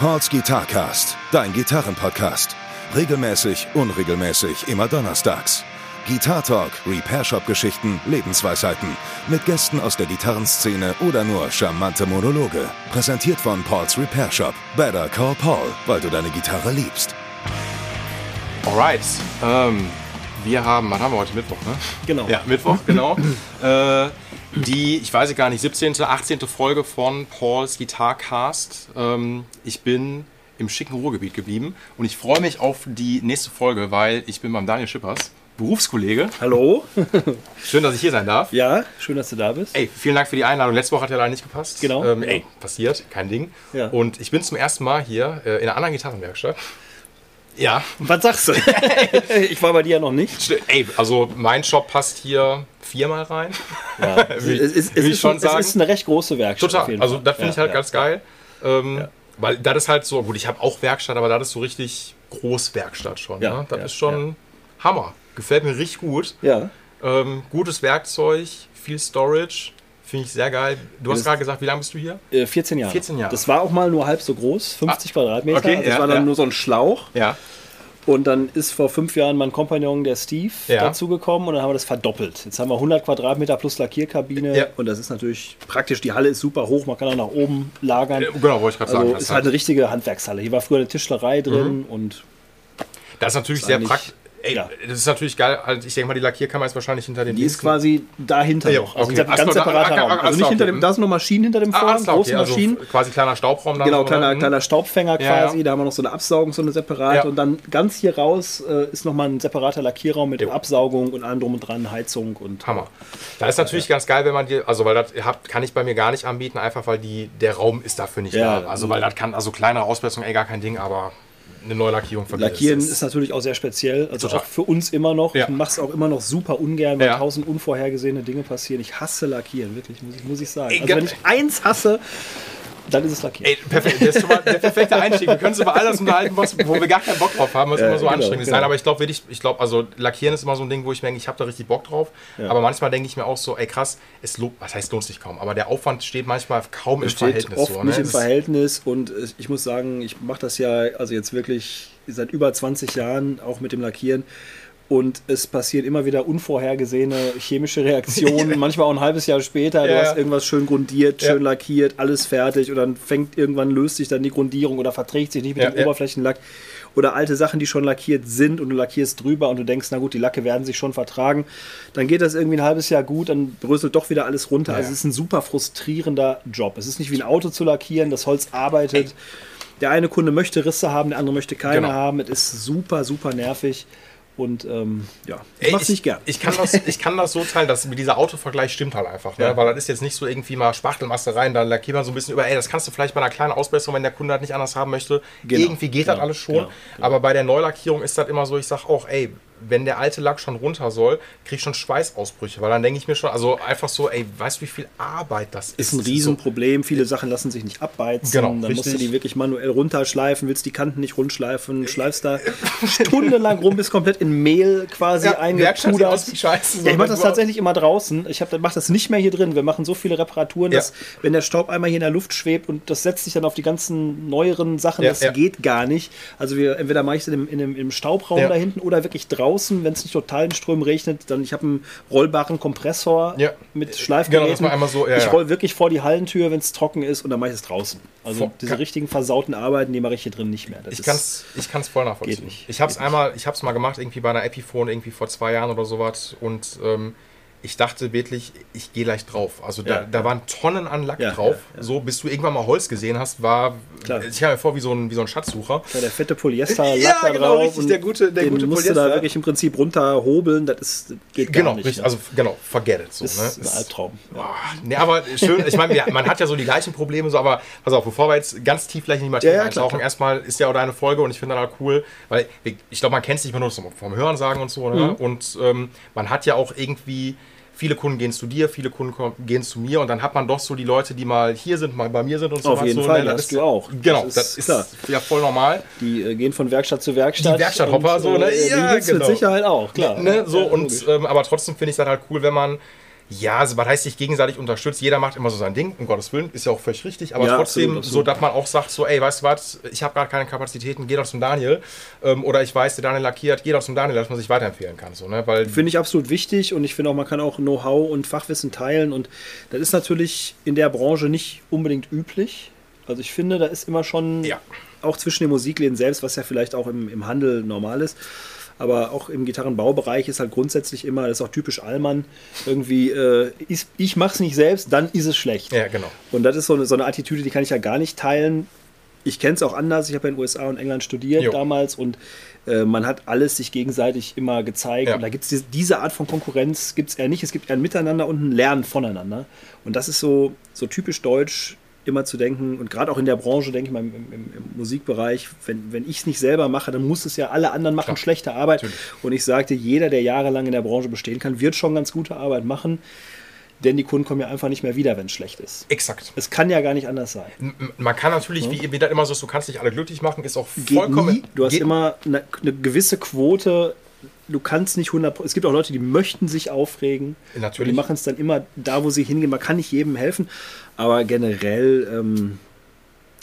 Pauls Guitarcast, dein Gitarrenpodcast. Regelmäßig, unregelmäßig, immer donnerstags. Guitar Talk, Repair Shop Geschichten, Lebensweisheiten. Mit Gästen aus der Gitarrenszene oder nur charmante Monologe. Präsentiert von Pauls Repair Shop. Better call Paul, weil du deine Gitarre liebst. Alright. Ähm, wir haben, wann haben wir heute Mittwoch, ne? Genau. Ja, Mittwoch, genau. äh, die, ich weiß gar nicht, 17., 18. Folge von Pauls Guitarcast. Ähm, ich bin im schicken Ruhrgebiet geblieben und ich freue mich auf die nächste Folge, weil ich bin beim Daniel Schippers, Berufskollege. Hallo. Schön, dass ich hier sein darf. Ja, schön, dass du da bist. Ey, vielen Dank für die Einladung. Letzte Woche hat ja leider nicht gepasst. Genau. Ähm, ey, passiert, kein Ding. Ja. Und ich bin zum ersten Mal hier äh, in einer anderen Gitarrenwerkstatt. Ja, Was sagst du? ich war bei dir ja noch nicht. Ey, also mein Shop passt hier viermal rein. Ja. es, Will- ist, es, ist schon schon, sagen. es ist eine recht große Werkstatt. auf Total. jeden Also das finde Ja, ich halt ja. ganz geil. Ähm, Ja. Weil das ist halt so, gut, ich habe auch Werkstatt, aber das ist so richtig Großwerkstatt schon. Ja, ne? Das ja, ist schon Hammer. Gefällt mir richtig gut. Ja, Ähm, gutes Werkzeug, viel Storage. Finde ich sehr geil. Du hast gerade gesagt, wie lange bist du hier? äh, 14 Jahre. 14 Jahre. Das war auch mal nur halb so groß, 50 Quadratmeter. okay, das ja, war dann ja. nur so ein Schlauch. Ja. Und dann ist vor fünf Jahren mein Kompagnon, der Steve, Ja. dazugekommen und dann haben wir das verdoppelt. Jetzt haben wir 100 Quadratmeter plus Lackierkabine Ja. und das ist natürlich praktisch. Die Halle ist super hoch, man kann auch nach oben lagern. Genau, wollte ich gerade Also sagen. ist Das, halt eine richtige Handwerkshalle. Hier war früher eine Tischlerei drin und das ist natürlich ist sehr praktisch. Ey, ja. das ist natürlich geil. Halt, ich denke mal, die Lackierkammer ist wahrscheinlich hinter dem Die ist nächsten- quasi dahinter Ja, noch. Also okay. ein ganz da- separater ah, ah, Raum. ah, Also nicht hinter dem, da sind noch Maschinen hinter dem Ah, Vorhang, klar, große okay, also Maschinen. quasi kleiner Staubraum dann. Genau, so, kleiner, oder? kleiner Staubfänger Ja, quasi. Da haben wir noch so eine Absaugung, so eine separate. Und dann ganz hier raus äh, ist nochmal ein separater Lackierraum mit Jo. Absaugung und allem drum und dran, Heizung und. Hammer. Da ist natürlich ganz geil, wenn man die, also weil das habt, kann ich bei mir gar nicht anbieten, einfach weil die, der Raum ist dafür nicht da. Also weil das kann, also kleinere Ausbesserung, ey, gar kein Ding, aber eine neue Lackierung vergeht. Lackieren Das ist natürlich auch sehr speziell. Also Total. auch für uns immer noch. Ja. Ich mache es auch immer noch super ungern, wenn Ja. tausend unvorhergesehene Dinge passieren. Ich hasse Lackieren, wirklich, muss ich, muss ich sagen. Also wenn ich eins hasse, dann ist es Lackieren. Ey, perfekt. Das ist schon mal der perfekte Einstieg. Wir können uns über alles unterhalten, was, wo wir gar keinen Bock drauf haben, was Ja, immer so genau, anstrengend ist. genau. Nein, aber ich glaube wirklich, ich glaube, also Lackieren ist immer so ein Ding, wo ich denke, ich habe da richtig Bock drauf. Ja. Aber manchmal denke ich mir auch so, ey krass, es lohnt, was heißt lohnt sich kaum, aber der Aufwand steht manchmal kaum im steht Verhältnis. oft so, nicht ne? im Es- Verhältnis und äh, ich muss sagen, ich mache das ja also jetzt wirklich seit über 20 Jahren auch mit dem Lackieren und es passieren immer wieder unvorhergesehene chemische Reaktionen, manchmal auch ein halbes Jahr später, du Ja. hast irgendwas schön grundiert, Ja. schön lackiert, alles fertig und dann fängt irgendwann löst sich dann die Grundierung oder verträgt sich nicht mit Ja, dem ja. Oberflächenlack oder alte Sachen, die schon lackiert sind und du lackierst drüber und du denkst, na gut, die Lacke werden sich schon vertragen. Dann geht das irgendwie ein halbes Jahr gut, dann bröselt doch wieder alles runter. Ja. Also es ist ein super frustrierender Job. Es ist nicht wie ein Auto zu lackieren, das Holz arbeitet. Der eine Kunde möchte Risse haben, der andere möchte keine Genau. haben. Es ist super, super nervig. Und ähm, ja, ich Ey, mach's nicht gern. Ich kann, das, ich kann das so teilen, dass mit dieser Autovergleich stimmt halt einfach. Ne? Ja. Weil das ist jetzt nicht so irgendwie mal Spachtelmasse rein, da lackiert man so ein bisschen über, ey, das kannst du vielleicht bei einer kleinen Ausbesserung, wenn der Kunde das nicht anders haben möchte. Genau. Irgendwie geht das Genau. alles schon. Genau. Aber bei der Neulackierung ist das immer so, ich sag auch, ey, wenn der alte Lack schon runter soll, krieg ich schon Schweißausbrüche. Weil dann denke ich mir schon, also einfach so, ey, weißt du, wie viel Arbeit das ist? ist ein Riesenproblem. Viele Sachen lassen sich nicht abbeizen. Genau, dann musst du richtig. die wirklich manuell runterschleifen, willst die Kanten nicht rundschleifen, schleifst da stundenlang rum, bist komplett in Mehl quasi Ja, eingepudert. Scheiße. Ja, ich mache das tatsächlich immer draußen. Ich mache das nicht mehr hier drin. Wir machen so viele Reparaturen, Ja. dass wenn der Staub einmal hier in der Luft schwebt und das setzt sich dann auf die ganzen neueren Sachen, das geht gar nicht. Also wir entweder mache ich es in, dem- in, dem- im Staubraum da hinten oder wirklich draußen, wenn es nicht total in Strömen regnet. Dann ich habe einen rollbaren Kompressor Ja. mit Genau, Schleifgeräten. man einmal so- ja, ich roll wirklich vor die Hallentür, wenn es trocken ist und dann mache ich es draußen. Also Vor- diese richtigen versauten Arbeiten, die mache ich hier drin nicht mehr. Das Ich kann es ich kann's voll nachvollziehen. Geht nicht. Ich habe es einmal, ich habe es mal gemacht, irgendwie bei einer Epiphone, irgendwie vor zwei Jahren oder sowas. Und ähm, ich dachte wirklich, ich gehe gleich drauf. Also da, Ja, da waren Tonnen an Lack Ja, drauf. ja. So, bis du irgendwann mal Holz gesehen hast, war. Klar. Ich habe mir vor wie so ein, wie so ein Schatzsucher. Der fette Polyester-Lack Ja, da genau, drauf. richtig, der gute- der den gute musst du da Polyester. wirklich im Prinzip runterhobeln. Das ist, geht gar Genau, nicht. richtig. ne? Also genau, forget it. So, das ne? ist ein Albtraum. Boah, nee, aber schön, ich meine, man hat ja so die gleichen Probleme, so, aber pass auf, bevor wir jetzt ganz tief vielleicht in die Materie Ja, eintauchen, erstmal ist ja auch deine Folge und ich finde das cool, weil ich glaube, man kennt es nicht mehr nur vom Hören sagen und so, Mhm. ne? und ähm, man hat ja auch irgendwie, viele Kunden gehen zu dir, viele Kunden gehen zu mir und dann hat man doch so die Leute, die mal hier sind, mal bei mir sind und so. Auf jeden so, Fall, ne? das hast du auch. Genau, Das das ist ist, klar. ja voll normal. Die äh, gehen von Werkstatt zu Werkstatt. Die Werkstatthopper, so, ne? äh, Ja, Die gibt's genau. mit Sicherheit auch, klar. Ne, so, Ja, und, ähm, aber trotzdem finde ich es halt cool, wenn man Ja, also was heißt sich gegenseitig unterstützt? Jeder macht immer so sein Ding, um Gottes Willen, ist ja auch völlig richtig, aber Ja, trotzdem absolut, absolut. so, dass man auch sagt, so, ey, weißt du was, ich habe gerade keine Kapazitäten, geh doch zum Daniel. Ähm, oder ich weiß, der Daniel lackiert, geh doch zum Daniel, dass man sich weiterempfehlen kann. So, ne? Finde ich absolut wichtig und ich finde auch, man kann auch Know-how und Fachwissen teilen und das ist natürlich in der Branche nicht unbedingt üblich. Also ich finde, da ist immer schon Ja. auch zwischen den Musikläden selbst, was ja vielleicht auch im, im Handel normal ist, aber auch im Gitarrenbaubereich ist halt grundsätzlich immer, das ist auch typisch Allmann, irgendwie, äh, ist, ich mache es nicht selbst, dann ist es schlecht. Ja, genau. Und das ist so eine, so eine Attitüde, die kann ich ja gar nicht teilen. Ich kenne es auch anders. Ich habe ja in den USA und England studiert Jo. damals und äh, man hat alles sich gegenseitig immer gezeigt. Ja. Und da gibt es diese, Art von Konkurrenz gibt's eher nicht. Es gibt eher ein Miteinander und ein Lernen voneinander. Und das ist so, so typisch deutsch, immer zu denken. Und gerade auch in der Branche, denke ich mal, im, im, im Musikbereich, wenn, wenn ich es nicht selber mache, dann muss es ja alle anderen machen Klar. schlechte Arbeit. Natürlich. Und ich sagte, jeder, der jahrelang in der Branche bestehen kann, wird schon ganz gute Arbeit machen. Denn die Kunden kommen ja einfach nicht mehr wieder, wenn es schlecht ist. Exakt. Es kann ja gar nicht anders sein. Man kann natürlich, wie, wie das immer so ist, du kannst nicht alle glücklich machen, ist auch Geht vollkommen. nie. Du hast geht- immer eine, eine gewisse Quote. Du kannst nicht 100. Es gibt auch Leute, die möchten sich aufregen. Natürlich. Die machen es dann immer da, wo sie hingehen. Man kann nicht jedem helfen. Aber generell, ähm,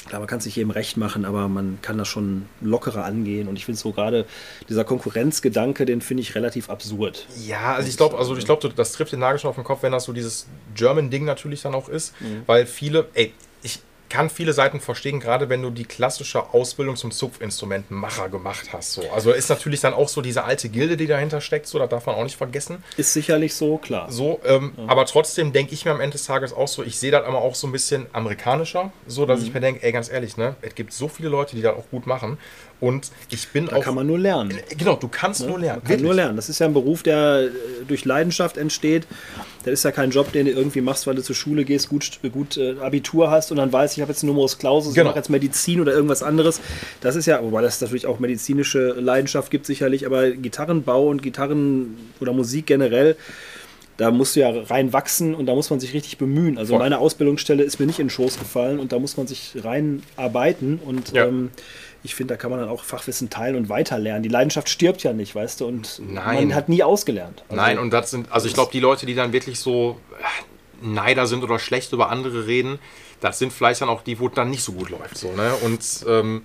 klar, man kann es nicht jedem recht machen, aber man kann das schon lockerer angehen. Und ich finde so gerade dieser Konkurrenzgedanke, den finde ich relativ absurd. Ja, also ich glaube, also ich glaube, das trifft den Nagel schon auf den Kopf, wenn das so dieses German-Ding natürlich dann auch ist, Mhm. weil viele, ey, kann viele Seiten verstehen, gerade wenn du die klassische Ausbildung zum Zupfinstrumentenmacher gemacht hast. So. Also ist natürlich dann auch so diese alte Gilde, die dahinter steckt, so, das darf man auch nicht vergessen. Ist sicherlich so, klar. So, ähm, aber trotzdem denke ich mir am Ende des Tages auch so, ich sehe das aber auch so ein bisschen amerikanischer, so dass ich Mhm. mir denke, ey, ganz ehrlich, ne, es gibt so viele Leute, die das auch gut machen und ich bin Da auch. kann man nur lernen. genau, du kannst nur lernen. Man kann nur lernen. Das ist ja ein Beruf, der äh, durch Leidenschaft entsteht. Das ist ja kein Job, den du irgendwie machst, weil du zur Schule gehst, gut, gut äh, Abitur hast und dann weißt, ich habe jetzt einen Numerus Clausus, Genau. ich mache jetzt Medizin oder irgendwas anderes. Das ist ja, wobei das natürlich auch medizinische Leidenschaft gibt sicherlich, aber Gitarrenbau und Gitarren oder Musik generell, da musst du ja reinwachsen und da muss man sich richtig bemühen. Also Voll. meine Ausbildungsstelle ist mir nicht in den Schoß gefallen und da muss man sich reinarbeiten und Ja. ähm, ich finde, da kann man dann auch Fachwissen teilen und weiterlernen. Die Leidenschaft stirbt ja nicht, weißt du, und Nein. man hat nie ausgelernt. Also, Nein, und das sind, also ich glaube, die Leute, die dann wirklich so äh, Neider sind oder schlecht über andere reden, das sind vielleicht dann auch die, wo es dann nicht so gut läuft. So, ne? Und ähm,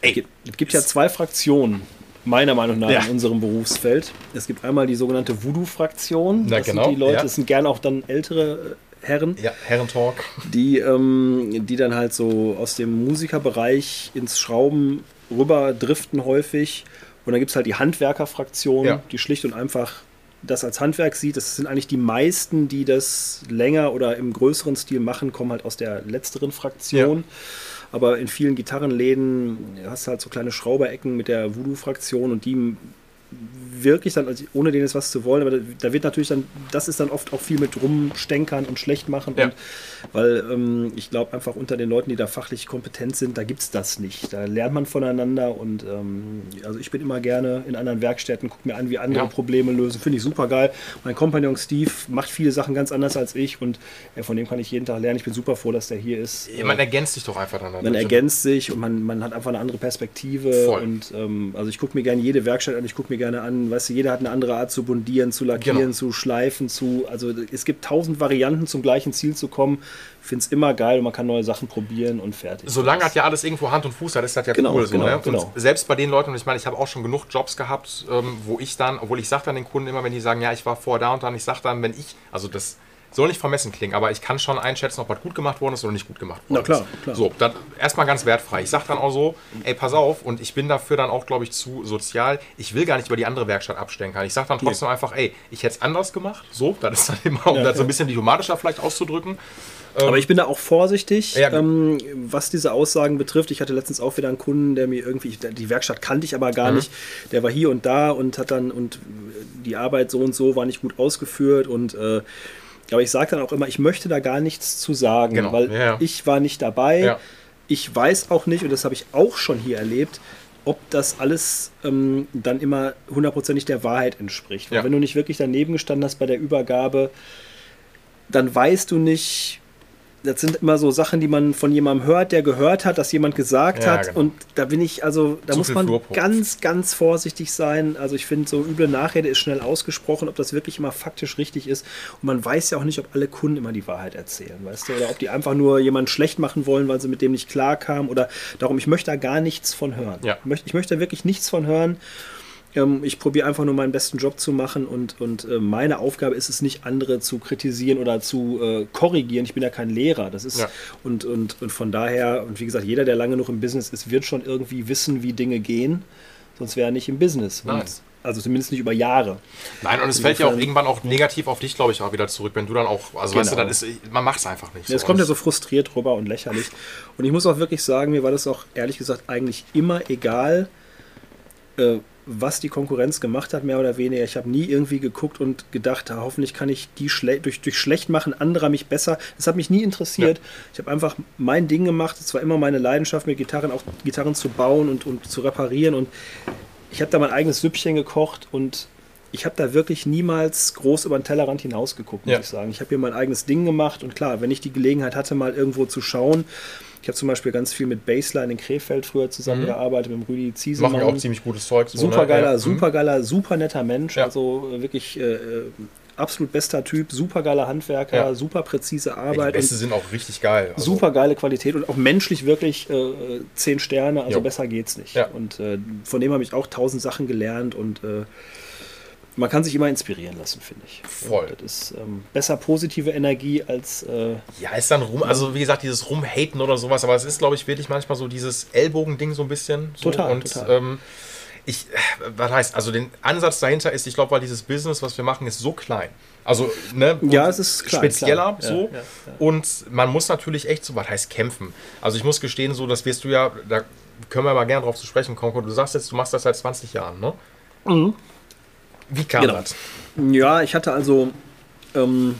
ey, Es gibt ja zwei Fraktionen, meiner Meinung nach, Ja. in unserem Berufsfeld. Es gibt einmal die sogenannte Voodoo-Fraktion. Das genau, sind die Leute, ja. das sind gern auch dann ältere äh, Herren, ja, Herrentalk. die, ähm, die dann halt so aus dem Musikerbereich ins Schrauben rüber driften häufig. Und dann gibt es halt die Handwerkerfraktion, Ja. die schlicht und einfach das als Handwerk sieht. Das sind eigentlich die meisten, die das länger oder im größeren Stil machen, kommen halt aus der letzteren Fraktion. Aber in vielen Gitarrenläden hast du halt so kleine Schrauberecken mit der Voodoo-Fraktion und die wirklich dann, also ohne denen jetzt was zu wollen, aber da, wird natürlich dann, das ist dann oft auch viel mit rumstänkern und schlecht machen. Ja. Und, weil ähm, ich glaube einfach unter den Leuten, die da fachlich kompetent sind, da gibt es das nicht. Da lernt man voneinander und ähm, also ich bin immer gerne in anderen Werkstätten, gucke mir an, wie andere Ja. Probleme lösen. Finde ich super geil. Mein Kompagnon Steve macht viele Sachen ganz anders als ich und ja, von dem kann ich jeden Tag lernen. Ich bin super froh, dass der hier ist. Man ergänzt sich doch einfach dann. Man ergänzt sich und man, man hat einfach eine andere Perspektive. Voll. Und ähm, also ich gucke mir gerne jede Werkstatt an, ich gucke mir gerne an, weißt du, jeder hat eine andere Art zu bundieren, zu lackieren, Genau. zu schleifen, zu. Also es gibt tausend Varianten, zum gleichen Ziel zu kommen. Ich finde es immer geil und man kann neue Sachen probieren und fertig. Solange hat ja alles irgendwo Hand und Fuß hat, ist das ja Genau, cool. So, genau, ne? Und genau. selbst bei den Leuten, und ich meine, ich habe auch schon genug Jobs gehabt, ähm, wo ich dann, obwohl ich sage dann den Kunden immer, wenn die sagen, ja, ich war vor da und dann, ich sage dann, wenn ich, also das soll nicht vermessen klingen, aber ich kann schon einschätzen, ob was gut gemacht worden ist oder nicht gut gemacht worden Na klar, ist. klar. So, dann erstmal ganz wertfrei. Ich sage dann auch so, ey, pass auf, und ich bin dafür dann auch, glaube ich, zu sozial. Ich will gar nicht über die andere Werkstatt abstenkern. Ich sage dann trotzdem einfach, ey, ich hätte es anders gemacht. So, das ist dann immer, um Ja, das so ja. ein bisschen diplomatischer vielleicht auszudrücken. Aber ich bin da auch vorsichtig, Ja, ähm, was diese Aussagen betrifft. Ich hatte letztens auch wieder einen Kunden, der mir irgendwie, die Werkstatt kannte ich aber gar nicht. Der war hier und da und hat dann, und die Arbeit so und so war nicht gut ausgeführt und äh, aber ich sage dann auch immer, ich möchte da gar nichts zu sagen, Genau, weil ja, ich war nicht dabei. Ja. Ich weiß auch nicht, und das habe ich auch schon hier erlebt, ob das alles ähm, dann immer hundertprozentig der Wahrheit entspricht. Weil Ja. wenn du nicht wirklich daneben gestanden hast bei der Übergabe, dann weißt du nicht, das sind immer so Sachen, die man von jemandem hört, der gehört hat, dass jemand gesagt Ja, hat. genau. Und da bin ich, also da Zu muss man ganz, ganz vorsichtig sein. Also ich finde, so üble Nachrede ist schnell ausgesprochen, ob das wirklich immer faktisch richtig ist. Und man weiß ja auch nicht, ob alle Kunden immer die Wahrheit erzählen, weißt du? Oder ob die einfach nur jemanden schlecht machen wollen, weil sie mit dem nicht klarkamen. Oder darum, ich möchte da gar nichts von hören. Ja. Ich, möchte, ich möchte da wirklich nichts von hören. Ähm, ich probiere einfach nur meinen besten Job zu machen und, und äh, meine Aufgabe ist es nicht, andere zu kritisieren oder zu äh, korrigieren. Ich bin ja kein Lehrer. Das ist Ja. und, und, und von daher, und wie gesagt, jeder, der lange noch im Business ist, wird schon irgendwie wissen, wie Dinge gehen. Sonst wäre er nicht im Business. Nein. Und, also zumindest nicht über Jahre. Nein, und es fällt ja auch irgendwann auch negativ auf dich, glaube ich, auch wieder zurück, wenn du dann auch, also weißt du, Genau. dann ist, man macht es einfach nicht. Es kommt ja so frustriert rüber und lächerlich. Und ich muss auch wirklich sagen, mir war das auch ehrlich gesagt eigentlich immer egal, äh, was die Konkurrenz gemacht hat, mehr oder weniger. Ich habe nie irgendwie geguckt und gedacht, ah, hoffentlich kann ich die schle durch, durch Schlechtmachen anderer mich besser. Das hat mich nie interessiert. Ich habe einfach mein Ding gemacht. Es war immer meine Leidenschaft, mit Gitarren auch Gitarren zu bauen und, und zu reparieren. Und ich habe da mein eigenes Süppchen gekocht und ich habe da wirklich niemals groß über den Tellerrand hinausgeguckt, muss Ja. ich sagen. Ich habe hier mein eigenes Ding gemacht und klar, wenn ich die Gelegenheit hatte, mal irgendwo zu schauen. Ich habe zum Beispiel ganz viel mit Baseline in Krefeld früher zusammengearbeitet, mit dem Rüdi Ziesemann. Machen ja auch ziemlich gutes Zeug. so, Super ne? geiler, Ja. super geiler, super netter Mensch. Ja. Also wirklich äh, äh, absolut bester Typ, super geiler Handwerker, Ja. super präzise Die Arbeit. Bässe und sind auch richtig geil. Also, Super geile Qualität und auch menschlich wirklich äh, zehn Sterne, also Jo. besser geht's nicht. Ja. Und äh, von dem habe ich auch tausend Sachen gelernt und äh, man kann sich immer inspirieren lassen, finde ich. Voll. Und Das ist ähm, besser positive Energie als äh, Ja, ist dann rum, also wie gesagt, dieses Rumhaten oder sowas, aber es ist, glaube ich, wirklich manchmal so dieses Ellbogending so ein bisschen. So. Total, Und total. Ähm, ich, äh, was heißt, also den Ansatz dahinter ist, ich glaube, weil dieses Business, was wir machen, ist so klein. Also, ne, Ja, es ist klein, spezieller klar. so. Ja, ja, ja. Und man muss natürlich echt so, was heißt kämpfen. Also ich muss gestehen, so, das wirst du ja, da können wir mal gerne drauf zu sprechen kommen. Du sagst jetzt, du machst das seit 20 Jahren, ne? Wie kam Genau. das? Ja, ich hatte also ähm,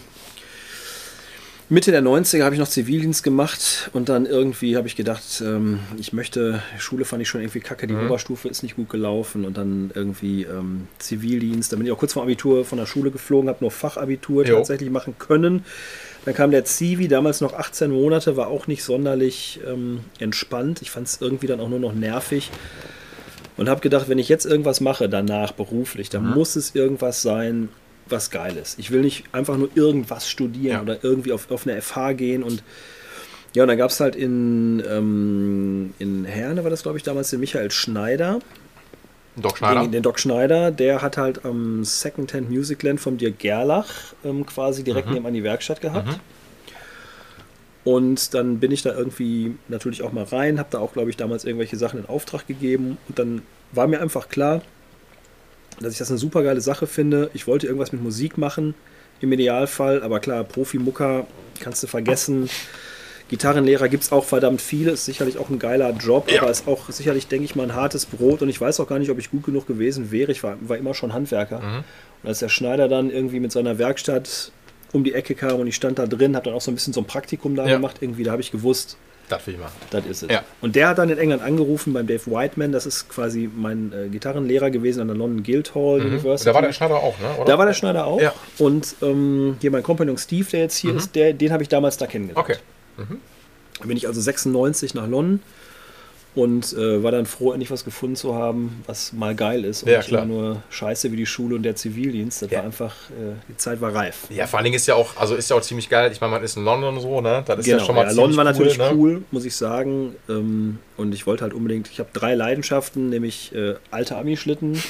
Mitte der 90er habe ich noch Zivildienst gemacht und dann irgendwie habe ich gedacht, ähm, ich möchte, Schule fand ich schon irgendwie kacke, die Oberstufe ist nicht gut gelaufen und dann irgendwie ähm, Zivildienst. Dann bin ich auch kurz vor Abitur von der Schule geflogen, habe nur Fachabitur Jo. tatsächlich machen können. Dann kam der Zivi, damals noch 18 Monate, war auch nicht sonderlich ähm, entspannt. Ich fand es irgendwie dann auch nur noch nervig. Und habe gedacht, wenn ich jetzt irgendwas mache danach beruflich, dann Mhm. muss es irgendwas sein, was geil ist. Ich will nicht einfach nur irgendwas studieren Ja. oder irgendwie auf, auf eine FH gehen und ja, und dann gab es halt in, ähm, in Herne, war das glaube ich damals, den Michael Schneider, Doc Schneider. den, den Doc Schneider, der hat halt am Secondhand Musicland vom Dirk Gerlach ähm, quasi direkt Mhm. nebenan die Werkstatt gehabt. Und dann bin ich da irgendwie natürlich auch mal rein, habe da auch, glaube ich, damals irgendwelche Sachen in Auftrag gegeben. Und dann war mir einfach klar, dass ich das eine super geile Sache finde. Ich wollte irgendwas mit Musik machen, im Idealfall. Aber klar, Profimucker kannst du vergessen. Gitarrenlehrer gibt es auch verdammt viele. Ist sicherlich auch ein geiler Job, Ja. aber ist auch sicherlich, denke ich mal, ein hartes Brot. Und ich weiß auch gar nicht, ob ich gut genug gewesen wäre. Ich war, war immer schon Handwerker. Mhm. Und als der Schneider dann irgendwie mit seiner Werkstatt um die Ecke kam und ich stand da drin, habe dann auch so ein bisschen so ein Praktikum da Ja. gemacht. Irgendwie, da habe ich gewusst, Das will ich machen. das ist es. Ja. Und der hat dann in England angerufen beim Dave Whiteman. Das ist quasi mein äh, Gitarrenlehrer gewesen an der London Guildhall University. Da war der Schneider auch, ne? Oder? Da war der Schneider auch. Ja. Und ähm, hier mein Kompagnon Steve, der jetzt hier ist, der, den habe ich damals da kennengelernt. Okay. Dann bin ich also 96 nach London und äh, war dann froh, endlich was gefunden zu haben, was mal geil ist. Und Ja, nicht klar. immer nur scheiße wie die Schule und der Zivildienst. Das Ja. war einfach, äh, die Zeit war reif. Ja, vor allen Dingen ist ja auch, also ist ja auch ziemlich geil. Ich meine, man ist in London und so, ne? Das ist ja Genau, schon mal ja, ziemlich London war natürlich ne? cool, muss ich sagen. Ähm, und ich wollte halt unbedingt, ich habe drei Leidenschaften, nämlich äh, alte Ami-Schlitten,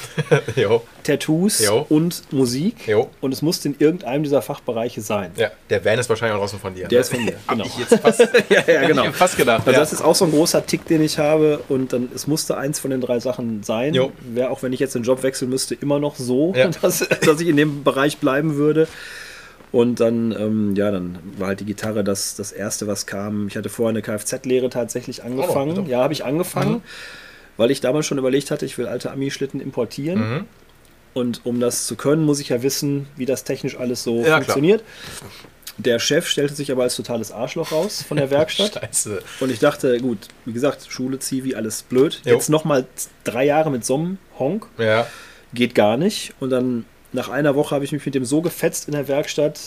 Tattoos Jo. und Musik. Jo. Und es musste in irgendeinem dieser Fachbereiche sein. ja, der Van ist wahrscheinlich auch draußen von dir. Der ne? ist von mir, Hab genau. ich jetzt fast, ja, ja, genau. ich fast gedacht. Also ja. das ist auch so ein großer Tick, den ich habe. Und dann, es musste eins von den drei Sachen sein. Wäre auch wenn ich jetzt den Job wechseln müsste, immer noch so, Ja. dass, dass ich in dem Bereich bleiben würde. Und dann, ähm, ja, dann war halt die Gitarre das, das erste, was kam. Ich hatte vorher eine Kfz-Lehre tatsächlich angefangen. bitte. ja, habe ich angefangen, weil ich damals schon überlegt hatte, ich will alte Ami-Schlitten importieren. Mhm. Und um das zu können, muss ich ja wissen, wie das technisch alles so Ja, klar. funktioniert. Der Chef stellte sich aber als totales Arschloch raus von der Werkstatt. Scheiße. Und ich dachte, gut, wie gesagt, Schule, Zivi, alles blöd. Jo. Jetzt nochmal drei Jahre mit so einem Honk, Ja, geht gar nicht. Und dann nach einer Woche habe ich mich mit dem so gefetzt in der Werkstatt,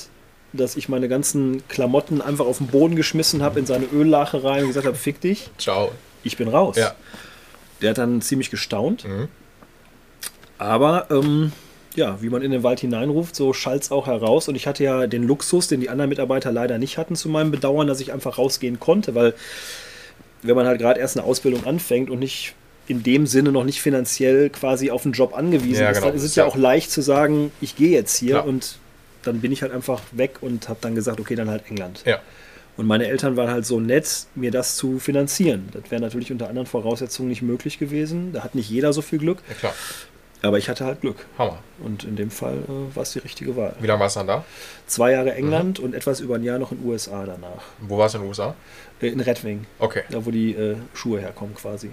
dass ich meine ganzen Klamotten einfach auf den Boden geschmissen habe, in seine Öllache rein und gesagt habe, fick dich, Ciao. ich bin raus. Ja. Der hat dann ziemlich gestaunt. Mhm. Aber ähm, ja, wie man in den Wald hineinruft, so schallt es auch heraus. Und ich hatte ja den Luxus, den die anderen Mitarbeiter leider nicht hatten, zu meinem Bedauern, dass ich einfach rausgehen konnte, weil wenn man halt gerade erst eine Ausbildung anfängt und nicht in dem Sinne noch nicht finanziell quasi auf einen Job angewiesen Ja, ist, genau. dann ist es Ist ja ja- auch leicht zu sagen, ich gehe jetzt hier Klar. und dann bin ich halt einfach weg und habe dann gesagt, okay, dann halt England. Ja. Und meine Eltern waren halt so nett, mir das zu finanzieren. Das wäre natürlich unter anderen Voraussetzungen nicht möglich gewesen. Da hat nicht jeder so viel Glück, Ja, klar. aber ich hatte halt Glück. Hammer. Und in dem Fall äh, war es die richtige Wahl. Wie lange warst du dann da? Zwei Jahre England und etwas über ein Jahr noch in den USA danach. Wo warst du in den USA? Äh, in Red Wing, Okay. da wo die äh, Schuhe herkommen quasi.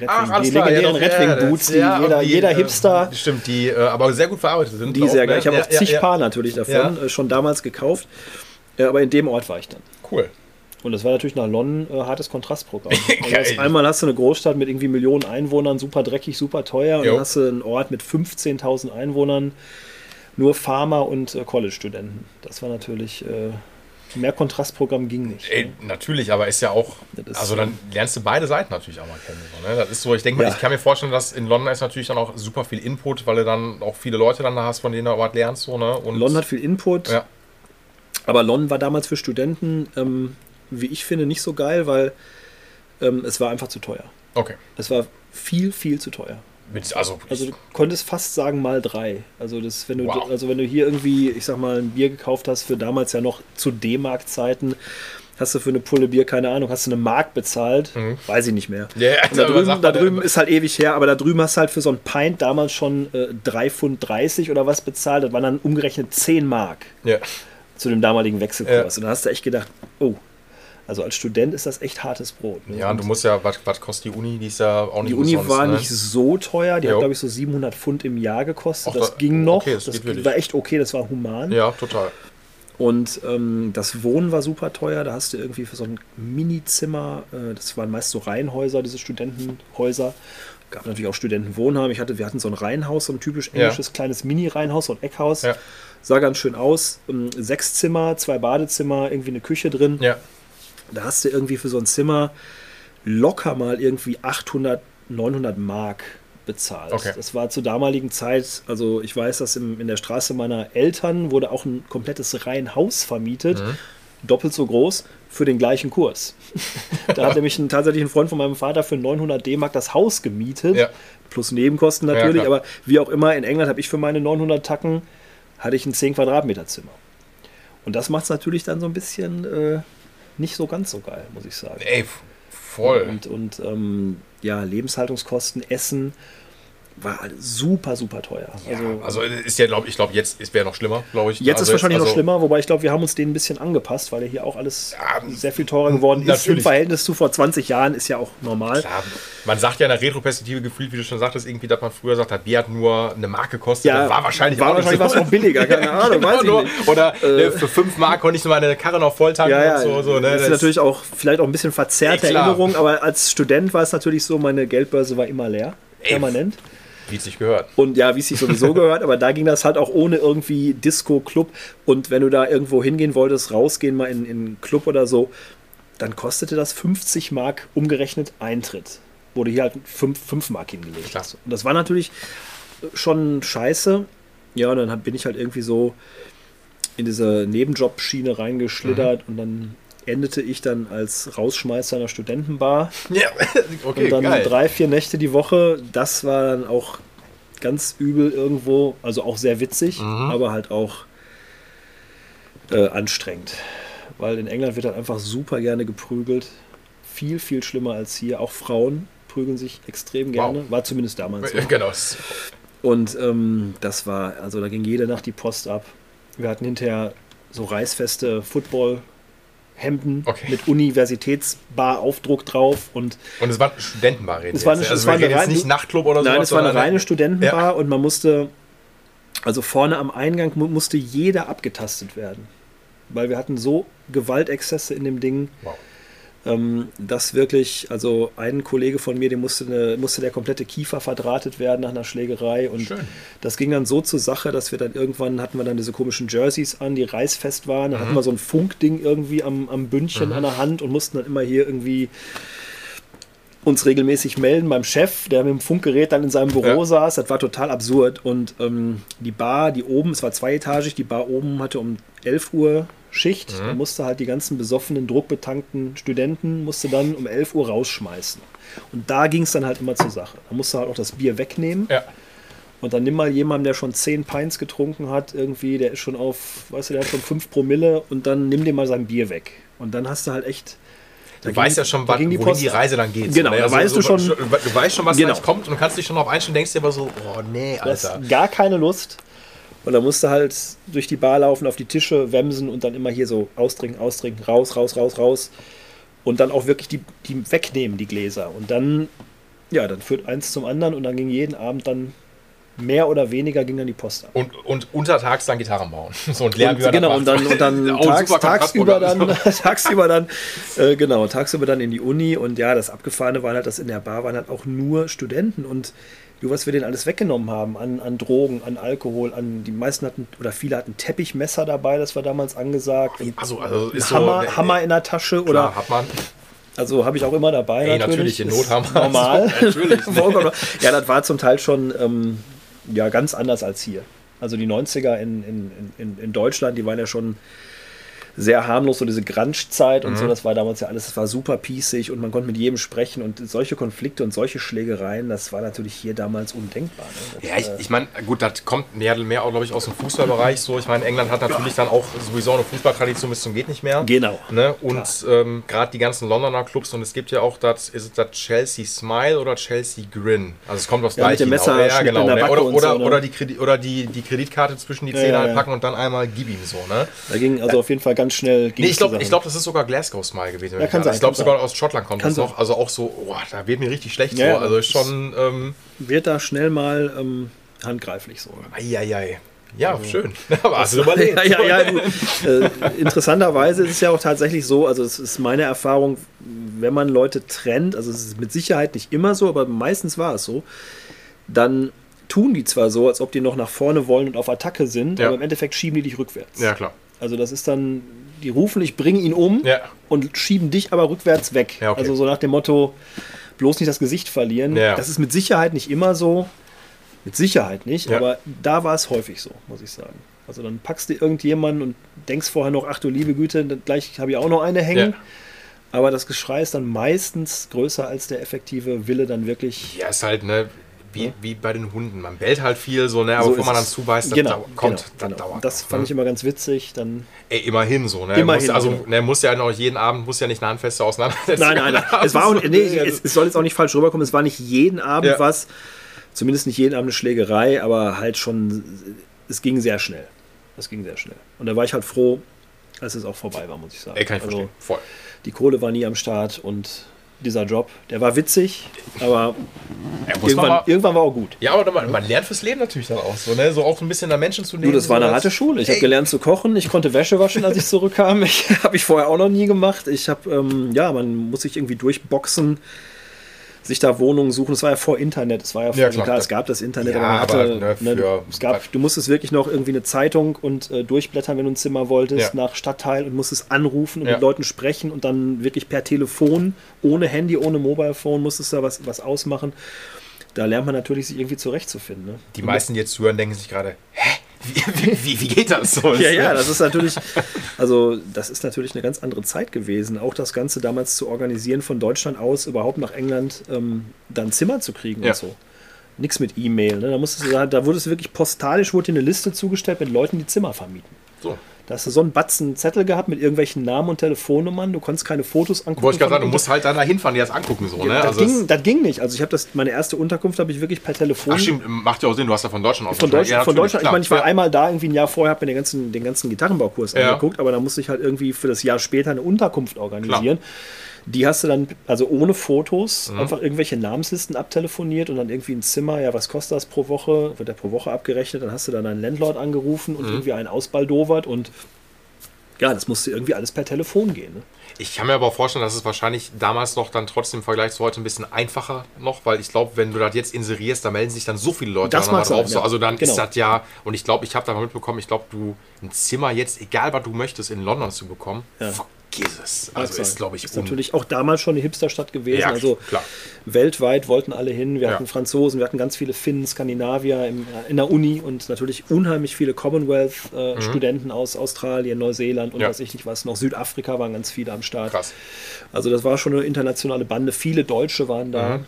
Die Ach, legendären ja, Red Wing Boots, die ja, jeder, die, jeder äh, Hipster, Stimmt, die äh, aber sehr gut verarbeitet sind. die auch, sehr ne? geil. Ich habe Ja, auch zig. Paar natürlich davon äh, schon damals gekauft. Äh, aber in dem Ort war ich dann. Cool. Und das war natürlich nach London äh, hartes Kontrastprogramm. Also einmal hast du eine Großstadt mit irgendwie Millionen Einwohnern, super dreckig, super teuer. Und Jo. dann hast du einen Ort mit 15.000 Einwohnern, nur Farmer und äh, College-Studenten. Das war natürlich, äh, mehr Kontrastprogramm ging nicht. Ey, natürlich, aber ist ja auch, ist also so. dann lernst du beide Seiten natürlich auch mal kennen. So, ne? Das ist so, ich denke mal, Ja. ich kann mir vorstellen, dass in London ist natürlich dann auch super viel Input, weil du dann auch viele Leute dann da hast, von denen du auch was lernst. So, ne? Und London hat viel Input, Ja. aber London war damals für Studenten, ähm, wie ich finde, nicht so geil, weil ähm, es war einfach zu teuer. Okay. Es war viel, viel zu teuer. Mit, also, Also du konntest fast sagen mal drei. Also das, wenn du, Wow. also wenn du hier irgendwie, ich sag mal, ein Bier gekauft hast für damals ja noch zu D-Mark-Zeiten, hast du für eine Pulle Bier, keine Ahnung, hast du eine Mark bezahlt, weiß ich nicht mehr. Mhm. Ja, Und da drüben, da drüben ist halt ewig her, aber da drüben hast du halt für so ein Pint damals schon äh, 3 Pfund 30 oder was bezahlt. Das waren dann umgerechnet 10 Mark ja. zu dem damaligen Wechselkurs. Ja. Und da hast du echt gedacht, oh, also als Student ist das echt hartes Brot. ne? ja, und du musst ja, was, was kostet die Uni? Die ist ja auch nicht Die Uni war ne? nicht so teuer, die Jo. hat glaube ich so 700 Pfund im Jahr gekostet. Ach, das da- ging noch, okay, das das, wirklich. war echt okay, das war human. Ja, total. Und ähm, das Wohnen war super teuer, da hast du irgendwie für so ein Minizimmer, äh, das waren meist so Reihenhäuser, diese Studentenhäuser. Gab natürlich auch Studentenwohnheim. Ich hatte, wir hatten so ein Reihenhaus, so ein typisch Ja. englisches kleines Mini-Reihenhaus, so ein Eckhaus. Ja. Sah ganz schön aus. Ähm, sechs Zimmer, zwei Badezimmer, irgendwie eine Küche drin. Ja. Da hast du irgendwie für so ein Zimmer locker mal irgendwie 800, 900 Mark bezahlt. Okay. Das war zur damaligen Zeit, also ich weiß, dass im, in der Straße meiner Eltern wurde auch ein komplettes Reihenhaus vermietet, Mhm. doppelt so groß, für den gleichen Kurs. da hat nämlich ein, tatsächlich ein Freund von meinem Vater für 900 D-Mark das Haus gemietet, Ja. plus Nebenkosten Ja, natürlich, klar. aber wie auch immer, in England habe ich für meine 900 Tacken, hatte ich ein 10 Quadratmeter Zimmer. Und das macht es natürlich dann so ein bisschen äh, nicht so ganz so geil, muss ich sagen. Ey, voll. Und, und ähm, ja, Lebenshaltungskosten, Essen war alles super, super teuer. also, also ist ja, glaube ich, glaube jetzt ist wäre noch schlimmer, glaube ich. Jetzt also ist wahrscheinlich also, noch schlimmer, wobei ich glaube, wir haben uns denen ein bisschen angepasst, weil ja hier auch alles Ja, sehr viel teurer geworden ist. Im natürlich. Verhältnis zu vor 20 Jahren ist ja auch normal. Klar, man sagt ja in der Retroperspektive gefühlt, wie du schon sagtest, irgendwie, dass man früher sagt hat, Bier hat nur eine Mark gekostet. Ja, war wahrscheinlich war wahrscheinlich was noch billiger, keine Ahnung, Genau, weiß ich nur- nicht. Oder äh, für 5 Mark konnte ich so meine Karre noch voll tanken Ja, ja, so. so ne? das ist natürlich auch vielleicht auch ein bisschen verzerrte Ey. Erinnerung, aber als Student war es natürlich so, meine Geldbörse war immer leer, permanent. Wie es sich gehört. Und ja, wie es sich sowieso gehört, aber da ging das halt auch ohne irgendwie Disco, Club. Und wenn du da irgendwo hingehen wolltest, rausgehen mal in, in einen Club oder so, dann kostete das 50 Mark umgerechnet Eintritt. Wurde hier halt 5, 5 Mark hingelegt. Klar. Und das war natürlich schon scheiße. Ja, und dann bin ich halt irgendwie so in diese Nebenjob-Schiene reingeschlittert und dann endete ich dann als Rausschmeißer einer Studentenbar. Ja, okay, Und dann geil. drei, vier Nächte die Woche, das war dann auch ganz übel irgendwo, also auch sehr witzig, Mhm. aber halt auch äh, anstrengend. Weil in England wird halt einfach super gerne geprügelt. Viel, viel schlimmer als hier. Auch Frauen prügeln sich extrem gerne. Wow. War zumindest damals so. Genau. Und ähm, das war, also da ging jede Nacht die Post ab. Wir hatten hinterher so reißfeste Football-Hemden Okay. mit Universitätsbar-Aufdruck drauf und Und es war eine Studentenbar, reden Es war eine- Also es war eine reine- nicht Nachtclub oder so. Nein, es war eine reine Studentenbar und man musste, also vorne am Eingang mu musste jeder abgetastet werden. Weil wir hatten so Gewaltexzesse in dem Ding. Wow. Ähm, dass wirklich, also ein Kollege von mir, dem musste, eine, musste der komplette Kiefer verdrahtet werden nach einer Schlägerei. Und Schön. das ging dann so zur Sache, dass wir dann irgendwann hatten wir dann diese komischen Jerseys an, die reißfest waren. Dann hatten wir so ein Funkding irgendwie am, am Bündchen an der Hand und mussten dann immer hier irgendwie uns regelmäßig melden beim Chef, der mit dem Funkgerät dann in seinem Büro Ja. saß. Das war total absurd. Und ähm, die Bar, die oben, es war zweietagig, die Bar oben hatte um 11 Uhr Schicht. Da musste halt die ganzen besoffenen, druckbetankten Studenten, musste dann um 11 Uhr rausschmeißen. Und da ging es dann halt immer zur Sache. Da musste halt auch das Bier wegnehmen. Ja. Und dann nimm mal jemanden, der schon 10 Pints getrunken hat, irgendwie, der ist schon auf, weißt du, der hat schon 5 Promille und dann nimm dir mal sein Bier weg. Und dann hast du halt echt. Du ging- weißt ja schon, ging die wohin die. Reise dann geht. Genau, so, ne? da weißt du schon- Du weißt schon, was Genau. kommt und kannst dich schon darauf einstellen, denkst dir aber so, oh nee, Du hast Alter. gar keine Lust. Und dann musst du halt durch die Bar laufen, auf die Tische wemsen und dann immer hier so austrinken, austrinken, raus, raus, raus, raus. Und dann auch wirklich die, die wegnehmen, die Gläser. Und dann, ja, dann führt eins zum anderen und dann ging jeden Abend dann mehr oder weniger ging dann die Post ab. Und, und untertags dann Gitarren bauen. So und lernen, Und, genau, und dann, und dann ein tags, tagsüber dann, tagsüber dann, äh, genau, tagsüber dann in die Uni und ja, das Abgefahrene war halt, dass in der Bar waren halt auch nur Studenten und was wir denen alles weggenommen haben an, an Drogen, an Alkohol, an die meisten hatten oder viele hatten Teppichmesser dabei, das war damals angesagt. Also, also ist Hammer, so, Hammer in der Tasche Klar, oder hat man. also habe ich auch immer dabei. Ey, natürlich, natürlich, in Ist Not haben wir. Normal. Also, natürlich. Ja, das war zum Teil schon ähm, ja, ganz anders als hier. Also die 90er in, in, in, in Deutschland, die waren ja schon sehr harmlos, so diese Grunge-Zeit und so, das war damals ja alles, das war super pießig und man konnte mit jedem sprechen und solche Konflikte und solche Schlägereien, das war natürlich hier damals undenkbar. Ne? Ja, ich, äh, ich meine, gut, das kommt mehr, mehr auch, glaube ich, aus dem Fußballbereich so. Ich meine, England hat natürlich dann auch sowieso eine Fußballtradition bis zum geht nicht mehr. Genau. Ne? Und ähm, gerade die ganzen Londoner Clubs und es gibt ja auch das, ist es das Chelsea Smile oder Chelsea Grin? Also es kommt aufs Ja, mit Gleiche dem hinaus. Messer Ja, genau. der Ne? Oder, oder, so, ne? oder, die, Kredi oder die, die Kreditkarte zwischen die Zähne ja, ja. packen und dann einmal gib ihm so, ne? da ging also auf jeden Fall ganz schnell. Nee, ich glaube, glaub, das ist sogar Glasgow Smile gewesen. Ja, kann sein. Ich glaube sogar aus Schottland kommt Kann das noch. Also auch so, oh, da wird mir richtig schlecht Ja, so. Also ist schon, ähm, wird da schnell mal ähm, handgreiflich so. eieiei. Ja, schön. Aber hast du überlegt. ja, ja, ja, äh, interessanterweise ist es ja auch tatsächlich so, also es ist meine Erfahrung, wenn man Leute trennt, also es ist mit Sicherheit nicht immer so, aber meistens war es so, dann tun die zwar so, als ob die noch nach vorne wollen und auf Attacke sind, Ja. aber im Endeffekt schieben die dich rückwärts. Ja, klar. Also das ist dann, die rufen, ich bringe ihn um Ja. und schieben dich aber rückwärts weg. Ja, okay. Also so nach dem Motto, bloß nicht das Gesicht verlieren. Ja. Das ist mit Sicherheit nicht immer so. Mit Sicherheit nicht, aber da war es häufig so, muss ich sagen. Also dann packst du irgendjemanden und denkst vorher noch, ach du liebe Güte, gleich habe ich auch noch eine hängen. Aber das Geschrei ist dann meistens größer als der effektive Wille dann wirklich. Ja, ist halt, ne, wie, wie bei den Hunden. Man bellt halt viel so, ne, aber So bevor man dann zubeißt, das genau, dau- kommt, genau, das genau. dauert. Das fand ne? ich immer ganz witzig. Dann Ey, immerhin so, ne? Immerhin, muss, also, genau. ne, muss ja noch jeden Abend, muss ja nicht eine handfeste Auseinandersetzung Nein, nein, nein. Es, war auch, nee, ne, es, es soll jetzt auch nicht falsch rüberkommen. Es war nicht jeden Abend Ja. was, zumindest nicht jeden Abend eine Schlägerei, aber halt schon, es ging sehr schnell. Es ging sehr schnell. Und da war ich halt froh, als es auch vorbei war, muss ich sagen. Ey, kann ich also, verstehen. Voll. die Kohle war nie am Start und dieser Job, der war witzig, aber irgendwann, mal, irgendwann war auch gut. ja, aber man, man lernt fürs Leben natürlich dann auch so, ne? So auch ein bisschen da Menschen zu nehmen. Du, das war eine harte Schule. Ich habe gelernt zu kochen. Ich konnte Wäsche waschen, als ich zurückkam. Ich habe ich vorher auch noch nie gemacht. Ich habe, ähm, ja, man muss sich irgendwie durchboxen, sich da Wohnungen suchen. Es war ja vor Internet. Es war ja, vor, Ja, klar, klar. es gab das Internet, Ja, aber hatte, aber, ne, ne, es gab, du musstest wirklich noch irgendwie eine Zeitung und äh, durchblättern, wenn du ein Zimmer wolltest, Ja. nach Stadtteil und musstest anrufen und mit Leuten sprechen und dann wirklich per Telefon, ohne Handy, ohne Mobilephone, musstest da was, was ausmachen. Da lernt man natürlich, sich irgendwie zurechtzufinden. Ne? Die meisten, die jetzt zuhören, denken sich gerade, hä? Wie, wie, wie geht das so? Ja, ja, das ist natürlich, also das ist natürlich eine ganz andere Zeit gewesen. Auch das Ganze damals zu organisieren von Deutschland aus, überhaupt nach England ähm, dann Zimmer zu kriegen Ja. und so. Nichts mit E-Mail. Ne? Da, musstest du, da, da wurde es wirklich postalisch, wurde dir eine Liste zugestellt mit Leuten, die Zimmer vermieten. So. Da hast du so einen Batzen Zettel gehabt mit irgendwelchen Namen und Telefonnummern. Du konntest keine Fotos angucken. Wollte ich gerade sagen, du musst halt da hinfahren, die das angucken, so, ne? das, Also ging, das ging nicht. Also ich habe das, meine erste Unterkunft habe ich wirklich per Telefon. Ach stimmt, macht ja auch Sinn, du hast ja von Deutschland aus. Von, Deutsch, Ja, von Deutschland, ich klar. meine, ich war Ja. einmal da, irgendwie ein Jahr vorher, habe mir den ganzen, den ganzen Gitarrenbaukurs Ja. angeguckt, aber da musste ich halt irgendwie für das Jahr später eine Unterkunft organisieren. Die hast du dann, also ohne Fotos, Mhm. einfach irgendwelche Namenslisten abtelefoniert und dann irgendwie ein Zimmer, ja, was kostet das pro Woche? Wird der pro Woche abgerechnet, dann hast du dann einen Landlord angerufen Mhm. und irgendwie einen ausbaldowert und Ja, das musste irgendwie alles per Telefon gehen. Ne? Ich kann mir aber vorstellen, dass es wahrscheinlich damals noch dann trotzdem im Vergleich zu heute ein bisschen einfacher noch, weil ich glaube, wenn du das jetzt inserierst, da melden sich dann so viele Leute Das nochmal drauf. sein, So, ja. also dann Genau. ist das ja, und ich glaube, ich habe da mal mitbekommen, ich glaube, du ein Zimmer jetzt, egal was du möchtest, in London zu bekommen, vergiss es. Also ist, glaube ich, ist natürlich auch damals schon eine Hipsterstadt gewesen. Ja, also klar. weltweit wollten alle hin. Wir Ja. hatten Franzosen, wir hatten ganz viele Finnen, Skandinavier im, in der Uni und natürlich unheimlich viele Commonwealth-Studenten aus Australien, Neuseeland und Mhm. Ja. weiß ich nicht was. Noch Südafrika waren ganz viele am Start. krass. Also das war schon eine internationale Bande. Viele Deutsche waren da. Mhm.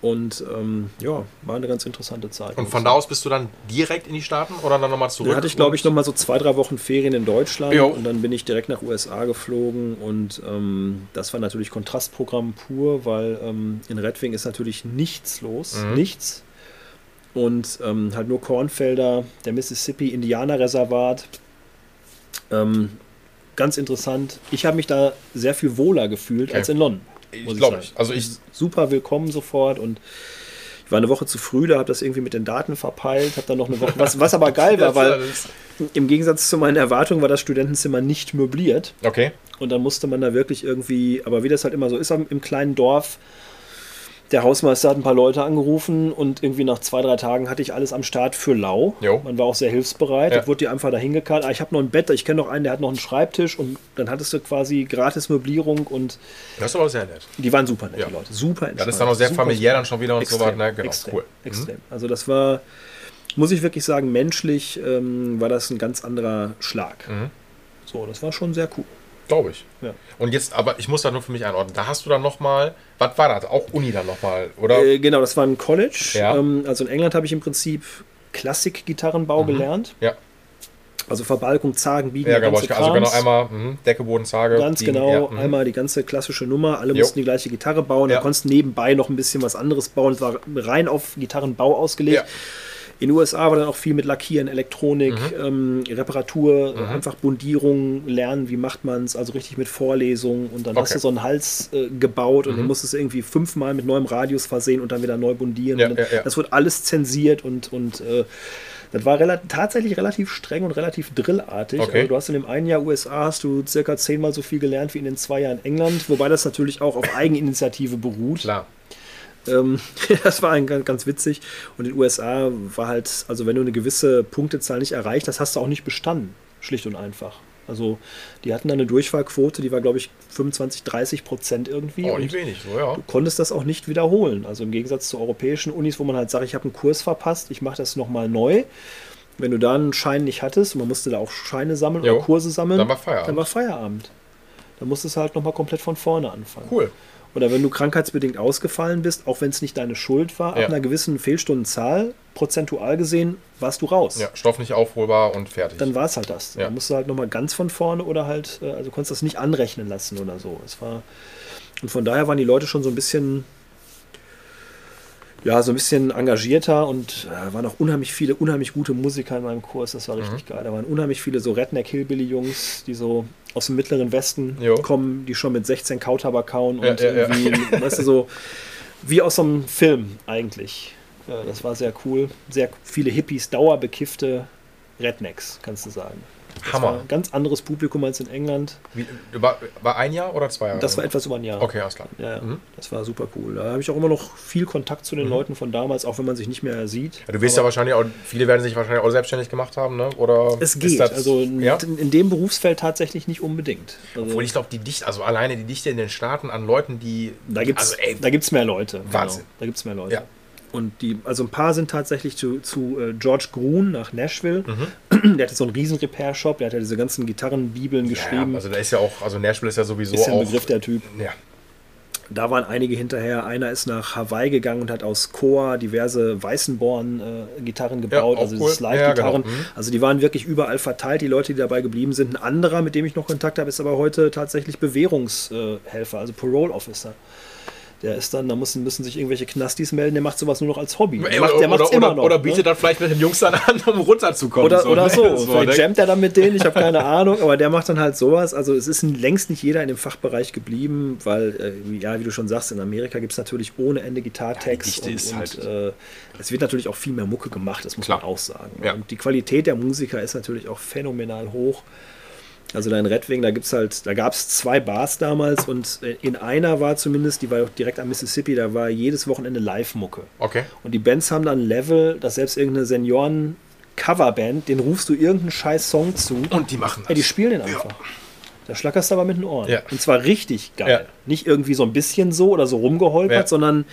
Und ähm, ja, war eine ganz interessante Zeit. Und von da aus bist du dann direkt in die Staaten oder dann nochmal zurück? Dann hatte ich, glaube ich, noch mal so zwei, drei Wochen Ferien in Deutschland Jo. und dann bin ich direkt nach USA geflogen und ähm, das war natürlich Kontrastprogramm pur, weil ähm, in Redwing ist natürlich nichts los, Mhm. nichts. Und ähm, halt nur Kornfelder, der Mississippi Indianerreservat. Ähm, ganz interessant. Ich habe mich da sehr viel wohler gefühlt Okay. als in London. Ich glaube ich. Also ich, super willkommen sofort und ich war eine Woche zu früh, da habe das irgendwie mit den Daten verpeilt, habe dann noch eine Woche, was, was aber geil war, weil im Gegensatz zu meinen Erwartungen war das Studentenzimmer nicht möbliert Okay. und dann musste man da wirklich irgendwie, aber wie das halt immer so ist im kleinen Dorf, der Hausmeister hat ein paar Leute angerufen und irgendwie nach zwei, drei Tagen hatte ich alles am Start für lau. Jo. Man war auch sehr hilfsbereit. Ja. Da wurde die einfach dahin gekarrt. Ah, ich habe noch ein Bett, ich kenne noch einen, der hat noch einen Schreibtisch und dann hattest du quasi gratis Möblierung und Das ist aber sehr nett. die waren super nett, Ja. die Leute. Super Ja, entspannt. das ist dann auch sehr super familiär dann schon wieder und so Extrem, weiter. Ne? Genau, extrem, cool. Extrem. Also das war, muss ich wirklich sagen, menschlich ähm, war das ein ganz anderer Schlag. Mhm. So, das war schon sehr cool. Glaube ich. Ja. Und jetzt, aber ich muss da nur für mich einordnen. Da hast du dann nochmal, was war das? Auch Uni dann nochmal, oder? Äh, genau, das war ein College. Ja. Ähm, also in England habe ich im Prinzip Klassik-Gitarrenbau gelernt. ja, Also Verbalkung, Zagen, Biegen, ja genau. ganze Ich, also genau Krams. einmal mhm, Decke, Boden, Zage. Ganz die- genau, ja, mhm. einmal die ganze klassische Nummer. Alle Jo. mussten die gleiche Gitarre bauen. Ja. Da konntest du nebenbei noch ein bisschen was anderes bauen. Es war rein auf Gitarrenbau ausgelegt. Ja. In den USA war dann auch viel mit Lackieren, Elektronik, Mhm. ähm, Reparatur, äh, einfach Bundierung lernen, wie macht man es, also richtig mit Vorlesungen. Und dann hast Okay. du so einen Hals äh, gebaut und Mhm. musstest du irgendwie fünfmal mit neuem Radius versehen und dann wieder neu bundieren. Ja, und dann, ja, ja. Das wird alles zensiert und, und äh, das war rela tatsächlich relativ streng und relativ drillartig. Okay. Also du hast in dem einen Jahr USA hast du circa zehnmal so viel gelernt wie in den zwei Jahren England, wobei das natürlich auch auf Eigeninitiative beruht. Klar. Ähm, das war ein, ganz, ganz witzig. Und in den USA war halt, also wenn du eine gewisse Punktezahl nicht erreicht hast, hast du auch nicht bestanden. Schlicht und einfach. Also die hatten dann eine Durchfallquote, die war, glaube ich, 25, 30 Prozent irgendwie. Oh, und nicht wenig, so, ja. du konntest das auch nicht wiederholen. Also im Gegensatz zu europäischen Unis, wo man halt sagt, ich habe einen Kurs verpasst, ich mache das nochmal neu. Wenn du da einen Schein nicht hattest, und man musste da auch Scheine sammeln Jo. oder Kurse sammeln, Dann war Feierabend. Dann war Feierabend. Dann musstest du halt nochmal komplett von vorne anfangen. Cool. Oder wenn du krankheitsbedingt ausgefallen bist, auch wenn es nicht deine Schuld war, Ja. ab einer gewissen Fehlstundenzahl, prozentual gesehen, warst du raus. Ja, Stoff nicht aufholbar und fertig. Dann war es halt das. Ja. Dann musst du halt nochmal ganz von vorne oder halt, äh, also konntest das nicht anrechnen lassen oder so. Es war, und von daher waren die Leute schon so ein bisschen, ja, so ein bisschen engagierter und äh, waren auch unheimlich viele, unheimlich gute Musiker in meinem Kurs. Das war richtig Mhm. geil. Da waren unheimlich viele so Redneck-Hillbilly-Jungs, die so aus dem mittleren Westen Jo. kommen, die schon mit 16 Kautabak kauen und Ja, ja, ja. irgendwie, weißt du, so wie aus so einem Film eigentlich. Ja, das war sehr cool. Sehr viele Hippies, dauerbekiffte Rednecks, kannst du sagen. Das Hammer. ein ganz anderes Publikum als in England. Wie, war, war ein Jahr oder zwei Jahre? Das war etwas über ein Jahr. Okay, alles klar. Ja, ja. Mhm. das war super cool. Da habe ich auch immer noch viel Kontakt zu den Leuten von damals, auch wenn man sich nicht mehr sieht. Ja, du wirst ja wahrscheinlich auch, viele werden sich wahrscheinlich auch selbstständig gemacht haben, ne? Oder es geht. das- also in, ja? in dem Berufsfeld tatsächlich nicht unbedingt. Also, Obwohl ich glaube, die Dichte, also alleine die Dichte in den Staaten an Leuten, die. da gibt es also, ey, da gibt's mehr Leute. Wahnsinn. Genau. Da gibt es mehr Leute. Ja. Und die, also ein paar sind tatsächlich zu, zu äh, George Grun nach Nashville. Mhm. Der hatte so einen riesen Repair-Shop, der hat ja diese ganzen Gitarrenbibeln ja, geschrieben. also da ist ja auch, also Nashville ist ja sowieso ist ja ein auch. Begriff der Typ. Ja, Da waren einige hinterher. Einer ist nach Hawaii gegangen und hat aus Koa diverse Weißenborn-Gitarren gebaut, auch also cool. diese Slide-Gitarren. Ja, genau. Mhm. Also die waren wirklich überall verteilt, die Leute, die dabei geblieben sind. Ein anderer, mit dem ich noch Kontakt habe, ist aber heute tatsächlich Bewährungshelfer, also Parole Officer. Der ist dann, da müssen, müssen sich irgendwelche Knastis melden, der macht sowas nur noch als Hobby. Der macht, der oder, immer oder, noch. oder ne? bietet dann vielleicht mit den Jungs dann an, um runterzukommen. Oder so. Oder ne? so. So, Vielleicht ne? jammt er dann mit denen, ich habe keine Ahnung, aber der macht dann halt sowas. Also es ist längst nicht jeder in dem Fachbereich geblieben, weil, äh, ja, wie du schon sagst, in Amerika gibt es natürlich ohne Ende Gitartext. Ja, und, ist und, halt- äh, es wird natürlich auch viel mehr Mucke gemacht, das muss Klar. man auch sagen. Ja. Und die Qualität der Musiker ist natürlich auch phänomenal hoch. Also da in Redwing, da gibt's halt, da gab es zwei Bars damals und äh, in einer war zumindest, die war auch direkt am Mississippi, da war jedes Wochenende Live-Mucke. Okay. Und die Bands haben dann ein Level, dass selbst irgendeine Senioren-Coverband, den rufst du irgendeinen scheiß Song zu. Und die machen das. Ja, die spielen den einfach. Da schlackerst du aber mit den Ohren. Ja. Und zwar richtig geil. Ja. Nicht irgendwie so ein bisschen so oder so rumgeholpert, Ja. sondern,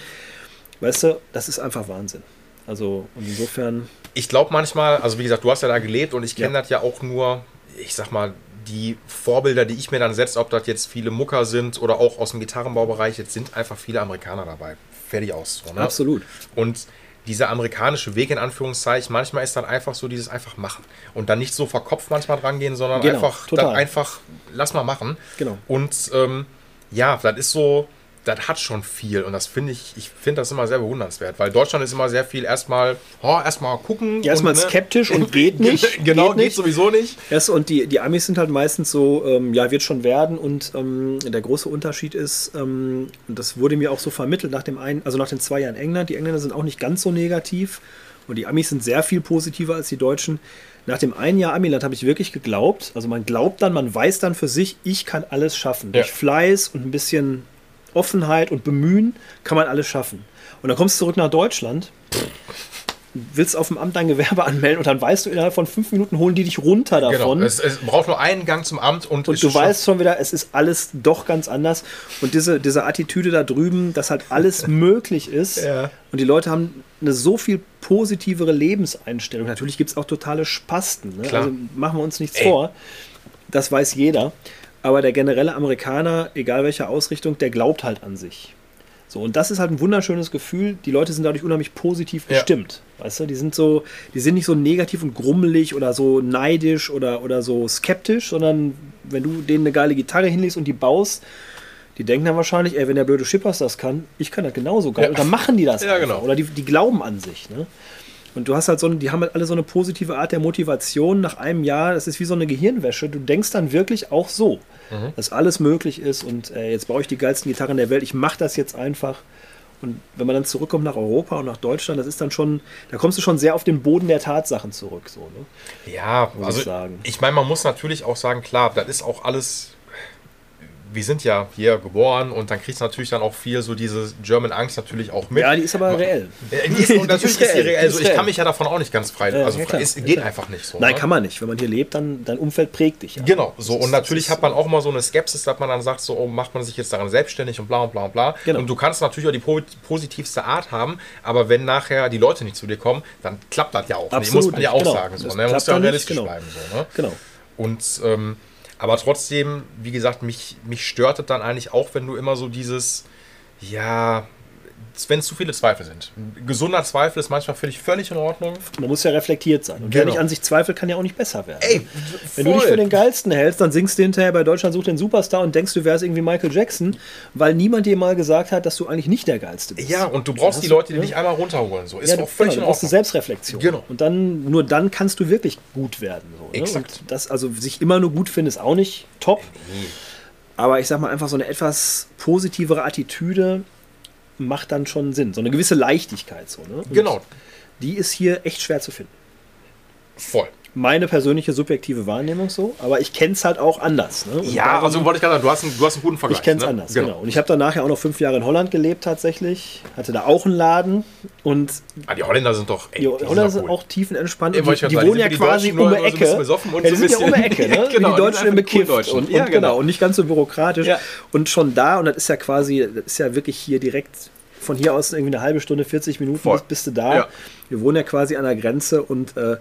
weißt du, das ist einfach Wahnsinn. Also und insofern, ich glaube manchmal, also wie gesagt, du hast ja da gelebt und ich kenne Ja. das ja auch nur, ich sag mal, die Vorbilder, die ich mir dann setze, ob das jetzt viele Mucker sind oder auch aus dem Gitarrenbaubereich, jetzt sind einfach viele Amerikaner dabei. Fertig aus. So, ne? absolut. Und dieser amerikanische Weg in Anführungszeichen, manchmal ist dann einfach so dieses einfach machen. Und dann nicht so verkopft manchmal dran gehen, sondern Genau, einfach, einfach, lass mal machen. Genau. Und ähm, ja, das ist so, das hat schon viel. Und das finde ich, ich finde das immer sehr bewundernswert, weil Deutschland ist immer sehr viel erstmal, oh, erstmal gucken. Ja, erstmal ne, skeptisch und geht nicht. genau, geht geht, nicht. sowieso nicht. Erst, und die, die Amis sind halt meistens so, ähm, ja, wird schon werden. Und ähm, der große Unterschied ist, ähm, und das wurde mir auch so vermittelt nach dem einen, also nach den zwei Jahren England, die Engländer sind auch nicht ganz so negativ. Und die Amis sind sehr viel positiver als die Deutschen. Nach dem einen Jahr Amiland habe ich wirklich geglaubt, also man glaubt dann, man weiß dann für sich, ich kann alles schaffen. Ja. Durch Fleiß und ein bisschen Offenheit und Bemühen kann man alles schaffen. Und dann kommst du zurück nach Deutschland, willst auf dem Amt dein Gewerbe anmelden und dann weißt du, innerhalb von fünf Minuten holen die dich runter Genau. davon. Es, es braucht nur einen Gang zum Amt und, Und du weißt schon wieder, es ist alles doch ganz anders. Und diese, diese Attitüde da drüben, dass halt alles möglich ist. Ja. Und die Leute haben eine so viel positivere Lebenseinstellung. Natürlich gibt es auch totale Spasten. Ne? Also machen wir uns nichts Ey. vor. Das weiß jeder. Aber der generelle Amerikaner, egal welcher Ausrichtung, der glaubt halt an sich. So, und das ist halt ein wunderschönes Gefühl. Die Leute sind dadurch unheimlich positiv Ja. gestimmt. Weißt du, die sind so, die sind nicht so negativ und grummelig oder so neidisch oder, oder so skeptisch, sondern wenn du denen eine geile Gitarre hinlegst und die baust, die denken dann wahrscheinlich, ey, wenn der blöde Schippers das kann, ich kann das genauso geil. Ja. Und dann machen die das Ja, einfach. genau. Oder die, die glauben an sich. Ne? Und du hast halt so eine, die haben halt alle so eine positive Art der Motivation nach einem Jahr. Das ist wie so eine Gehirnwäsche. Du denkst dann wirklich auch so, Mhm. dass alles möglich ist und äh, jetzt baue ich die geilsten Gitarren der Welt. Ich mache das jetzt einfach. Und wenn man dann zurückkommt nach Europa und nach Deutschland, das ist dann schon, da kommst du schon sehr auf den Boden der Tatsachen zurück. So, ne? Ja, Muss also ich sagen. ich meine, man muss natürlich auch sagen, klar, das ist auch alles. Wir sind ja hier geboren und dann kriegst du natürlich dann auch viel so diese German Angst natürlich auch mit. Ja, die ist aber reell. Äh, Die ist, und natürlich ist, die reell, reell. die Also ist ich reell. kann mich ja davon auch nicht ganz frei. Also ja, es geht einfach nicht so. Nein, ne? kann man nicht. Wenn man hier lebt, dann dein Umfeld prägt dich. Ja. Genau, so. Ist- Und natürlich hat man auch mal so eine Skepsis, dass man dann sagt, so, oh, macht man sich jetzt daran selbstständig und bla und bla und bla. Genau. Und du kannst natürlich auch die po positivste Art haben, aber wenn nachher die Leute nicht zu dir kommen, dann klappt das ja auch. Absolut Muss man ja auch genau. sagen. So, ne? Man muss ja realistisch genau. bleiben. So, ne? Genau. Und ähm, aber trotzdem, wie gesagt, mich, mich stört es dann eigentlich auch, wenn du immer so dieses, ja, wenn es zu viele Zweifel sind. Ein gesunder Zweifel ist manchmal völlig, völlig in Ordnung. Man muss ja reflektiert sein. Und wer Genau. nicht an sich zweifelt, kann ja auch nicht besser werden. Ey, Wenn du dich für den Geilsten hältst, dann singst du hinterher bei Deutschland sucht den Superstar und denkst, du wärst irgendwie Michael Jackson, weil niemand dir mal gesagt hat, dass du eigentlich nicht der Geilste bist. Ja, und du brauchst die Leute, die ja. dich einmal runterholen. So ist Ja, auch du, völlig genau, in du brauchst eine Ordnung. Selbstreflexion. Genau. Und dann, nur dann kannst du wirklich gut werden. So, ne? Exakt. Und das, also sich immer nur gut finden, ist auch nicht top. Aber ich sag mal einfach so eine etwas positivere Attitüde macht dann schon Sinn. So eine gewisse Leichtigkeit. So, ne? Genau, Die ist hier echt schwer zu finden. voll. Meine persönliche subjektive Wahrnehmung so, aber ich kenne es halt auch anders. Ne? Und Ja, also wollte ich gerade sagen, du hast einen, du hast einen guten Vergleich. ich kenne es ne? anders, genau. Und ich habe danach ja auch noch fünf Jahre in Holland gelebt tatsächlich, hatte da auch einen Laden und Ah, die Holländer sind doch, ey, die Holländer sind cool. auch tiefenentspannt und wollte die, die wohnen ja quasi um die so Ecke. und ja, die sind ja um die Ecke, ne? Genau, die Deutschen im coolen Bekifft Deutschen. und, Ja, und genau. genau. und nicht ganz so bürokratisch Ja. und schon da und das ist ja quasi, das ist ja wirklich hier direkt von hier aus irgendwie eine halbe Stunde, 40 Minuten Voll. bist, bist du da. Ja. Wir wohnen ja quasi an der Grenze und äh,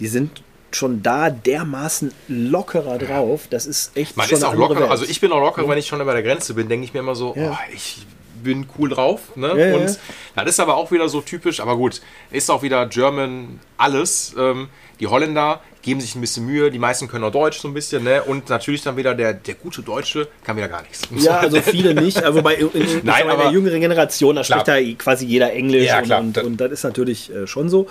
die sind schon da dermaßen lockerer drauf. Das ist echt Man schon ist auch andere locker, Welt. also ich bin auch locker, wenn ich schon über der Grenze bin, denke ich mir immer so, Ja. oh, ich bin cool drauf. Ne? Ja, und ja. das ist aber auch wieder so typisch, aber gut, ist auch wieder German alles. Ähm, die Holländer geben sich ein bisschen Mühe, die meisten können auch Deutsch so ein bisschen, ne? Und natürlich dann wieder der, der gute Deutsche kann wieder gar nichts. Ja, also viele nicht. Also bei in, in, Nein, in der aber- jüngeren Generation, da Klar. spricht da quasi jeder Englisch Ja, und, und, und das ist natürlich äh, schon so.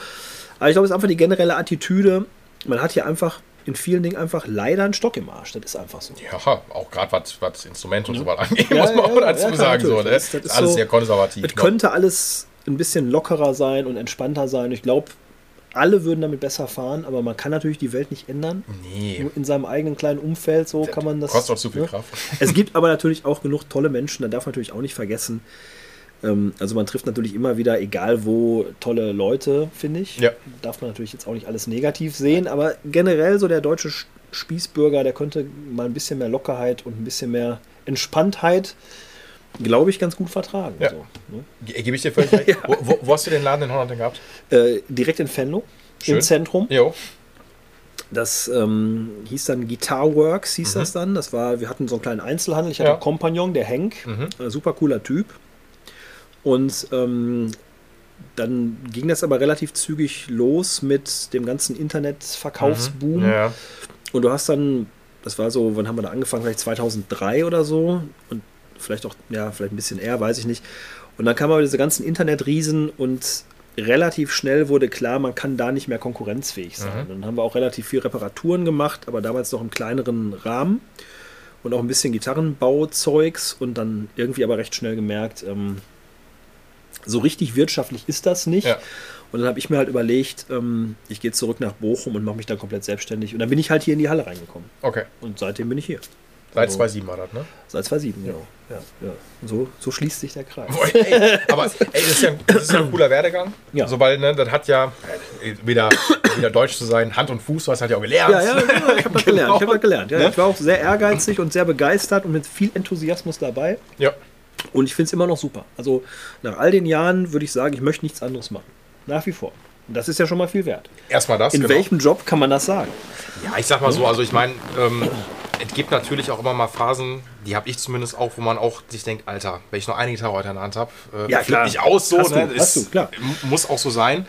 Aber ich glaube, es ist einfach die generelle Attitüde. Man hat hier einfach in vielen Dingen einfach leider einen Stock im Arsch. Das ist einfach so. Ja, auch gerade was, was Instrumente und so weiter angeht, Ja, muss man ja, auch ja, dazu ja, sagen. So, ne? Das ist- Das das ist alles so- sehr konservativ. Es ne? könnte alles ein bisschen lockerer sein und entspannter sein. Ich glaube, alle würden damit besser fahren, aber man kann natürlich die Welt nicht ändern. Nee. Nur in seinem eigenen kleinen Umfeld, so kann man das. Kostet auch zu viel ne? Kraft. Es gibt aber natürlich auch genug tolle Menschen, da darf man natürlich auch nicht vergessen. Ähm, also man trifft natürlich immer wieder, egal wo, tolle Leute, finde ich. Ja. Darf man natürlich jetzt auch nicht alles negativ sehen, aber generell so der deutsche Sch- Spießbürger, der könnte mal ein bisschen mehr Lockerheit und ein bisschen mehr Entspanntheit, glaube ich, ganz gut vertragen. Ja. So, ne? Ge- Gebe ich dir völlig recht. wo, wo, wo hast du den Laden in Holland denn gehabt? äh, direkt in Venlo, Schön. im Zentrum. Jo. Das ähm, hieß dann Guitar Works, hieß das dann. Das war, wir hatten so einen kleinen Einzelhandel. Ich hatte Mhm. Ja. einen Kompagnon, der Henk, äh, super cooler Typ. Und ähm, dann ging das aber relativ zügig los mit dem ganzen Internetverkaufsboom. Mhm. Ja. Und du hast dann, das war so, wann haben wir da angefangen? Vielleicht 2003 oder so. Und vielleicht auch, ja, vielleicht ein bisschen eher, weiß ich nicht. Und dann kamen aber diese ganzen Internetriesen und relativ schnell wurde klar, man kann da nicht mehr konkurrenzfähig sein. Dann haben wir auch relativ viel Reparaturen gemacht, aber damals noch im kleineren Rahmen und auch ein bisschen Gitarrenbauzeugs und dann irgendwie aber recht schnell gemerkt, ähm, so richtig wirtschaftlich ist das nicht. Ja. Und dann habe ich mir halt überlegt, ähm, ich gehe zurück nach Bochum und mache mich dann komplett selbstständig. Und dann bin ich halt hier in die Halle reingekommen. Okay. Und seitdem bin ich hier. Seit Also- 2007 war das, ne? Seit 2007, genau. Ja, ja. Und So, so schließt sich der Kreis. Boah, ey, aber ey, das, ist ja, das ist ja ein cooler Werdegang. Ja. So, weil, ne, das hat ja, äh, wieder, wieder deutsch zu sein, Hand und Fuß, was hat ja auch gelernt. Ja, ja, ja ich habe das gelernt. Ich, hab das gelernt. Ja, Ne? ich war auch sehr ehrgeizig und sehr begeistert und mit viel Enthusiasmus dabei. ja. Und ich finde es immer noch super. Also nach all den Jahren würde ich sagen, ich möchte nichts anderes machen. Nach wie vor. Und das ist ja schon mal viel wert. Erstmal das. In genau. welchem Job kann man das sagen? Ja, ich sag mal so, also ich meine, ähm, es gibt natürlich auch immer mal Phasen, die habe ich zumindest auch, wo man auch sich denkt, Alter, wenn ich noch eine Gitarre heute in der Hand habe, äh, Ja, flipp klar. mich aus so. Hast du, ne? hast du, klar. Muss auch so sein.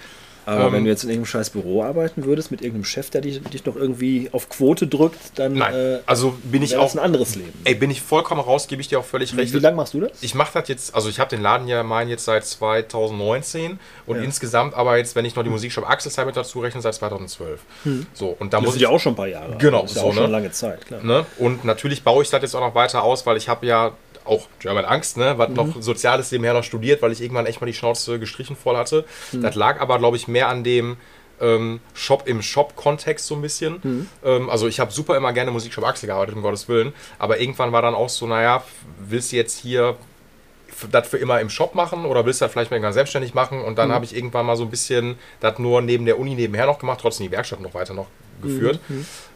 Aber Ähm, wenn du jetzt in irgendeinem scheiß Büro arbeiten würdest, mit irgendeinem Chef, der dich, dich noch irgendwie auf Quote drückt, dann Nein, äh, also bin ich wäre das auch, ein anderes Leben. ey, bin ich vollkommen raus, gebe ich dir auch völlig recht. Wie lange machst du das? Ich mache das jetzt, also ich habe den Laden ja meinen jetzt seit 2019 und Ja. insgesamt aber jetzt, wenn ich noch die Musikshop Axelzeit mit dazu rechne, seit 2012. So, und da Das muss sind ich ja auch schon ein paar Jahre. Genau, das ist ja so, auch schon ne? eine lange Zeit, klar. Ne? Und natürlich baue ich das jetzt auch noch weiter aus, weil ich habe ja auch German Angst, ne? was noch soziales nebenher noch studiert, weil ich irgendwann echt mal die Schnauze gestrichen voll hatte. Das lag aber, glaube ich, mehr an dem ähm, Shop im Shop-Kontext so ein bisschen. Ähm, also ich habe super immer gerne Musikshop Axel gearbeitet, um Gottes Willen. Aber irgendwann war dann auch so, naja, willst du jetzt hier das für immer im Shop machen oder willst du das vielleicht mal ganz selbstständig machen? Und dann habe ich irgendwann mal so ein bisschen das nur neben der Uni nebenher noch gemacht, trotzdem die Werkstatt noch weiter noch geführt.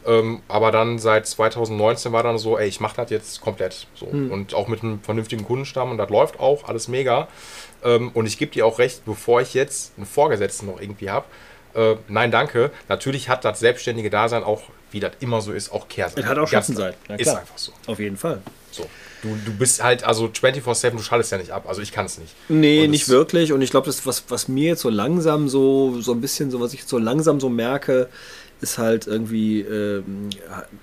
Ähm, aber dann seit 2019 war dann so, ey, ich mache das jetzt komplett so. Und auch mit einem vernünftigen Kundenstamm und das läuft auch, alles mega. Ähm, und ich gebe dir auch recht, bevor ich jetzt einen Vorgesetzten noch irgendwie habe, äh, nein, danke. Natürlich hat das selbstständige Dasein auch, wie das immer so ist, auch Kehrseite. Es hat auch na Ist einfach so. Auf jeden Fall. so. Du, du bist halt, also 24-7, du schaltest ja nicht ab. Also ich kann es nicht. Nee, Und nicht wirklich. Und ich glaube, das, was, was mir jetzt so langsam so, so ein bisschen, so was ich jetzt so langsam so merke, ist halt irgendwie, ähm,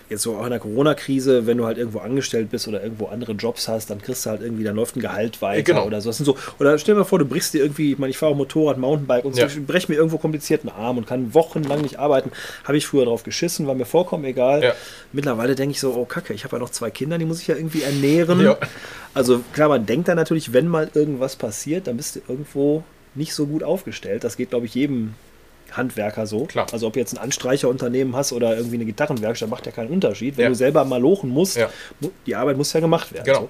jetzt so auch in der Corona-Krise, wenn du halt irgendwo angestellt bist oder irgendwo andere Jobs hast, dann kriegst du halt irgendwie, dann läuft ein Gehalt weiter Genau. oder so. Das sind so. Oder stell dir mal vor, du brichst dir irgendwie, ich meine, ich fahre auch Motorrad, Mountainbike und so, Ja. ich brech mir irgendwo kompliziert einen Arm und kann wochenlang nicht arbeiten. Habe ich früher drauf geschissen, war mir vollkommen egal. Ja. Mittlerweile denke ich so, oh Kacke, ich habe ja noch zwei Kinder, die muss ich ja irgendwie ernähren. Ja. Also klar, man denkt dann natürlich, wenn mal irgendwas passiert, dann bist du irgendwo nicht so gut aufgestellt. Das geht, glaube ich, jedem Handwerker so. Klar. Also ob du jetzt ein Anstreicherunternehmen hast oder irgendwie eine Gitarrenwerkstatt, macht ja keinen Unterschied. Wenn Ja. du selber mal lochen musst, Ja. die Arbeit muss ja gemacht werden. Genau. So.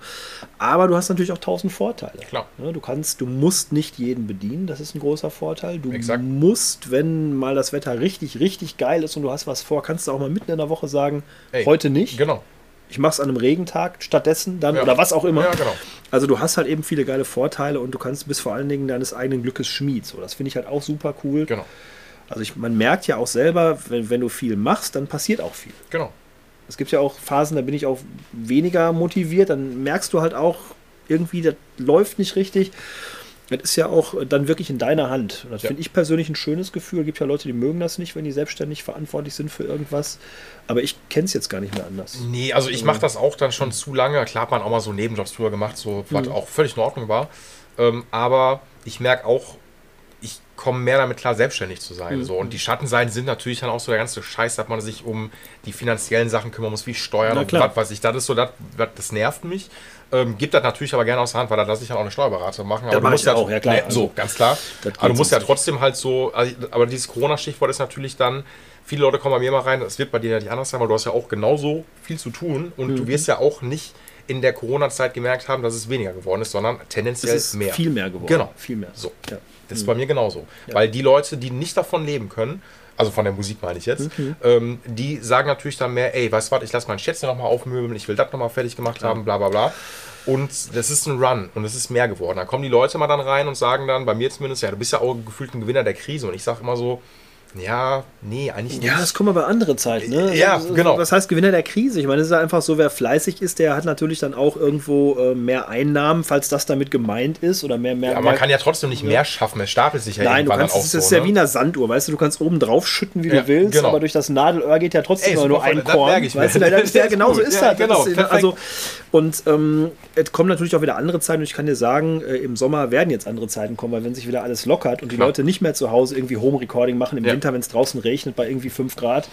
Aber du hast natürlich auch tausend Vorteile. Klar. Du kannst, du musst nicht jeden bedienen, das ist ein großer Vorteil. Du Exakt. musst, wenn mal das Wetter richtig, richtig geil ist und du hast was vor, kannst du auch mal mitten in der Woche sagen, Ey, heute nicht. Genau. Ich mache es an einem Regentag stattdessen dann Ja. oder was auch immer. Ja, genau. Also du hast halt eben viele geile Vorteile und du kannst bis vor allen Dingen deines eigenen Glückes Schmied. So, das finde ich halt auch super cool. Genau. Also ich, man merkt ja auch selber, wenn, wenn du viel machst, dann passiert auch viel. Genau. Es gibt ja auch Phasen, da bin ich auch weniger motiviert, dann merkst du halt auch irgendwie, das läuft nicht richtig. Das ist ja auch dann wirklich in deiner Hand. Und das Ja. finde ich persönlich ein schönes Gefühl. Es gibt ja Leute, die mögen das nicht, wenn die selbstständig verantwortlich sind für irgendwas. Aber ich kenne es jetzt gar nicht mehr anders. Nee, also ich mache das auch dann schon zu lange. Klar hat man auch mal so Nebenjobs früher gemacht, so was auch völlig in Ordnung war. Ähm, aber ich merke auch, kommen mehr damit klar, selbstständig zu sein. So. Und die Schattenseiten sind natürlich dann auch so der ganze Scheiß, dass man sich um die finanziellen Sachen kümmern muss, wie Steuern Na und was weiß ich. Das ist so, das, das nervt mich. Ähm, gibt das natürlich aber gerne aus der Hand, weil da lasse ich dann auch eine Steuerberatung machen. Aber Das du musst ich auch, ja klar. Nee, Also, so, ganz klar. Aber du musst ja trotzdem halt so, also, aber dieses Corona-Stichwort ist natürlich dann, viele Leute kommen bei mir mal rein, das wird bei dir ja nicht anders sein, weil du hast ja auch genauso viel zu tun und Mhm. du wirst ja auch nicht in der Corona-Zeit gemerkt haben, dass es weniger geworden ist, sondern Es tendenziell ist mehr. viel mehr geworden. Genau. Viel mehr. So. Ja. Das ist bei mir genauso. Weil die Leute, die nicht davon leben können, also von der Musik meine ich jetzt, ähm, die sagen natürlich dann mehr, ey, weißt du was, ich lasse mein Schätzchen nochmal aufmöbeln, ich will das nochmal fertig gemacht haben, bla bla bla. Und das ist ein Run und es ist mehr geworden. Da kommen die Leute mal dann rein und sagen dann, bei mir zumindest, ja, du bist ja auch gefühlt ein Gewinner der Krise. Und ich sage immer so, ja, nee, eigentlich nicht. Ja, das kommen aber andere Zeiten, ne? Ja, Also, genau. Was heißt Gewinner der Krise? Ich meine, es ist ja einfach so, wer fleißig ist, der hat natürlich dann auch irgendwo äh, mehr Einnahmen, falls das damit gemeint ist oder mehr, mehr. aber man kann ja trotzdem nicht mehr schaffen, es stapelt sich ja Nein, du irgendwann kannst, dann auch ist so. ja ne? wie eine Sanduhr, weißt du, du kannst oben drauf schütten, wie Ja, du willst, genau. aber durch das Nadelöhr geht ja trotzdem Ey, nur ein das Korn. merke ich mir. weißt du, das, Das ja, ist genau so gut. ist Ja, das. genau, das ist, also, und ähm, es kommen natürlich auch wieder andere Zeiten und ich kann dir sagen, äh, im Sommer werden jetzt andere Zeiten kommen, weil wenn sich wieder alles lockert und die Klar. Leute nicht mehr zu Hause irgendwie Home-Recording machen im Ja. Winter, wenn es draußen regnet bei irgendwie 5 Grad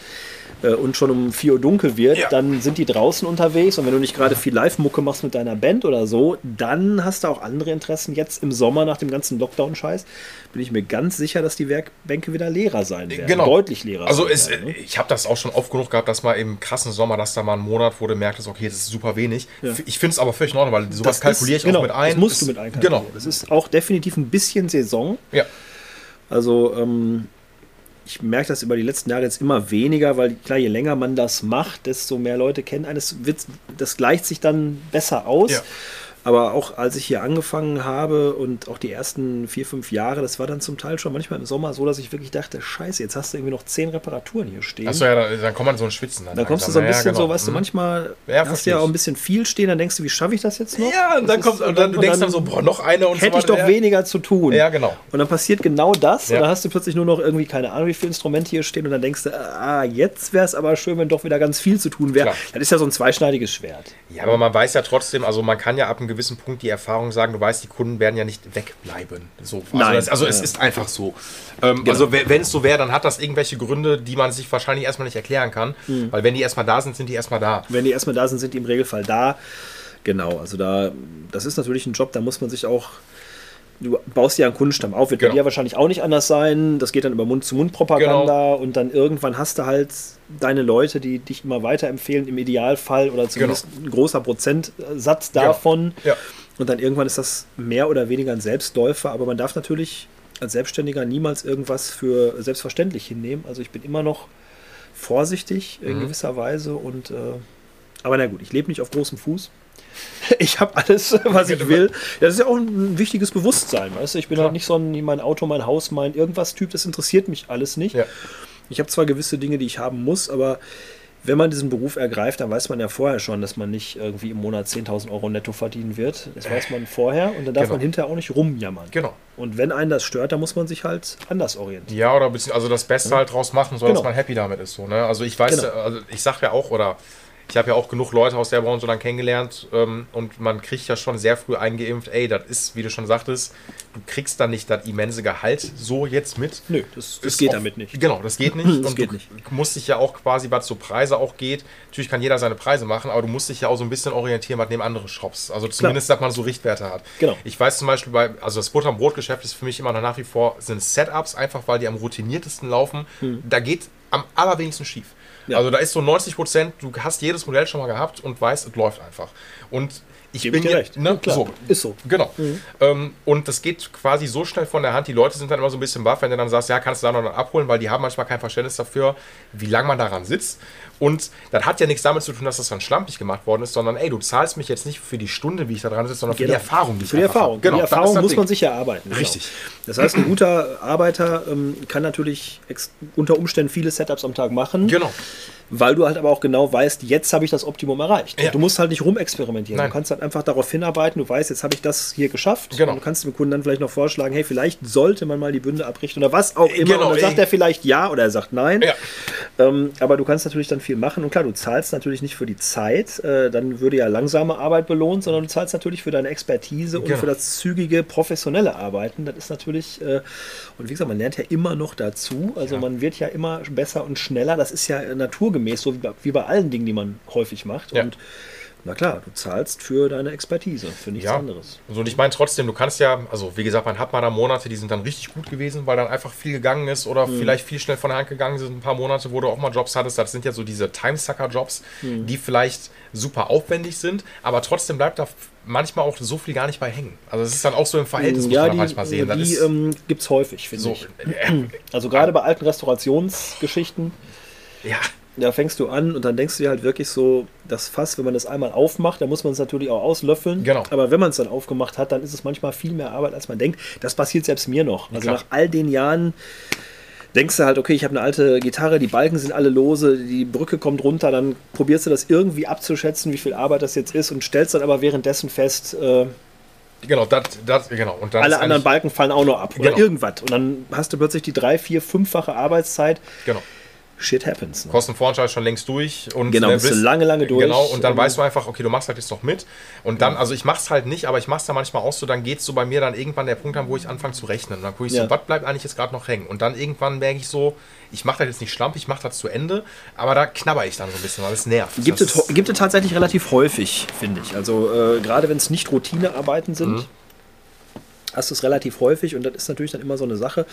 äh, und schon um 4 Uhr dunkel wird, Ja. dann sind die draußen unterwegs und wenn du nicht gerade viel Live-Mucke machst mit deiner Band oder so, dann hast du auch andere Interessen. Jetzt im Sommer nach dem ganzen Lockdown-Scheiß bin ich mir ganz sicher, dass die Werkbänke wieder leerer sein werden. Genau. Deutlich leerer Also sein es, werden. ne? ich habe das auch schon oft genug gehabt, dass mal im krassen Sommer, dass da mal ein Monat, wo du merktest, okay, das ist super wenig. Ja. Ich finde es aber völlig in Ordnung, weil sowas Das kalkuliere ist- ich genau, auch mit ein. Das musst Das- du mit einkalkulieren. Genau. Das ist auch definitiv ein bisschen Saison. Ja. Also ähm, ich merke das über die letzten Jahre jetzt immer weniger, weil klar, je länger man das macht, desto mehr Leute kennen eines. Das gleicht sich dann besser aus. Ja. Aber auch als ich hier angefangen habe und auch die ersten vier, fünf Jahre, das war dann zum Teil schon manchmal im Sommer so, dass ich wirklich dachte, scheiße, jetzt hast du irgendwie noch zehn Reparaturen hier stehen. Achso, ja, dann, dann kommt man so ein Schwitzen. Dann Da kommst du so ein bisschen Ja, genau. so, weißt du, Mhm. manchmal Ja, hast du ja auch ein bisschen viel stehen, dann denkst du, wie schaffe ich das jetzt noch? Ja, und dann, kommt, und dann, du denkst dann so, boah, noch eine und hätte so ich doch weniger zu tun. Ja, genau. Und dann passiert genau das. Und dann hast du plötzlich nur noch irgendwie, keine Ahnung, wie viele Instrumente hier stehen. Und dann denkst du, ah, jetzt wäre es aber schön, wenn doch wieder ganz viel zu tun wäre. Das ist ja so ein zweischneidiges Schwert. Ja, aber man weiß ja trotzdem, also man kann ja ab einem gewissen Punkt die Erfahrung sagen, du weißt, die Kunden werden ja nicht wegbleiben. So, also Nein. das, also es ist einfach so. Ähm, Also we- wenn es so wäre, dann hat das irgendwelche Gründe, die man sich wahrscheinlich erstmal nicht erklären kann. Hm. Weil wenn die erstmal da sind, sind die erstmal da. Wenn die erstmal da sind, sind die im Regelfall da. Genau, also da, das ist natürlich ein Job, da muss man sich auch. Du baust ja einen Kundenstamm auf, wird bei Genau. dir wahrscheinlich auch nicht anders sein. Das geht dann über Mund-zu-Mund-Propaganda und dann irgendwann hast du halt deine Leute, die dich immer weiterempfehlen, im Idealfall oder zumindest ein großer Prozentsatz Genau. davon. Ja. Und dann irgendwann ist das mehr oder weniger ein Selbstläufer, aber man darf natürlich als Selbstständiger niemals irgendwas für selbstverständlich hinnehmen. Also ich bin immer noch vorsichtig in Mhm. gewisser Weise und äh, aber na gut, ich lebe nicht auf großem Fuß. Ich habe alles, was ich will. Das ist ja auch ein wichtiges Bewusstsein, weißt du? Ich bin Klar. halt nicht so ein mein Auto, mein Haus, mein irgendwas Typ, das interessiert mich alles nicht. Ja. Ich habe zwar gewisse Dinge, die ich haben muss, aber wenn man diesen Beruf ergreift, dann weiß man ja vorher schon, dass man nicht irgendwie im Monat 10.000 Euro netto verdienen wird. Das weiß man vorher und dann darf Genau. man hinterher auch nicht rumjammern. Genau. Und wenn einen das stört, dann muss man sich halt anders orientieren. Ja, oder bezieh- also das Beste halt draus machen, so dass Genau. man happy damit ist. So, ne? Also ich weiß, Genau. also ich sag ja auch, oder ich habe ja auch genug Leute aus der Branche dann kennengelernt ähm, und man kriegt ja schon sehr früh eingeimpft, ey, das ist, wie du schon sagtest, du kriegst dann nicht das immense Gehalt so jetzt mit. Nö, das, das geht auch- damit nicht. Genau, das geht nicht. Das und geht du nicht. musst dich ja auch quasi, was so Preise auch geht, natürlich kann jeder seine Preise machen, aber du musst dich ja auch so ein bisschen orientieren, was neben andere Shops. Also zumindest, dass man so Richtwerte hat. Genau. Ich weiß zum Beispiel bei, also das Butter- und Brotgeschäft ist für mich immer noch nach wie vor, sind Setups, einfach weil die am routiniertesten laufen. Da geht am allerwenigsten schief. Ja. Also da ist so 90 Prozent, du hast jedes Modell schon mal gehabt und weißt, es läuft einfach. Und ich Gebe bin dir recht. Ne, klar. So. Ist so. Genau. Ähm, und das geht quasi so schnell von der Hand. Die Leute sind dann immer so ein bisschen baff, wenn du dann sagst, ja, kannst du da noch abholen, weil die haben manchmal kein Verständnis dafür, wie lange man daran sitzt. Und das hat ja nichts damit zu tun, dass das dann schlampig gemacht worden ist, sondern ey, du zahlst mich jetzt nicht für die Stunde, wie ich da dran sitze, sondern für die Genau. Erfahrung, die ich Für die Erfahrung. Genau, die Erfahrung muss Ding. man sich erarbeiten. genau. Richtig. Das heißt, ein guter Arbeiter ähm, kann natürlich ex- unter Umständen viele Setups am Tag machen, Genau. Weil du halt aber auch genau weißt, jetzt habe ich das Optimum erreicht. Ja. Du musst halt nicht rumexperimentieren. Nein. Du kannst halt einfach darauf hinarbeiten, du weißt, jetzt habe ich das hier geschafft. Genau. Und du kannst dem Kunden dann vielleicht noch vorschlagen, hey, vielleicht sollte man mal die Bünde abrichten oder was auch immer. Genau, und dann sagt er vielleicht ja oder er sagt nein. Ja. Ähm, aber du kannst natürlich dann viel machen. Und klar, du zahlst natürlich nicht für die Zeit, äh, dann würde ja langsame Arbeit belohnt, sondern du zahlst natürlich für deine Expertise und Genau. für das zügige, professionelle Arbeiten. Das ist natürlich, äh, und wie gesagt, man lernt ja immer noch dazu. Also Ja. man wird ja immer besser und schneller. Das ist ja naturgemäß, so wie bei, allen Dingen, die man häufig macht. Ja. Und na klar, du zahlst für deine Expertise, für nichts Ja. anderes. So, und ich meine trotzdem, du kannst ja, also wie gesagt, man hat mal da Monate, die sind dann richtig gut gewesen, weil dann einfach viel gegangen ist oder Mhm. vielleicht viel schnell von der Hand gegangen sind. Ein paar Monate, wo du auch mal Jobs hattest. Das sind ja so diese Timesucker-Jobs, Mhm. die vielleicht super aufwendig sind, aber trotzdem bleibt da manchmal auch so viel gar nicht bei hängen. Also es ist dann auch so im Verhältnis, muss ja, man die, manchmal sehen. Die ähm, gibt es häufig, finde so, ich. äh, Also gerade bei alten Restaurationsgeschichten, ja, da fängst du an und dann denkst du dir halt wirklich so, das Fass, wenn man das einmal aufmacht, dann muss man es natürlich auch auslöffeln. Genau. Aber wenn man es dann aufgemacht hat, dann ist es manchmal viel mehr Arbeit, als man denkt. Das passiert selbst mir noch. Also klar. nach all den Jahren denkst du halt, okay, ich habe eine alte Gitarre, die Balken sind alle lose, die Brücke kommt runter, dann probierst du das irgendwie abzuschätzen, wie viel Arbeit das jetzt ist und stellst dann aber währenddessen fest, äh, genau, das, das, genau. Und dann alle anderen Balken fallen auch noch ab oder Genau. irgendwas. Und dann hast du plötzlich die drei, vier, fünffache Arbeitszeit. Genau. Shit happens. Ne? Kostenvoranschlag ist schon längst durch und Genau, bist du lange, lange durch. Genau, und dann Ähm, weißt du einfach, okay, du machst halt jetzt noch mit. Und dann, also ich mach's halt nicht, aber ich mach's da manchmal auch so, dann geht's so bei mir dann irgendwann der Punkt an, wo ich anfange zu rechnen. Und dann gucke ich Ja. so, was bleibt eigentlich jetzt gerade noch hängen? Und dann irgendwann merke ich so, ich mache das jetzt nicht schlampig, ich mache das zu Ende, aber da knabber ich dann so ein bisschen, weil es nervt. Gibt Das es, gibt es tatsächlich relativ häufig, finde ich. Also äh, gerade wenn es nicht Routinearbeiten sind, Mhm. hast du es relativ häufig und das ist natürlich dann immer so eine Sache.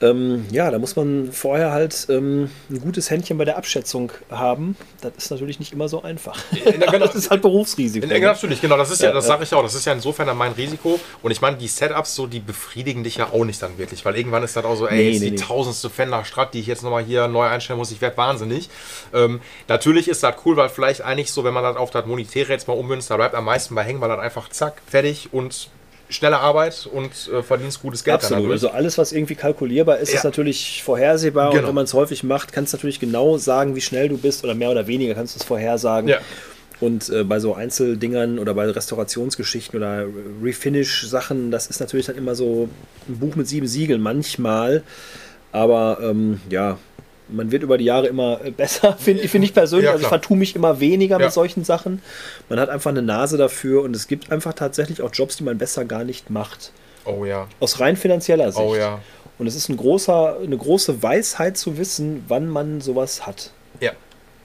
Ähm, ja, da muss man vorher halt ähm, ein gutes Händchen bei der Abschätzung haben. Das ist natürlich nicht immer so einfach. Genau. das ist halt Berufsrisiko. Ja, natürlich, genau, das ist ja, das sage ich auch, das ist ja insofern mein Risiko. Und ich meine, die Setups, so, die befriedigen dich ja auch nicht dann wirklich, weil irgendwann ist das auch so, ey, Nee, jetzt nee, die nee. tausendste Fender Strat, die ich jetzt nochmal hier neu einstellen muss, ich werde wahnsinnig. Ähm, natürlich ist das cool, weil vielleicht eigentlich so, wenn man das auf das Monetäre jetzt mal ummünzt, da bleibt am meisten bei hängen, weil das einfach zack, fertig und schnelle Arbeit und äh, verdienst gutes Geld Absolut. Also alles, was irgendwie kalkulierbar ist, Ja. ist natürlich vorhersehbar. Und Genau. wenn man es häufig macht, kannst du natürlich genau sagen, wie schnell du bist oder mehr oder weniger kannst du es vorhersagen. Ja. Und äh, bei so Einzeldingern oder bei Restaurationsgeschichten oder Refinish-Sachen, das ist natürlich dann immer so ein Buch mit sieben Siegeln manchmal. Aber ähm, ja, man wird über die Jahre immer äh, besser, finde find ich persönlich. Ja, also ich vertue mich immer weniger Ja. mit solchen Sachen. Man hat einfach eine Nase dafür und es gibt einfach tatsächlich auch Jobs, die man besser gar nicht macht. Oh ja, Aus rein finanzieller Sicht. oh ja. Und es ist ein großer, eine große Weisheit zu wissen, wann man sowas hat. Ja,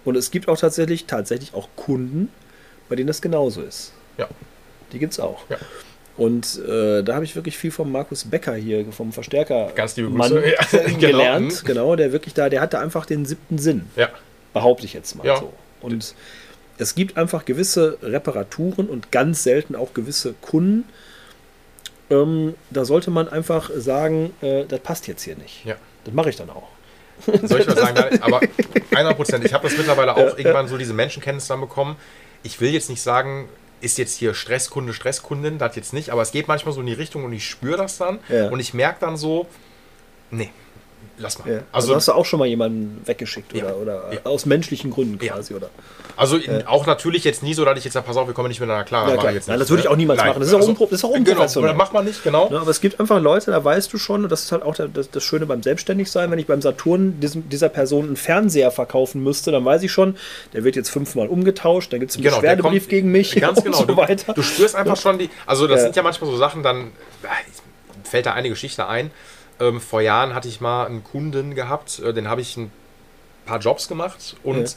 Und es gibt auch tatsächlich, tatsächlich auch Kunden, bei denen das genauso ist. ja, Die gibt es auch. ja. Und äh, da habe ich wirklich viel vom Markus Becker hier, vom Verstärker Ganz liebe Mann Grüße. Ja, genau. gelernt. Mhm. Genau, der wirklich da, der hatte einfach den siebten Sinn, Ja, behaupte ich jetzt mal Ja. so. Und es gibt einfach gewisse Reparaturen und ganz selten auch gewisse Kunden. Ähm, da sollte man einfach sagen, äh, das passt jetzt hier nicht. ja. Das mache ich dann auch. Soll ich mal sagen, aber 100 Prozent. Ich habe das mittlerweile auch irgendwann so diese Menschenkenntnis dann bekommen. Ich will jetzt nicht sagen, ist jetzt hier Stresskunde, Stresskundin, das jetzt nicht, aber es geht manchmal so in die Richtung und ich spüre das dann Ja. und ich merke dann so, nee, lass mal. Ja. Also, Also, hast du auch schon mal jemanden weggeschickt Ja. oder, oder Ja. aus menschlichen Gründen quasi, oder? also in, auch natürlich jetzt nie so, dass ich jetzt sage, pass auf, wir kommen nicht miteinander klar. Ja, klar. jetzt Nein, das würde ich ne? auch niemals Nein. machen. Das ist auch unpro- das ist auch Genau, unprofessionell. das macht man nicht, genau. Aber es gibt einfach Leute, da weißt du schon, und das ist halt auch das, das Schöne beim Selbstständigsein, wenn ich beim Saturn diesem, dieser Person einen Fernseher verkaufen müsste, dann weiß ich schon, der wird jetzt fünfmal umgetauscht, dann gibt es einen Genau, Beschwerdebrief kommt- gegen mich Ganz und genau. so du, weiter. du spürst einfach schon die. Also, das sind ja manchmal so Sachen, dann äh, fällt da eine Geschichte ein. Ähm, vor Jahren hatte ich mal einen Kunden gehabt, äh, den habe ich ein paar Jobs gemacht und Ja.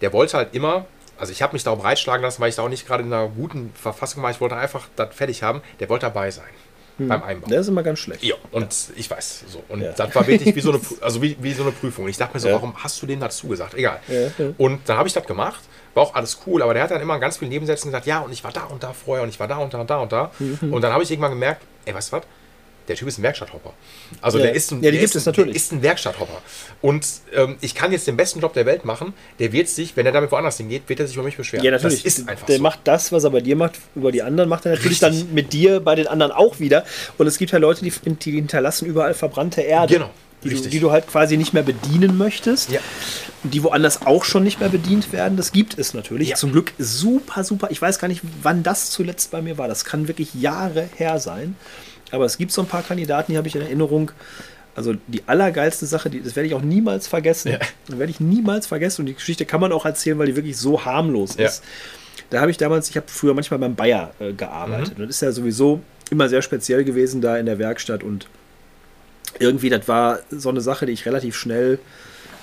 der wollte halt immer. Also ich habe mich da auch breitschlagen lassen, weil ich da auch nicht gerade in einer guten Verfassung war. Ich wollte einfach das fertig haben. Der wollte dabei sein beim Einbau. Der ist immer ganz schlecht. Ja, und ich weiß. So. Und Ja. das war wirklich wie so eine, also wie, wie so eine Prüfung. Ich dachte mir so, Ja. warum hast du dem dazu gesagt? Egal. Ja, ja. Und dann habe ich das gemacht. War auch alles cool, aber der hat dann immer ganz viel Nebensätzen gesagt, ja, und ich war da und da vorher und ich war da und da und da und da. Mhm. Und dann habe ich irgendwann gemerkt, ey, weißt du was? Der Typ ist ein Werkstatthopper. Also Ja. der ist ein, Ja, der gibt ist, es natürlich. Der ist ein Werkstatthopper. Und ähm, ich kann jetzt den besten Job der Welt machen. Der wird sich, wenn er damit woanders hingeht, wird er sich über mich beschweren. Ja, natürlich. Das ist einfach der so. macht das, was er bei dir macht, über die anderen, macht er natürlich Richtig. dann mit dir bei den anderen auch wieder. Und es gibt ja Leute, die, die hinterlassen überall verbrannte Erde. Genau, Die du, die du halt quasi nicht mehr bedienen möchtest. Ja. Und die woanders auch schon nicht mehr bedient werden. Das gibt es natürlich. Ja. Zum Glück super, super. Ich weiß gar nicht, wann das zuletzt bei mir war. Das kann wirklich Jahre her sein. Aber es gibt so ein paar Kandidaten, die habe ich in Erinnerung. Also die allergeilste Sache, die, das werde ich auch niemals vergessen. Ja. Das werde ich niemals vergessen. Und die Geschichte kann man auch erzählen, weil die wirklich so harmlos Ja. ist. Da habe ich damals, ich habe früher manchmal beim Bayer äh, gearbeitet. Mhm. Und das ist ja sowieso immer sehr speziell gewesen da in der Werkstatt. Und irgendwie, das war so eine Sache, die ich relativ schnell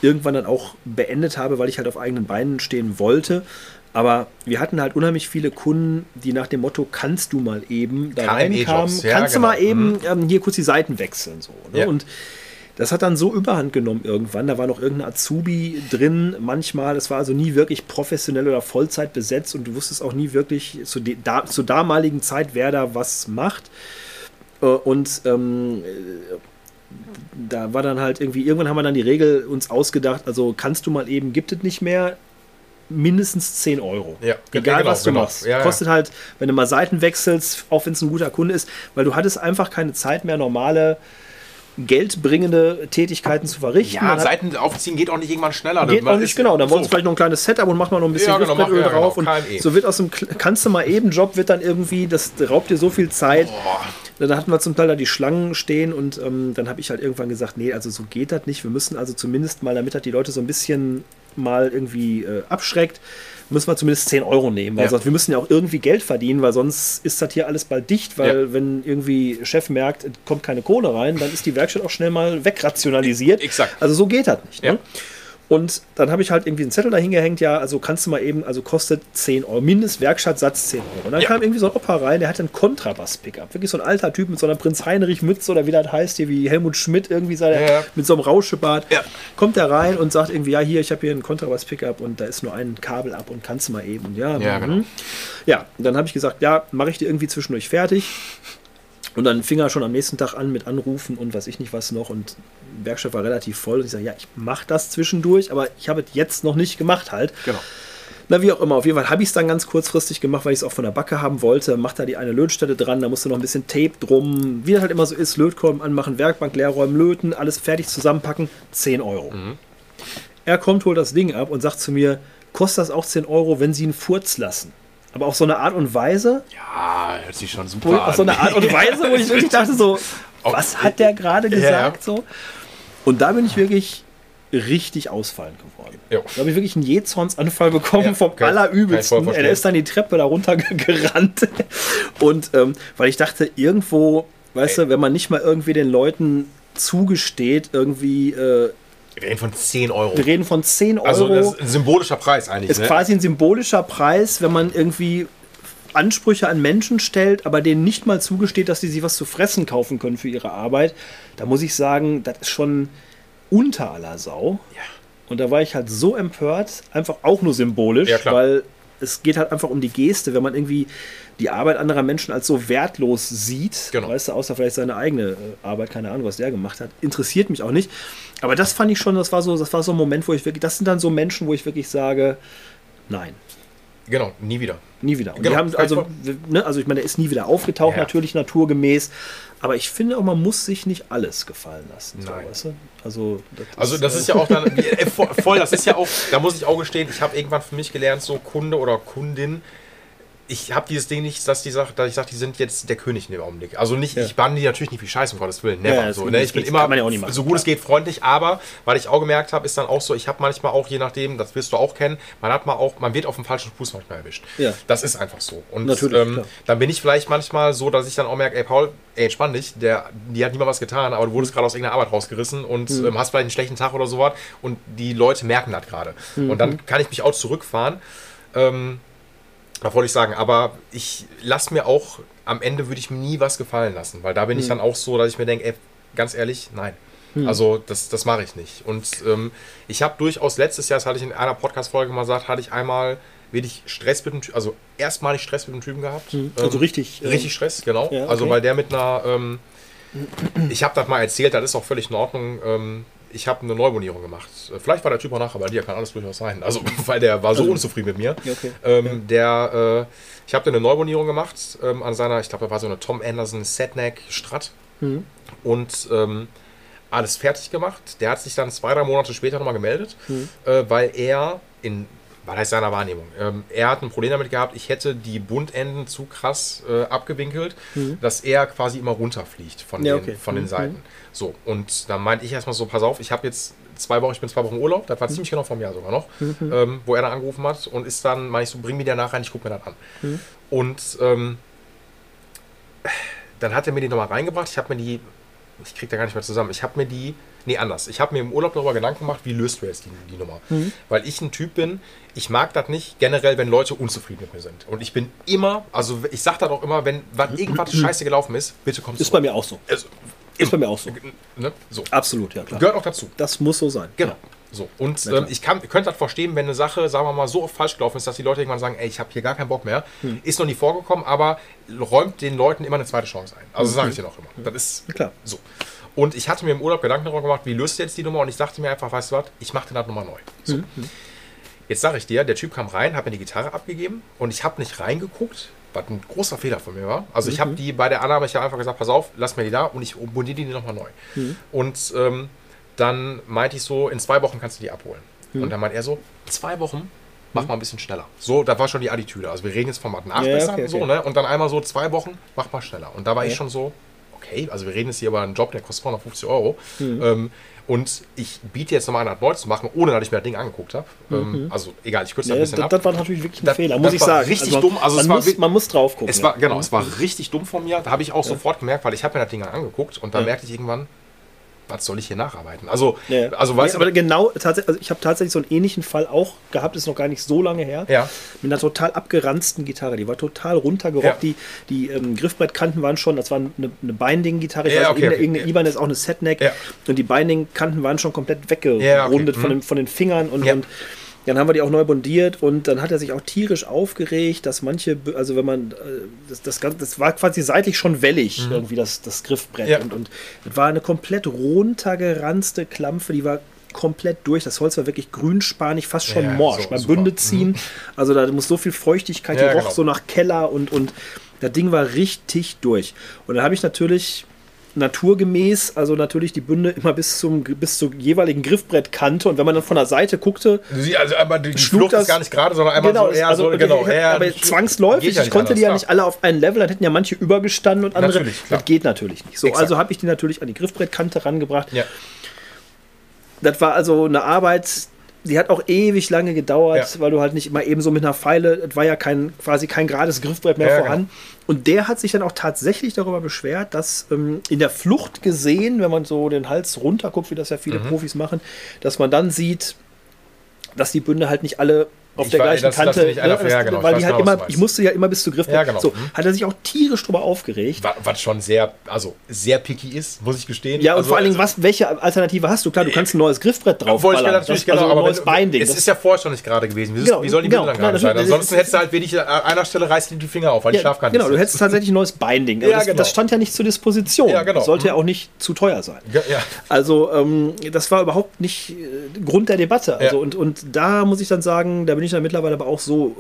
irgendwann dann auch beendet habe, weil ich halt auf eigenen Beinen stehen wollte. Aber wir hatten halt unheimlich viele Kunden, die nach dem Motto, kannst du mal eben da reinkamen, ja, kannst genau. du mal eben ähm, hier kurz die Seiten wechseln. So, ne? Ja. Und das hat dann so überhand genommen irgendwann. Da war noch irgendein Azubi drin manchmal. Es war also nie wirklich professionell oder Vollzeit besetzt und du wusstest auch nie wirklich zu, de, da, zur damaligen Zeit, wer da was macht. Äh, Und ähm, äh, da war dann halt irgendwie, irgendwann haben wir dann die Regel uns ausgedacht, also kannst du mal eben, gibt es nicht mehr, mindestens 10 Euro. Ja, Egal, genau, was du genau. machst. Ja, ja. Kostet halt, wenn du mal Seiten wechselst, auch wenn es ein guter Kunde ist, weil du hattest einfach keine Zeit mehr, normale geldbringende Tätigkeiten zu verrichten. Ja, Seiten aufziehen geht auch nicht irgendwann schneller. Geht auch nicht, genau. Dann wollen so. sie vielleicht noch ein kleines Setup und macht mal noch ein bisschen Ja, genau, mach- ja, drauf. genau, und KME. so wird aus dem kannst du mal eben Job wird dann irgendwie, das raubt dir so viel Zeit. Dann hatten wir zum Teil da die Schlangen stehen und ähm, dann habe ich halt irgendwann gesagt, nee, also so geht das nicht. Wir müssen also zumindest mal, damit das die Leute so ein bisschen mal irgendwie äh, abschreckt, müssen wir zumindest 10 Euro nehmen. Weil Ja. sonst, wir müssen ja auch irgendwie Geld verdienen, weil sonst ist das hier alles bald dicht, weil Ja. wenn irgendwie Chef merkt, es kommt keine Kohle rein, dann ist die Werkstatt auch schnell mal wegrationalisiert. Exakt. Also so geht das nicht. Ja. Und dann habe ich halt irgendwie einen Zettel da hingehängt, ja, also kannst du mal eben, also kostet 10 Euro, Mindestwerkstattsatz 10 Euro. Und dann Ja. kam irgendwie so ein Opa rein, der hatte einen Kontrabass-Pickup. Wirklich so ein alter Typ mit so einer Prinz-Heinrich-Mütze oder wie das heißt, hier wie Helmut Schmidt irgendwie, sei der, Ja, ja. mit so einem Rauschebart. Ja. Kommt der rein und sagt irgendwie, ja, hier, ich habe hier einen Kontrabass-Pickup und da ist nur ein Kabel ab und kannst du mal eben. Ja, Ja, mhm. genau. Ja, und dann habe ich gesagt, ja, mache ich dir irgendwie zwischendurch fertig. Und dann fing er schon am nächsten Tag an mit Anrufen und weiß ich nicht was noch. Und die Werkstatt war relativ voll. Und ich sage, ja, ich mache das zwischendurch, aber ich habe es jetzt noch nicht gemacht halt. Genau. Na, wie auch immer, auf jeden Fall habe ich es dann ganz kurzfristig gemacht, weil ich es auch von der Backe haben wollte. Macht da die eine Lötstelle dran, da musste noch ein bisschen Tape drum. Wie das halt immer so ist, Lötkolben anmachen, Werkbank leerräumen, löten, alles fertig zusammenpacken, 10 Euro. Er kommt, holt das Ding ab und sagt zu mir, kostet das auch 10 Euro, wenn Sie einen Furz lassen. Aber auf so eine Art und Weise, Ja, hört sich schon super wo, an. auf so eine Art und Weise, wo ich wirklich dachte so, was hat der gerade gesagt so? Und da bin ich wirklich richtig ausfallend geworden. Jo. Da habe ich wirklich einen Jähzornsanfall bekommen Ja, vom kann Allerübelsten. Er ist dann die Treppe da runter gerannt. Und ähm, weil ich dachte, irgendwo, weißt du, wenn man nicht mal irgendwie den Leuten zugesteht, irgendwie, äh, Wir reden von 10 Euro. wir reden von 10 Euro. Also das ist ein symbolischer Preis eigentlich. ist ne? quasi ein symbolischer Preis, wenn man irgendwie Ansprüche an Menschen stellt, aber denen nicht mal zugesteht, dass sie sich was zu fressen kaufen können für ihre Arbeit. Da muss ich sagen, das ist schon unter aller Sau. Ja. Und da war ich halt so empört, einfach auch nur symbolisch, Ja, weil es geht halt einfach um die Geste, wenn man irgendwie die Arbeit anderer Menschen als so wertlos sieht, Genau. weißt du, außer vielleicht seine eigene äh, Arbeit, keine Ahnung, was der gemacht hat, interessiert mich auch nicht. Aber das fand ich schon, das war so, das war so ein Moment, wo ich wirklich, das sind dann so Menschen, wo ich wirklich sage, nein, Genau, nie wieder. nie wieder. Und Genau, die haben, also, ich ne, also ich meine, der ist nie wieder aufgetaucht, Ja. natürlich naturgemäß. Aber ich finde auch, man muss sich nicht alles gefallen lassen. So, Nein. weißt du? Also, das Also das äh, ist ja auch dann äh, voll, das ist ja auch, da muss ich auch gestehen, ich habe irgendwann für mich gelernt, so Kunde oder Kundin, ich habe dieses Ding nicht, dass die sagt, dass ich sage, die sind jetzt der König in dem Augenblick. Also nicht, Ja. ich behandle die natürlich nicht wie Scheiße, um Gottes Willen. Never. Ja, so, ne? Ich bin immer machen, so gut es klar. geht freundlich, aber weil ich auch gemerkt habe, ist dann auch so, ich habe manchmal auch, je nachdem, das wirst du auch kennen, man hat mal auch, man wird auf dem falschen Fuß manchmal erwischt. Ja. Das ist einfach so. Und Natürlich, ähm, dann bin ich vielleicht manchmal so, dass ich dann auch merke, ey Paul, ey, entspann dich, der, die hat niemand was getan, aber du wurdest gerade aus irgendeiner Arbeit rausgerissen und Mhm. ähm, hast vielleicht einen schlechten Tag oder sowas und die Leute merken das gerade. Mhm. Und dann kann ich mich auch zurückfahren. Ähm, was wollte ich sagen? Aber ich lasse mir auch, am Ende würde ich mir nie was gefallen lassen, weil da bin Mhm. ich dann auch so, dass ich mir denke, ey, ganz ehrlich, nein. Also das, das mache ich nicht. Und ähm, ich habe durchaus letztes Jahr, das hatte ich in einer Podcast-Folge mal gesagt, hatte ich einmal wirklich Stress mit dem Typen, also erstmalig Stress mit dem Typen gehabt. Also Ähm, richtig, ähm, Richtig Stress, genau. ja, Also okay. weil der mit einer, ähm, ich habe das mal erzählt, das ist auch völlig in Ordnung. Ich habe eine Neubonierung gemacht. Äh, Vielleicht war der Typ auch nachher bei dir, kann alles durchaus sein. Also, weil der war so unzufrieden mit mir. Ja, okay. Ähm, Der, äh, ich habe eine Neubonierung gemacht ähm, an seiner, ich glaube, da war so eine Tom Anderson Setneck Strat. Mhm. Und ähm, alles fertig gemacht. Der hat sich dann zwei, drei Monate später nochmal gemeldet, Mhm. äh, weil er in was heißt seiner Wahrnehmung? Ähm, er hat ein Problem damit gehabt, ich hätte die Bundenden zu krass äh, abgewinkelt, dass er quasi immer runterfliegt von, Mhm. Ja, den, okay. von den Mhm. Seiten. So, und dann meinte ich erstmal so, pass auf, ich habe jetzt zwei Wochen, ich bin zwei Wochen Urlaub, das war Mhm. ziemlich genau vom Jahr sogar noch, ähm, wo er dann angerufen hat und ist dann, meine ich so, bring mir der nach rein, ich gucke mir das an. Mhm. Und ähm, dann hat er mir die nochmal reingebracht, ich habe mir die, ich krieg da gar nicht mehr zusammen, ich habe mir die, nee, anders, ich habe mir im Urlaub darüber Gedanken gemacht, wie löst du jetzt die, die Nummer? Mhm. Weil ich ein Typ bin, ich mag das nicht generell, wenn Leute unzufrieden mit mir sind. Und ich bin immer, also ich sag das auch immer, wenn wann irgendwas scheiße gelaufen ist, bitte komm Ist zurück. bei mir auch so. Also, Ist bei mir auch so. ne? So. Absolut, ja klar. Gehört auch dazu. Das muss so sein. Genau. So. Und ähm, ich kann, könnte das verstehen, wenn eine Sache, sagen wir mal, so oft falsch gelaufen ist, dass die Leute irgendwann sagen, ey, ich habe hier gar keinen Bock mehr. Hm. Ist noch nie vorgekommen, aber räumt den Leuten immer eine zweite Chance ein. Also sage ich dir noch immer. Das ist Ja, klar. so. Und ich hatte mir im Urlaub Gedanken darüber gemacht, wie löst du jetzt die Nummer? Und ich dachte mir einfach, weißt du was, ich mache den das nochmal neu. So. Hm, Jetzt sage ich dir, der Typ kam rein, hat mir die Gitarre abgegeben und ich habe nicht reingeguckt, was ein großer Fehler von mir war. Also ich Mhm. habe die bei der Annahme, ich habe einfach gesagt, pass auf, lass mir die da und ich bundiere die nochmal neu. Mhm. Und ähm, dann meinte ich so, in zwei Wochen kannst du die abholen. Mhm. Und dann meint er so, zwei Wochen? Mach mal ein bisschen schneller. So, da war schon die Attitüde. Also wir reden jetzt vom Nachbessern okay, so, okay. ne? Und dann einmal so zwei Wochen, mach mal schneller. Und da war ich Ja. schon so, okay, also wir reden jetzt hier über einen Job, der kostet 250 Euro. Mhm. Ähm, und ich biete jetzt nochmal an, das neu zu machen, ohne dass ich mir das Ding angeguckt habe. Ähm, also egal, ich kürze Ja, ein das, bisschen ab. das war natürlich wirklich ein Das- Fehler, das muss ich war sagen. richtig dumm. Also man, war muss, wirklich- man muss drauf gucken. Es ja. war, genau, es war richtig dumm von mir. Da habe ich auch sofort gemerkt, weil ich habe mir das Ding angeguckt und da Ja. merkte ich irgendwann, was soll ich hier nacharbeiten? Also, Ja. also weißt aber du, genau, tatsächlich, also ich habe tatsächlich so einen ähnlichen Fall auch gehabt, ist noch gar nicht so lange her. Ja. Mit einer total abgeranzten Gitarre. Die war total runtergerockt. Ja. Die, die ähm, Griffbrettkanten waren schon, das war eine, eine Binding-Gitarre. Ich Ja, weiß, okay, irgendeine, okay. irgendeine ist auch eine Setneck. Und die Binding-Kanten waren schon komplett weggerundet okay. von, Mhm. den, von den Fingern. Und, und dann haben wir die auch neu bondiert und dann hat er sich auch tierisch aufgeregt, dass manche, also wenn man, äh, das, das, Ganze- das war quasi seitlich schon wellig, irgendwie das, das Griffbrett. Mhm. Ja. Und, und das war eine komplett runtergeranzte Klampfe, die war komplett durch. Das Holz war wirklich grünspanig, fast schon Ja, morsch. so, Beim. Bünde ziehen, also da muss so viel Feuchtigkeit, Ja, die roch genau. so nach Keller und, und das Ding war richtig durch. Und dann habe ich natürlich naturgemäß, also natürlich die Bünde immer bis zum bis zur jeweiligen Griffbrettkante und wenn man dann von der Seite guckte, Sie, also aber die Schlug Flucht das- ist gar nicht gerade, sondern einfach so eher also, so, genau. eher- aber zwangsläufig, ja ich konnte nicht die ja anders, nicht alle auf einen Level, dann hätten ja manche übergestanden und andere. Klar. das geht natürlich nicht. So, Exakt. also habe ich die natürlich an die Griffbrettkante rangebracht. Ja. Das war also eine Arbeit, die hat auch ewig lange gedauert, Ja. weil du halt nicht immer eben so mit einer Pfeile, es war ja kein, quasi kein gerades Griffbrett mehr Ja, genau. vorhanden. Und der hat sich dann auch tatsächlich darüber beschwert, dass ähm, in der Flucht gesehen, wenn man so den Hals runterguckt, wie das ja Mhm. viele Profis machen, dass man dann sieht, dass die Bünde halt nicht alle auf Ich der war- gleichen das- das Kante, einer- ne, ja, genau, weil die halt genau, immer, ich musste ja immer bis zu Griffbrett. Ja, genau. So, Mhm. hat er sich auch tierisch drüber aufgeregt. Wa- Was schon sehr, also sehr picky ist, muss ich gestehen. Ja, und also, vor allen Dingen, was, welche Alternative hast du? Klar, du kannst ein neues Griffbrett drauf Wollte ich natürlich, genau, also ein aber neues wenn, Binding. Es Das- ist ja vorher schon nicht gerade gewesen. Wie, Genau, wie soll die genau, Bilder dann gerade sein? das Ansonsten hättest du halt wenig, an einer Stelle reißt dir die Finger auf, weil die Schlafkante Genau, du hättest tatsächlich ein neues Binding. Ja, das, genau. das stand ja nicht zur Disposition. Ja, genau. Das sollte ja auch nicht zu teuer sein. Ja, ja. Also, ähm, das war überhaupt nicht äh, Grund der Debatte. Also, Ja. und, und da muss ich dann sagen, da bin ich dann mittlerweile aber auch so,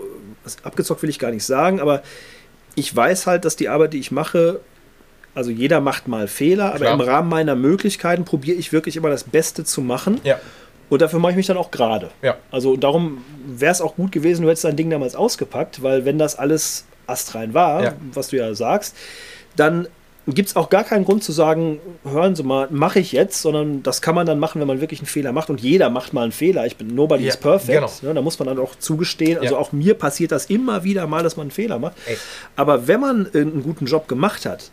äh, abgezockt will ich gar nicht sagen, aber ich weiß halt, dass die Arbeit, die ich mache, also jeder macht mal Fehler, aber Klar. im Rahmen meiner Möglichkeiten probiere ich wirklich immer das Beste zu machen. Ja. Und dafür mache ich mich dann auch gerade. Ja. Also darum wäre es auch gut gewesen, du hättest dein Ding damals ausgepackt, weil wenn das alles astrein war, Ja. was du ja sagst, dann gibt es auch gar keinen Grund zu sagen, hören Sie mal, mache ich jetzt, sondern das kann man dann machen, wenn man wirklich einen Fehler macht. Und jeder macht mal einen Fehler. Ich bin nobody Ja, is perfect. genau. Ne, da muss man dann auch zugestehen. Also Ja. auch mir passiert das immer wieder mal, dass man einen Fehler macht. Ey. Aber wenn man einen guten Job gemacht hat,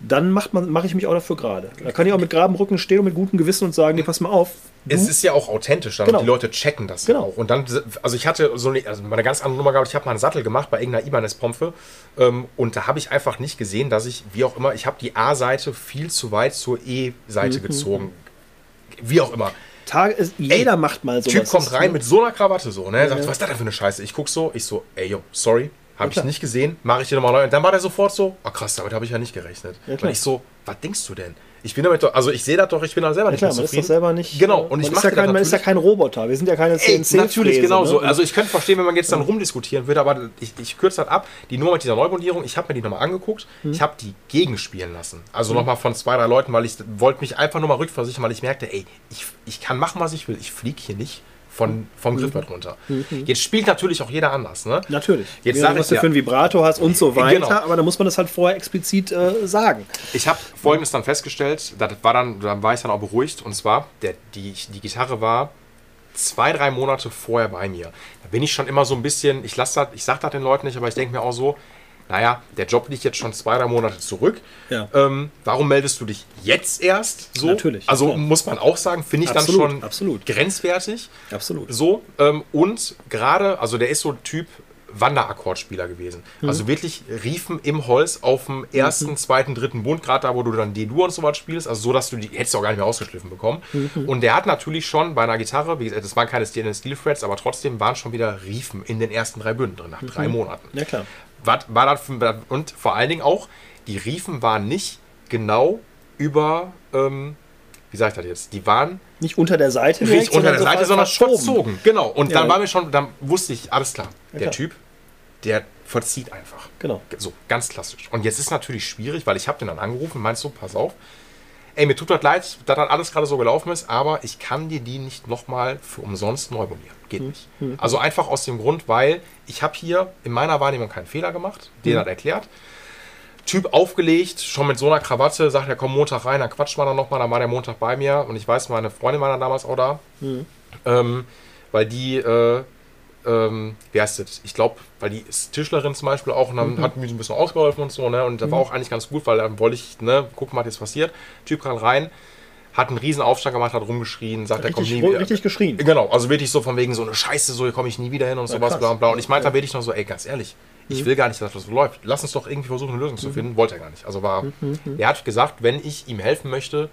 dann macht man, mache ich mich auch dafür gerade. Da kann ich auch mit geradem Rücken stehen und mit gutem Gewissen und sagen, nee, pass mal auf. Du, Es ist ja auch authentisch, dann Genau. die Leute checken das Genau. auch. Und dann, also ich hatte so eine, also eine ganz andere Nummer gehabt, ich habe mal einen Sattel gemacht bei irgendeiner Ibanez-Pompe ähm, und da habe ich einfach nicht gesehen, dass ich, wie auch immer, ich habe die A-Seite viel zu weit zur E-Seite Mhm. gezogen. Wie auch immer. Tage, ist, jeder macht mal sowas. Typ kommt rein mit so einer Krawatte so, ne? Sagt, Ja. was ist das denn für eine Scheiße? Ich guck so, ich so, ey, yo, sorry, habe ich nicht gesehen, mache ich dir nochmal neu. Und dann war der sofort so, ah krass, damit habe ich ja nicht gerechnet. Ja, klar. ich so, was denkst du denn? Ich bin damit doch, also ich sehe das doch, ich bin da selber Ja, nicht klar, man ist doch selber nicht. Genau, und ich mache ja kein, Man ist ja kein Roboter. Wir sind ja keine Ey, CNC. natürlich, genau so. Ne? Also ich könnte verstehen, wenn man jetzt dann rumdiskutieren würde, aber ich, ich kürze das ab. Die Nummer mit dieser Neubundierung, ich habe mir die nochmal angeguckt, Mhm. ich habe die gegenspielen lassen. Also nochmal von zwei, drei Leuten, weil ich wollte mich einfach nur mal rückversichern, weil ich merkte, ey, ich, ich kann machen, was ich will. Ich fliege hier nicht von, vom Griffbrett runter. Jetzt spielt natürlich auch jeder anders. Ne? Natürlich. Jetzt Ja, sag was ich du ja. für ein Vibrato hast und so weiter, Genau. aber da muss man das halt vorher explizit äh, sagen. Ich habe Folgendes dann festgestellt, das war dann, dann war ich dann auch beruhigt und zwar, der, die, die Gitarre war zwei, drei Monate vorher bei mir. Da bin ich schon immer so ein bisschen, ich lasse das, ich sage das den Leuten nicht, aber ich denke mir auch so, naja, der Job liegt jetzt schon zwei, drei Monate zurück. Ja. Ähm, warum meldest du dich jetzt erst so? Natürlich, Also klar. muss man auch sagen, finde ich Absolut, dann schon absolut. grenzwertig. Absolut. So, ähm, und gerade, also der ist so Typ Wanderakkordspieler gewesen. Mhm. Also wirklich Riefen im Holz auf dem ersten, zweiten, dritten Bund, gerade da, wo du dann D-Dur und so was spielst, also so, dass du die hättest du auch gar nicht mehr ausgeschliffen bekommen. Mhm. Und der hat natürlich schon bei einer Gitarre, wie gesagt, das waren keine Steel Steel Frets, aber trotzdem waren schon wieder Riefen in den ersten drei Bünden drin, nach drei Mhm. Monaten. Ja, klar. Was war das und vor allen Dingen auch, die Riefen waren nicht genau über, ähm, wie sage ich das jetzt, die waren Nicht unter der Seite, Richtig direkt, unter der Seite, sondern verzogen. Genau. Und Ja. dann war mir schon, dann wusste ich, alles klar, der klar. Typ, der verzieht einfach. Genau. So, ganz klassisch. Und jetzt ist natürlich schwierig, weil ich habe den dann angerufen, meinst du, pass auf, ey, mir tut das leid, dass das alles gerade so gelaufen ist, aber ich kann dir die nicht nochmal für umsonst neu monieren. Hm. Geht nicht. Also einfach aus dem Grund, weil ich habe hier in meiner Wahrnehmung keinen Fehler gemacht, Hm. den hat erklärt. Typ aufgelegt, schon mit so einer Krawatte, sagt er, komm Montag rein, dann quatscht man dann nochmal, dann war der Montag bei mir und ich weiß, meine Freundin war dann damals auch da, ähm, weil die, äh, ähm, wie heißt das, ich glaube, weil die ist Tischlerin zum Beispiel auch und dann hat mir so ein bisschen ausgeholfen und so, ne, und das war auch eigentlich ganz gut, weil dann wollte ich, ne, gucken, was jetzt passiert. Typ kam rein, hat einen riesen Aufstand gemacht, hat rumgeschrien, sagt, er kommt Richtig, nie wieder. richtig geschrien. Genau, also wirklich so von wegen so eine Scheiße, so hier komme ich nie wieder hin und sowas, krass. bla bla. Und ich meinte da wirklich noch so, ey, ganz ehrlich, Mhm. ich will gar nicht, dass das so läuft. Lass uns doch irgendwie versuchen, eine Lösung zu finden. Wollte er gar nicht. Also war, Mhm, er hat gesagt, wenn ich ihm helfen möchte,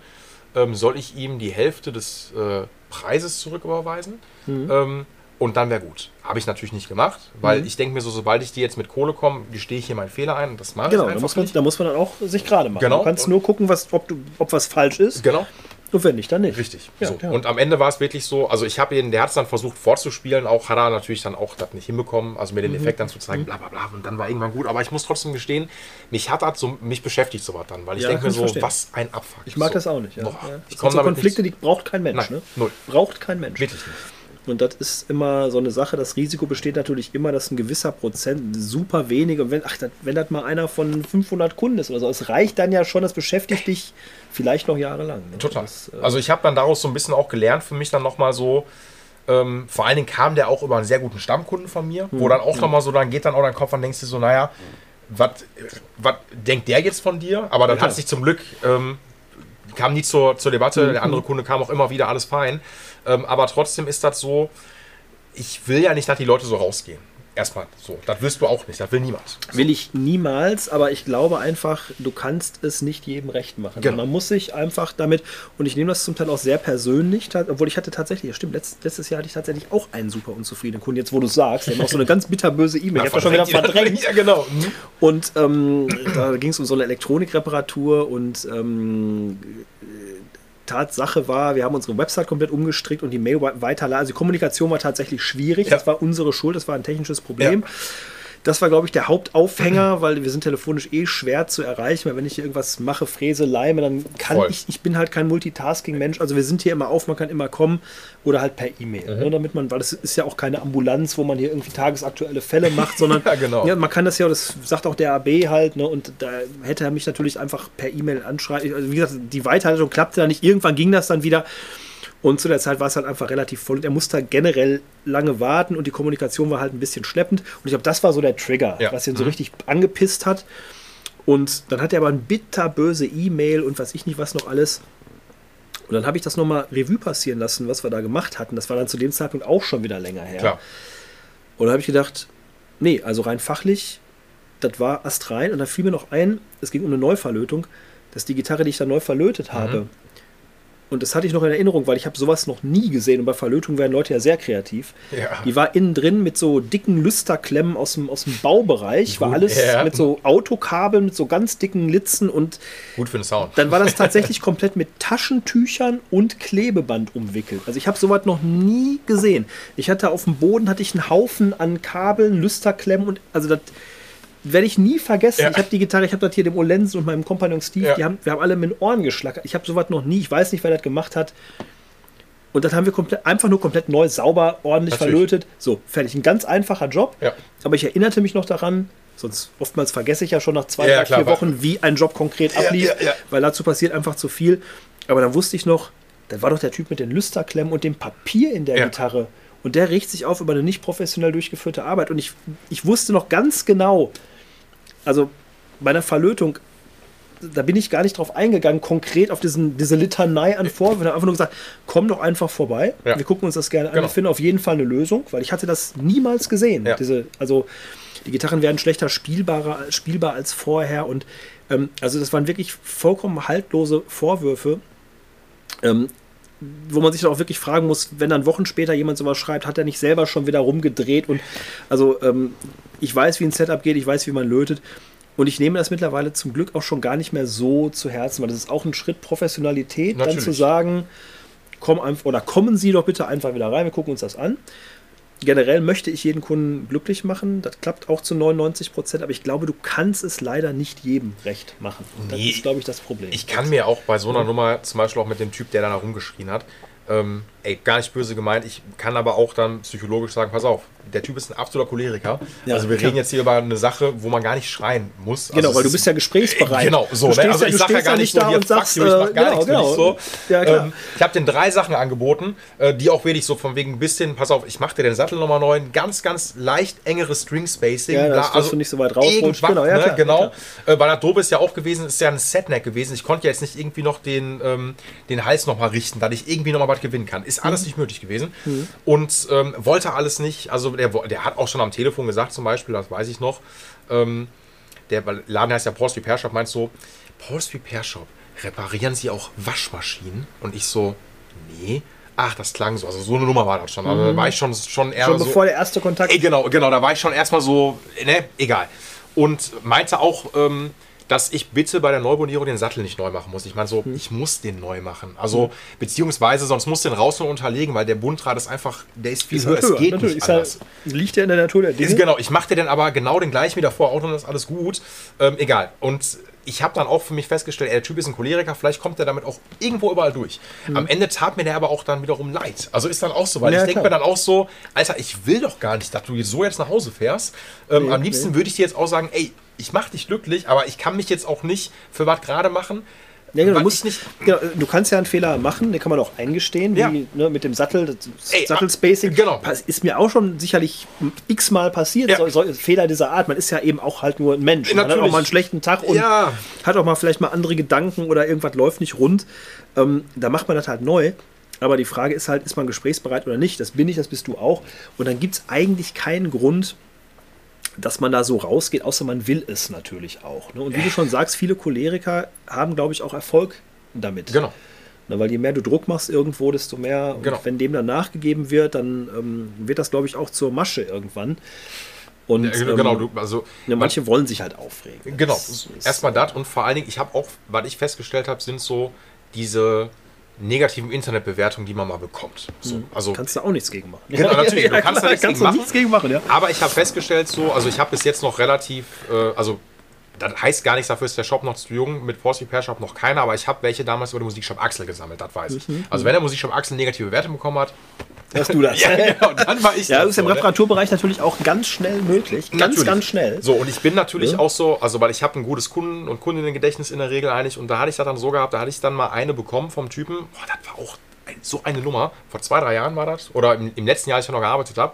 ähm, soll ich ihm die Hälfte des äh, Preises zurücküberweisen. Mhm. Ähm, und dann wäre gut. Habe ich natürlich nicht gemacht, weil ich denke mir so, sobald ich die jetzt mit Kohle komme, gestehe ich hier meinen Fehler ein und das mache Genau, ich da einfach muss, man, nicht. da muss man dann auch sich gerade machen. Genau. Du kannst nur gucken, was, ob, du, ob was falsch ist. Genau. Und wenn nicht, dann nicht. Richtig. Ja, so. ja. Und am Ende war es wirklich so, also ich habe ihn, der hat es dann versucht vorzuspielen, auch hat er natürlich dann auch das nicht hinbekommen, also mir den Mhm. Effekt dann zu zeigen, bla bla bla. Und dann war irgendwann gut, aber ich muss trotzdem gestehen, mich hat das so, mich beschäftigt sowas dann, weil ich Ja, denke mir so, verstehen. was ein Abfuck. Ich mag so. das auch nicht. Ja. Boah. Ich komme so damit Konflikte, nicht, die braucht kein Mensch. Nein, ne? null. Braucht kein Mensch. wirklich nicht. Und das ist immer so eine Sache. Das Risiko besteht natürlich immer, dass ein gewisser Prozent, super wenige, und wenn, ach, das, wenn das mal einer von 500 Kunden ist oder so, es reicht dann ja schon, das beschäftigt dich vielleicht noch jahrelang. Ne? Total. Das, äh, Also ich habe dann daraus so ein bisschen auch gelernt, für mich dann nochmal so, ähm, vor allen Dingen kam der auch über einen sehr guten Stammkunden von mir, wo dann auch nochmal so, dann geht dann auch dein Kopf an, denkst du so, naja, was denkt der jetzt von dir? Aber dann Ja, hat sich zum Glück, ähm, kam nie zur, zur Debatte, Hm, der andere Kunde kam auch immer wieder, alles fein. Ähm, aber trotzdem ist das so, ich will ja nicht, dass die Leute so rausgehen. Erstmal so. Das willst du auch nicht, das will niemand. Will ich niemals, aber ich glaube einfach, du kannst es nicht jedem recht machen. Genau. Man muss sich einfach damit, und ich nehme das zum Teil auch sehr persönlich, obwohl ich hatte tatsächlich, ja stimmt, letzt, letztes Jahr hatte ich tatsächlich auch einen super unzufriedenen Kunden, jetzt wo du es sagst, der hat auch so eine ganz bitterböse E-Mail, ich habe schon wieder verdrängt. Ja, genau. Mhm. Und ähm, da ging es um so eine Elektronikreparatur und ähm, Tatsache war, wir haben unsere Website komplett umgestrickt und die Mail weiterleiten. Also die Kommunikation war tatsächlich schwierig. Ja. Das war unsere Schuld, das war ein technisches Problem. Ja. Das war, glaube ich, der Hauptaufhänger, weil wir sind telefonisch eh schwer zu erreichen, weil wenn ich hier irgendwas mache, fräse, leime, dann kann Voll. ich, ich bin halt kein Multitasking-Mensch. Also wir sind hier immer auf, man kann immer kommen oder halt per E-Mail. Mhm. Ne, damit man, weil es ist ja auch keine Ambulanz, wo man hier irgendwie tagesaktuelle Fälle macht, sondern Ja, genau. ja, man kann das ja, das sagt auch der AB halt, ne, und da hätte er mich natürlich einfach per E-Mail anschreiben. Also wie gesagt, die Weiterleitung klappte da nicht. Irgendwann ging das dann wieder. Und zu der Zeit war es halt einfach relativ voll. Und er musste halt generell lange warten und die Kommunikation war halt ein bisschen schleppend. Und ich glaube, das war so der Trigger, Ja. was ihn so Mhm. richtig angepisst hat. Und dann hat er aber ein bitterböse E-Mail und weiß ich nicht was noch alles. Und dann habe ich das nochmal Revue passieren lassen, was wir da gemacht hatten. Das war dann zu dem Zeitpunkt auch schon wieder länger her. Klar. Und da habe ich gedacht, nee, also rein fachlich, das war astrein. Und da fiel mir noch ein, es ging um eine Neuverlötung, dass die Gitarre, die ich da neu verlötet habe, und das hatte ich noch in Erinnerung, weil ich habe sowas noch nie gesehen. Und bei Verlötung werden Leute ja sehr kreativ. Ja. Die war innen drin mit so dicken Lüsterklemmen aus dem, aus dem Baubereich. War Gut, alles ja. mit so Autokabeln, mit so ganz dicken Litzen. Und Gut für den Sound. dann war das tatsächlich komplett mit Taschentüchern und Klebeband umwickelt. Also ich habe sowas noch nie gesehen. Ich hatte auf dem Boden hatte ich einen Haufen an Kabeln, Lüsterklemmen und also das werde ich nie vergessen. Ja. Ich habe die Gitarre, ich habe das hier dem Olensen und meinem Kompagnon Steve, Ja. die haben, wir haben alle mit den Ohren geschlackert. Ich habe sowas noch nie, ich weiß nicht, wer das gemacht hat. Und das haben wir komplett, einfach nur komplett neu, sauber, ordentlich Natürlich. verlötet. So, fertig. Ein ganz einfacher Job. Ja. Aber ich erinnerte mich noch daran, sonst oftmals vergesse ich ja schon nach zwei, drei, vier Wochen, wie ein Job konkret ablief, weil dazu passiert einfach zu viel. Aber dann wusste ich noch, da war doch der Typ mit den Lüsterklemmen und dem Papier in der. Gitarre. Und der riecht sich auf über eine nicht professionell durchgeführte Arbeit. Und ich, ich wusste noch ganz genau, also bei einer Verlötung, da bin ich gar nicht drauf eingegangen, konkret auf diesen, diese Litanei an Vorwürfen. Ich habe einfach nur gesagt, komm doch einfach vorbei. Ja. Wir gucken uns das gerne an. Genau. Wir finden auf jeden Fall eine Lösung, weil ich hatte das niemals gesehen. Ja. Diese, also die Gitarren werden schlechter spielbarer, spielbar als vorher. Und ähm, also das waren wirklich vollkommen haltlose Vorwürfe. Ähm, wo man sich dann auch wirklich fragen muss, wenn dann Wochen später jemand sowas schreibt, hat er nicht selber schon wieder rumgedreht und also ähm, ich weiß, wie ein Setup geht, ich weiß, wie man lötet und ich nehme das mittlerweile zum Glück auch schon gar nicht mehr so zu Herzen, weil das ist auch ein Schritt Professionalität, dann Natürlich. zu sagen, komm einfach oder kommen Sie doch bitte einfach wieder rein, wir gucken uns das an. Generell möchte ich jeden Kunden glücklich machen. Das klappt auch zu 99 Prozent, aber ich glaube, du kannst es leider nicht jedem recht machen. Das Nee. ist, glaube ich, das Problem. Ich kann mir auch bei so einer Nummer, zum Beispiel auch mit dem Typ, der da rumgeschrien hat, ähm, ey, gar nicht böse gemeint, ich kann aber auch dann psychologisch sagen, pass auf, der Typ ist ein absoluter Choleriker. Ja, also wir klar. reden jetzt hier über eine Sache, wo man gar nicht schreien muss. Genau, also weil es du ist- bist ja gesprächsbereit. Genau, so. Ne? Also ja- ich du sage ja gar nicht so, da hier, fuck sagst, you, ich mach äh, gar genau, nichts, genau. nicht so. Ja. Ähm, ich habe den drei Sachen angeboten, äh, die auch wenig so von wegen ein bisschen, pass auf, ich mache dir den Sattel nochmal neu, ganz, ganz leicht engeres String Spacing. Ja, dass- dass du nicht so weit irgendwas, Genau, ja, ne? klar, genau. ja, Äh, weil Dobe ist ja auch gewesen, ist ja ein Setneck gewesen. Ich konnte ja jetzt nicht irgendwie noch den, ähm, den Hals nochmal richten, dass ich irgendwie nochmal was gewinnen kann. Ist Mhm. alles nicht möglich gewesen. Und ähm, wollte alles nicht. Also der, der hat auch schon am Telefon gesagt, zum Beispiel, das weiß ich noch, ähm, der Laden heißt ja Paul's Repair Shop, meinst so, Paul's Repair Shop, reparieren Sie auch Waschmaschinen? Und ich so, nee. Ach, das klang so. Also so eine Nummer war das schon. Also da war ich schon, schon eher Mhm. Schon so. bevor der erste Kontakt. Ey, genau, genau, da war ich schon erstmal so, ne, egal. Und meinte auch, ähm, dass ich bitte bei der Neubonierung den Sattel nicht neu machen muss. Ich meine so, Hm. ich muss den neu machen. Also, beziehungsweise sonst muss den raus und unterlegen, weil der Bundrad ist einfach, der ist viel Ist höher. halt Es höher, geht natürlich. nicht Ist halt, anders. liegt ja in der Natur der Dinge. Ist, genau, ich mache dir dann aber genau den gleichen wie davor auch und das ist alles gut. Ähm, egal. Und ich habe dann auch für mich festgestellt, ey, der Typ ist ein Choleriker, vielleicht kommt er damit auch irgendwo überall durch. Am Ende tat mir der aber auch dann wiederum leid. Also ist dann auch so, weil Mhm. Ja, ich denke mir dann auch so, Alter, ich will doch gar nicht, dass du so jetzt nach Hause fährst. Ähm, Nee, am liebsten nee. würde ich dir jetzt auch sagen, ey, ich mache dich glücklich, aber ich kann mich jetzt auch nicht für was gerade machen. Ja, genau, du, musst, ich genau, du kannst ja einen Fehler machen, den kann man auch eingestehen, Ja. wie ne, mit dem Sattel, Sattelspacing. genau. Ist mir auch schon sicherlich x-mal passiert, Ja. so, so, Fehler dieser Art. Man ist ja eben auch halt nur ein Mensch. Man hat auch mal einen schlechten Tag und hat auch mal vielleicht mal andere Gedanken oder irgendwas läuft nicht rund. Ähm, da macht man das halt neu. Aber die Frage ist halt, ist man gesprächsbereit oder nicht? Das bin ich, das bist du auch. Und dann gibt es eigentlich keinen Grund, dass man da so rausgeht, außer man will es natürlich auch. Ne? Und wie du schon sagst, viele Choleriker haben, glaube ich, auch Erfolg damit. Genau. Na, weil je mehr du Druck machst irgendwo, desto mehr, und Genau. wenn dem dann nachgegeben wird, dann ähm, wird das, glaube ich, auch zur Masche irgendwann. Und Ja, genau, ähm, du, also ja, manche wollen sich halt aufregen. Genau, erstmal das und vor allen Dingen, ich habe auch, was ich festgestellt habe, sind so diese negativen Internetbewertungen, die man mal bekommt. So, also, Kannst du auch nichts gegen machen. Genau, natürlich, du kannst da nichts kannst gegen du machen. nichts gegen machen, ja. aber ich habe festgestellt, so, also ich habe bis jetzt noch relativ, äh, also das heißt gar nichts, dafür ist der Shop noch zu jung, mit Force Repair Shop noch keiner, aber ich habe welche damals über den Musikshop Axel gesammelt, das weiß ich. Also wenn der Musikshop Axel negative Werte bekommen hat, Hast du das? ja, genau, dann war ich Ja, das ist im so, ne? Reparaturbereich natürlich auch ganz schnell möglich. Ganz, Natürlich. ganz schnell. So, und ich bin natürlich Ja. auch so, also weil ich habe ein gutes Kunden- und Kundinnengedächtnis in der Regel eigentlich und da hatte ich das dann so gehabt, da hatte ich dann mal eine bekommen vom Typen, boah, das war auch ein, so eine Nummer, vor zwei, drei Jahren war das, oder im, im letzten Jahr, als ich noch gearbeitet habe,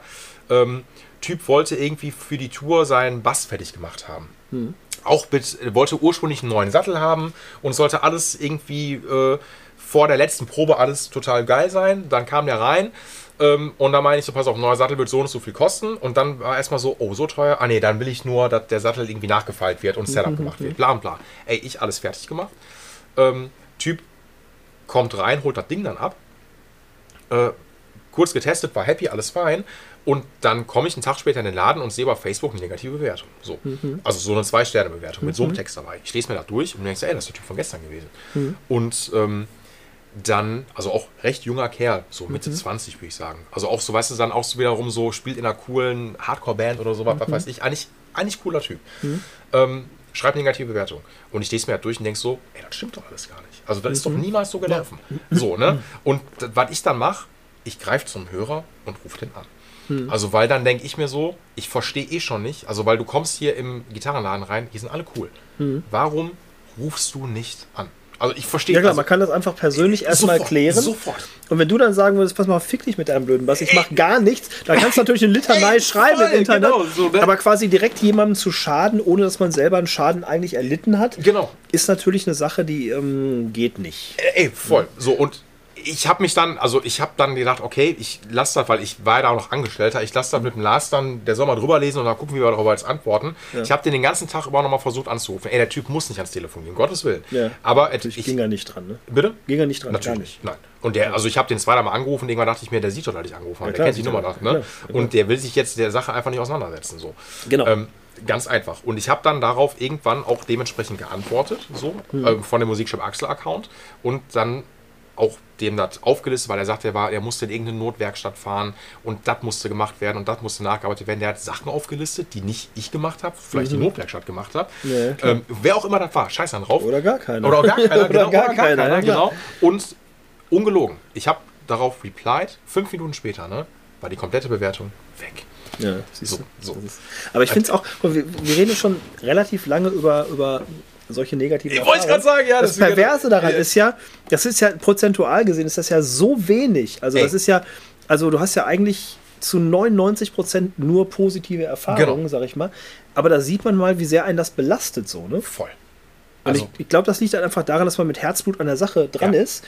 ähm, Typ wollte irgendwie für die Tour seinen Bass fertig gemacht haben. Auch mit, wollte ursprünglich einen neuen Sattel haben und es sollte alles irgendwie äh, vor der letzten Probe alles total geil sein. Dann kam der rein ähm, und da meine ich so, pass auf, neuer Sattel wird so und so viel kosten. Und dann war erstmal so, oh, so teuer. Ah nee, dann will ich nur, dass der Sattel irgendwie nachgefeilt wird und Setup gemacht wird. Bla bla. Ey, ich alles fertig gemacht. Ähm, typ kommt rein, holt das Ding dann ab. Äh, kurz getestet, war happy, alles fein. Und dann komme ich einen Tag später in den Laden und sehe bei Facebook eine negative Bewertung. So. Also so eine Zwei-Sterne-Bewertung mit so einem Text dabei. Ich lese mir das durch und denke, ey, das ist der Typ von gestern gewesen. Und ähm, dann, also auch recht junger Kerl, so Mitte 20 würde ich sagen. Also auch so, weißt du, dann auch so wiederum so, spielt in einer coolen Hardcore-Band oder so, was weiß ich. Eigentlich, eigentlich cooler Typ. Ähm, schreib negative Bewertung. Und ich lese mir halt durch und denke so, ey, das stimmt doch alles gar nicht. Also das Mhm. ist doch niemals so gelaufen. So, ne? Und was ich dann mache, ich greife zum Hörer und rufe den an. Mhm. Also, weil dann denke ich mir so, ich verstehe eh schon nicht, also weil du kommst hier im Gitarrenladen rein, die sind alle cool. Mhm. Warum rufst du nicht an? Also ich verstehe Ja klar, also, man kann das einfach persönlich erstmal klären. Sofort. Und wenn du dann sagen würdest, pass mal, fick dich mit deinem blöden Bass, ich mach gar nichts, dann kannst du natürlich eine Litanei schreiben voll, im Internet. genau, so, ne? Aber quasi direkt jemandem zu schaden, ohne dass man selber einen Schaden eigentlich erlitten hat, Genau. ist natürlich eine Sache, die ähm, geht nicht. Ey, voll. So, und ich habe mich dann, also ich habe dann gedacht, okay, ich lasse das, weil ich war ja da auch noch Angestellter, ich lasse das mit dem Lars dann, der soll mal drüber lesen und dann gucken, wie wir darüber jetzt antworten. Ich habe den den ganzen Tag über nochmal versucht anzurufen. Ey, der Typ muss nicht ans Telefon gehen, um Gottes Willen. Ja. Aber äh, Ich ich, ging ja nicht dran, ne? bitte? Ging ja nicht dran, Natürlich nicht. Nein. Und der, also ich habe den zweimal angerufen, irgendwann dachte ich mir, der sieht doch, dass ich angerufen habe. klar, der kennt die Nummer er. da, ne? Ja, klar. Und der will sich jetzt der Sache einfach nicht auseinandersetzen. So. Genau. Ähm, ganz einfach. Und ich habe dann darauf irgendwann auch dementsprechend geantwortet, so, Hm. ähm, von dem Musikshop Axel-Account. Und dann auch dem das aufgelistet, weil er sagte, er, war, er musste in irgendeine Notwerkstatt fahren und das musste gemacht werden und das musste nachgearbeitet werden. Der hat Sachen aufgelistet, die nicht ich gemacht habe, vielleicht die Notwerkstatt gemacht. Mhm. Ja, klar. ähm, wer auch immer das war, scheiß dann drauf. Oder gar keiner. Oder gar keiner, Oder genau. gar oder gar keiner, keiner, ja, genau. Und ungelogen. Ich habe darauf replied, fünf Minuten später, ne, war die komplette Bewertung weg. Ja, siehst So, du. so. Aber ich finde es auch, wir, wir reden schon relativ lange über, über solche negativen Ich wollte Erfahrungen. gerade sagen, ja, Das das- Perverse daran Ja. ist ja, das ist ja prozentual gesehen, ist das ja so wenig. Also Ey. das ist ja, also du hast ja eigentlich zu 99 Prozent nur positive Erfahrungen, Genau. sag ich mal. Aber da sieht man mal, wie sehr einen das belastet so, ne? Voll. Und Also, ich, ich glaube, das liegt halt einfach daran, dass man mit Herzblut an der Sache dran Ja. ist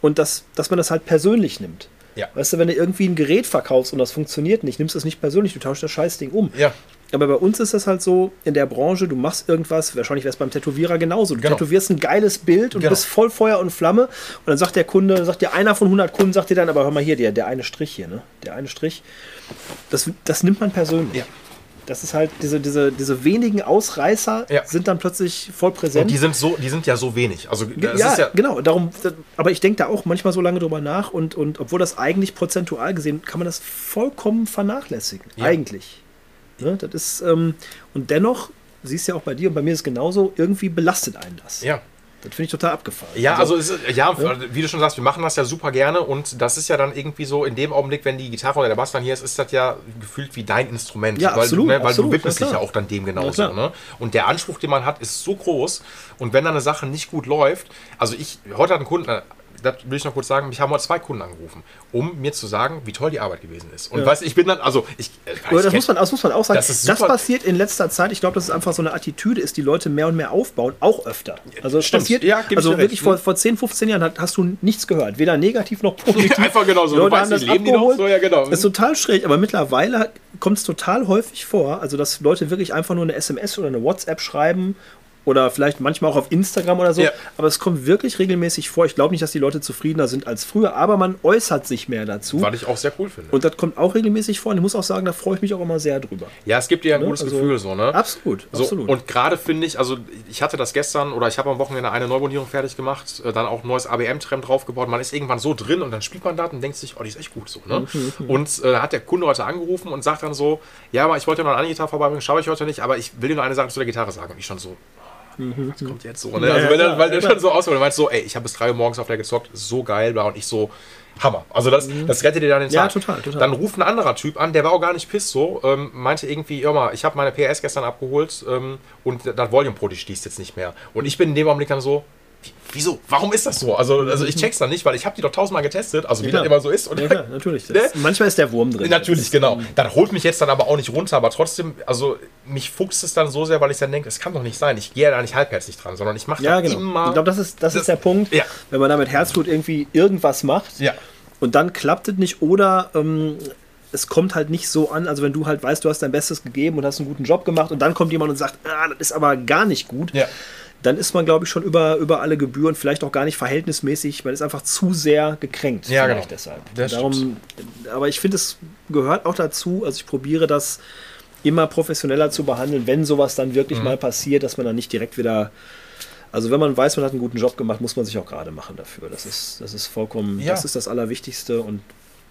und dass, dass man das halt persönlich nimmt. Ja. Weißt du, wenn du irgendwie ein Gerät verkaufst und das funktioniert nicht, nimmst du es nicht persönlich, du tauschst das Scheißding um. ja, Aber bei uns ist das halt so, in der Branche, du machst irgendwas, wahrscheinlich wäre es beim Tätowierer genauso. Du Genau. tätowierst ein geiles Bild und Genau. bist voll Feuer und Flamme. Und dann sagt der Kunde, sagt dir einer von 100 Kunden, sagt dir dann, aber hör mal hier, der, der eine Strich hier, ne? Der eine Strich. Das, das nimmt man persönlich. Ja. Das ist halt, diese, diese, diese wenigen Ausreißer Ja. sind dann plötzlich voll präsent. und die sind so, die sind ja so wenig. Also ja, ja, genau. Darum, aber ich denke da auch manchmal so lange drüber nach und, und obwohl das eigentlich prozentual gesehen, kann man das vollkommen vernachlässigen. Ja. Eigentlich. Ne, das ist, ähm, und dennoch, siehst du ja auch bei dir und bei mir ist es genauso, irgendwie belastet einen das. ja. Das finde ich total abgefahren. Ja, also, es ist, ja, wie du schon sagst, wir machen das ja super gerne und das ist ja dann irgendwie so, in dem Augenblick, wenn die Gitarre oder der Bass dann hier ist, ist das ja gefühlt wie dein Instrument. Ja, weil, absolut, du, ne, weil absolut, du widmest dich ja auch dann dem Na genauso. Ne? Und der Anspruch, den man hat, ist so groß und wenn dann eine Sache nicht gut läuft, also ich, heute hat ein Kunde, äh, das will ich noch kurz sagen, mich haben heute zwei Kunden angerufen, um mir zu sagen, wie toll die Arbeit gewesen ist. Und weißt du, ich bin dann, also ich, äh, ich das, muss man, das muss man auch sagen. Das Das, passiert in letzter Zeit. Ich glaube, dass es einfach so eine Attitüde ist, die Leute mehr und mehr aufbauen, auch öfter. Also es Stimmt. passiert, Ja, also dir recht, wirklich ne? vor, vor 10, 15 Jahren hast du nichts gehört. Weder negativ noch positiv. Einfach genau so. Die Du Leute weißt haben das leben die noch? abgeholt. So, ja, genau. Ist total schräg, aber mittlerweile kommt es total häufig vor, also dass Leute wirklich einfach nur eine SMS oder eine WhatsApp schreiben oder vielleicht manchmal auch auf Instagram oder so, Ja. aber es kommt wirklich regelmäßig vor. Ich glaube nicht, dass die Leute zufriedener sind als früher, aber man äußert sich mehr dazu. Was ich auch sehr cool finde. Und das kommt auch regelmäßig vor und ich muss auch sagen, da freue ich mich auch immer sehr drüber. ja, es gibt dir ein gutes Also, Gefühl, so, ne? Absolut, So, absolut. Und gerade finde ich, also ich hatte das gestern oder ich habe am Wochenende eine Neubondierung fertig gemacht, äh, dann auch ein neues ABM-Tram draufgebaut. Man ist irgendwann so drin und dann spielt man das und denkt sich, oh, die ist echt gut so. Ne? Mhm, Und äh, hat der Kunde heute angerufen und sagt dann so, ja, aber ich wollte noch eine andere Gitarre vorbeibringen, schaue ich heute nicht, aber ich will dir nur eine Sache zu der Gitarre sagen. Und ich schon so, was kommt jetzt so? Ne? Mhm, Also wenn er, weil der schon so ausholt, und meint so, ey, ich habe bis drei Uhr morgens auf der gezockt, so geil, bla, und ich so, Hammer. Also das, das rettet dir dann den Mhm. Ja, Tag. total, total. Dann ruft ein anderer Typ an, der war auch gar nicht piss so, ähm, meinte irgendwie, hör mal, ich habe meine PS gestern abgeholt ähm, und das Volume Pro, die stieß jetzt nicht mehr. Und ich bin in dem Augenblick dann so, wieso? Warum ist das so? Also, also ich check's dann nicht, weil ich habe die doch tausendmal getestet, also wie klar. das immer so ist. Und ja, klar, natürlich. Ne? Manchmal ist der Wurm drin. Natürlich, genau. Dann holt mich jetzt dann aber auch nicht runter, aber trotzdem, also mich fuchst es dann so sehr, weil ich dann denke, das kann doch nicht sein. Ich gehe da nicht halbherzig dran, sondern ich mache Ja, da genau. immer. ich glaube, das ist, das, Das- ist der Punkt, ja. wenn man da mit Herzblut irgendwie irgendwas macht Ja. und dann klappt es nicht oder ähm, es kommt halt nicht so an, also wenn du halt weißt, du hast dein Bestes gegeben und hast einen guten Job gemacht und dann kommt jemand und sagt, ah, das ist aber gar nicht gut, Ja. Dann ist man, glaube ich, schon über, über alle Gebühren, vielleicht auch gar nicht verhältnismäßig, man ist einfach zu sehr gekränkt. Ja, genau. deshalb. Darum, aber ich finde, es gehört auch dazu, also ich probiere das immer professioneller zu behandeln, wenn sowas dann wirklich Mhm. mal passiert, dass man dann nicht direkt wieder. Also wenn man weiß, man hat einen guten Job gemacht, muss man sich auch gerade machen dafür. Das ist, das ist vollkommen, Ja. das ist das Allerwichtigste und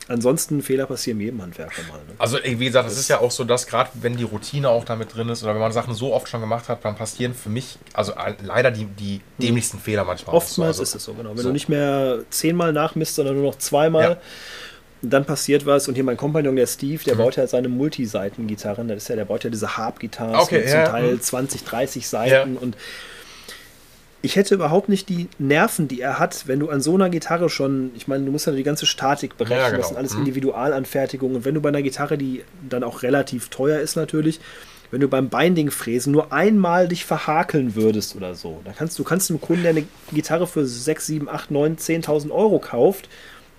ansonsten Fehler passieren jedem Handwerker mal. Ne? Also wie gesagt, das ist ja auch so, dass gerade wenn die Routine auch damit drin ist oder wenn man Sachen so oft schon gemacht hat, dann passieren für mich also leider die, die dämlichsten Fehler manchmal. Oftmals so. also, ist es so, genau. Wenn so. du nicht mehr zehnmal nachmisst, sondern nur noch zweimal, ja. dann passiert was. Und hier mein Kompagnon, der Steve, der mhm. baut ja seine Multiseiten-Gitarren. Das ist ja, der baut ja diese Harp-Gitarren okay, ja, zum Teil mhm. 20, 30 Seiten und ich hätte überhaupt nicht die Nerven, die er hat, wenn du an so einer Gitarre schon, ich meine, du musst ja die ganze Statik berechnen, ja, genau. das sind alles mhm. Individualanfertigungen. Und wenn du bei einer Gitarre, die dann auch relativ teuer ist natürlich, wenn du beim Binding-Fräsen nur einmal dich verhakeln würdest oder so, dann kannst du kannst einem Kunden, der eine Gitarre für 6, 7, 8, 9, 10.000 Euro kauft,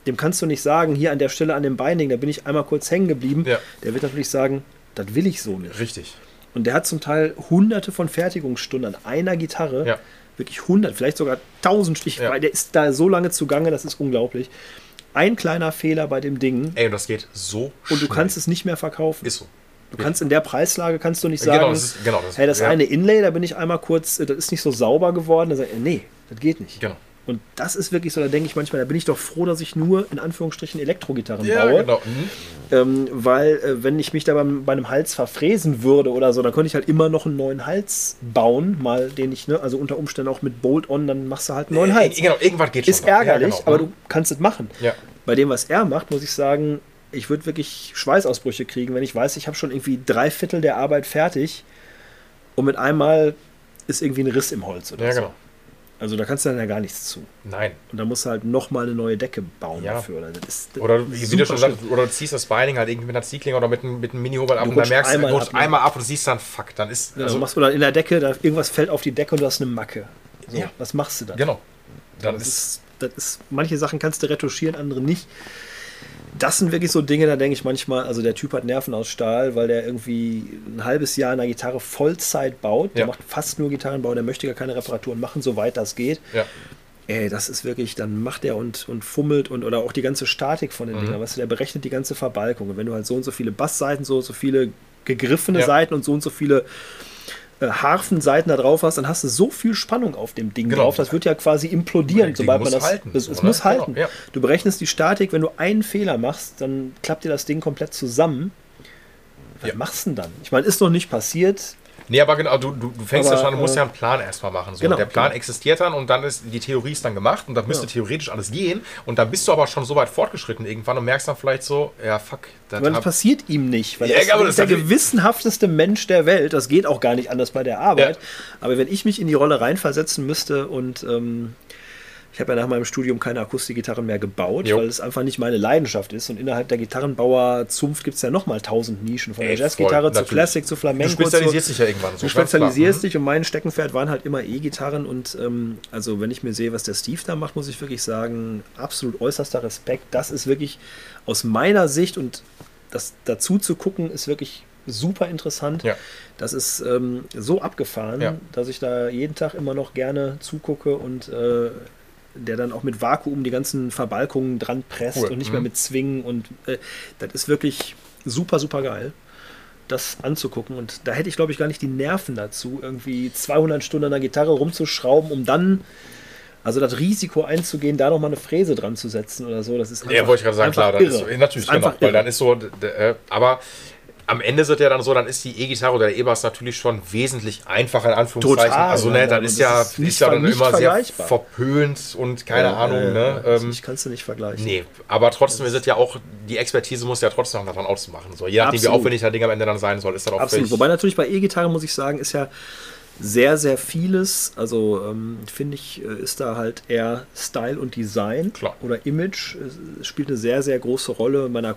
dem kannst du nicht sagen, hier an der Stelle an dem Binding, da bin ich einmal kurz hängen geblieben. Ja. Der wird natürlich sagen, das will ich so nicht. Richtig. Und der hat zum Teil hunderte von Fertigungsstunden an einer Gitarre. Ja wirklich 100, vielleicht sogar 1000 Stich, ja. weil der ist da so lange zugange, das ist unglaublich. Ein kleiner Fehler bei dem Ding. Ey, und das geht so Und du kannst es nicht mehr verkaufen. Ist so. Du kannst in der Preislage kannst du nicht sagen, genau, das, ist, genau, das, hey, das ja. eine Inlay, da bin ich einmal kurz, das ist nicht so sauber geworden. Da sag ich, nee, das geht nicht. Genau. Und das ist wirklich so, da denke ich manchmal, da bin ich doch froh, dass ich nur in Anführungsstrichen Elektrogitarren ja, baue. Genau. Mhm. Ähm, weil, äh, wenn ich mich da beim, bei einem Hals verfräsen würde oder so, dann könnte ich halt immer noch einen neuen Hals bauen, mal den ich, ne, also unter Umständen auch mit Bolt-On, dann machst du halt einen neuen äh, Hals. Genau, irgendwas geht Ist schon ärgerlich, ja, genau. aber mhm. du kannst es machen. Ja. Bei dem, was er macht, muss ich sagen, ich würde wirklich Schweißausbrüche kriegen, wenn ich weiß, ich habe schon irgendwie drei Viertel der Arbeit fertig und mit einmal ist irgendwie ein Riss im Holz oder ja, so. Genau. Also da kannst du dann ja gar nichts zu. Nein. Und da musst du halt nochmal eine neue Decke bauen ja. dafür. Oder, das ist, oder wie du schon sagst, oder du ziehst das Binding halt irgendwie mit einer Ziehklinge oder mit, mit einem Mini-Hobel ab und dann merkst einmal du, ab, einmal ab und du siehst dann, fuck, dann ist. Ja, also, machst, oder in der Decke, da irgendwas fällt auf die Decke und du hast eine Macke. So, ja. Was machst du dann? Genau. Dann das, ist, das ist, manche Sachen kannst du retuschieren, andere nicht das sind wirklich so Dinge, da denke ich manchmal, also der Typ hat Nerven aus Stahl, weil der irgendwie ein halbes Jahr an der Gitarre Vollzeit baut. Der ja. macht fast nur Gitarrenbau, der möchte gar keine Reparaturen machen, soweit das geht. Ja. Ey, das ist wirklich, dann macht er und, und fummelt und oder auch die ganze Statik von den mhm. Dingern, weißt du, der berechnet die ganze Verbalkung. Und wenn du halt so und so viele Bassseiten, so und so viele gegriffene ja. Seiten und so und so viele Harfenseiten da drauf hast, dann hast du so viel Spannung auf dem Ding genau. drauf. Das wird ja quasi implodieren, sobald man das. Halten, es, es muss halten. Genau, ja. Du berechnest die Statik, wenn du einen Fehler machst, dann klappt dir das Ding komplett zusammen. Was ja. machst du denn dann? Ich meine, ist noch nicht passiert. Nee, aber genau, du, du, du fängst aber, ja schon, du musst äh, ja einen Plan erstmal machen. So. Genau, der Plan genau. existiert dann und dann ist die Theorie ist dann gemacht und dann müsste ja. theoretisch alles gehen und dann bist du aber schon so weit fortgeschritten irgendwann und merkst dann vielleicht so, ja fuck. Das aber das passiert ihm nicht, weil ja, das, das ist der gewissenhafteste Mensch der Welt. Das geht auch gar nicht anders bei der Arbeit. Ja. Aber wenn ich mich in die Rolle reinversetzen müsste und ähm, ich habe ja nach meinem Studium keine Akustikgitarren mehr gebaut, jo. weil es einfach nicht meine Leidenschaft ist. Und innerhalb der Gitarrenbauer-Zunft gibt es ja nochmal tausend Nischen. Von der Jazzgitarre zu Classic zu Flamenco. Du spezialisierst dich ja irgendwann. So du spezialisierst mhm. dich und mein Steckenpferd waren halt immer E-Gitarren. Und ähm, also wenn ich mir sehe, was der Steve da macht, muss ich wirklich sagen, absolut äußerster Respekt. Das ist wirklich aus meiner Sicht und das dazu zu gucken, ist wirklich super interessant. Ja. Das ist ähm, so abgefahren, ja. dass ich da jeden Tag immer noch gerne zugucke und äh, der dann auch mit Vakuum die ganzen Verbalkungen dran presst cool. und nicht mhm. mehr mit Zwingen. Und äh, das ist wirklich super, super geil, das anzugucken. Und da hätte ich, glaube ich, gar nicht die Nerven dazu, irgendwie 200 Stunden an der Gitarre rumzuschrauben, um dann. Also das Risiko einzugehen, da nochmal eine Fräse dran zu setzen oder so, das ist einfach Ja, wollte ich gerade sagen, klar, das ist so, natürlich, genau, weil dann ist so, äh, aber am Ende ist es ja dann so, dann ist die E-Gitarre oder der E-Bass natürlich schon wesentlich einfacher in Anführungszeichen. Total, also ne, dann ist ja, ist, ist ja dann immer sehr verpönt und keine ja, Ahnung. Äh, ne? Ähm, ich kannst du nicht vergleichen. Nee, aber trotzdem ist es ja auch, die Expertise muss ja trotzdem noch daran auszumachen. So, je nachdem, Absolut. wie aufwendig das Ding am Ende dann sein soll, ist dann auch Absolut. Wobei natürlich bei E-Gitarre, muss ich sagen, ist ja sehr, sehr vieles. Also ähm, finde ich, äh, ist da halt eher Style und Design Klar. oder Image. Es spielt eine sehr, sehr große Rolle. Bei einer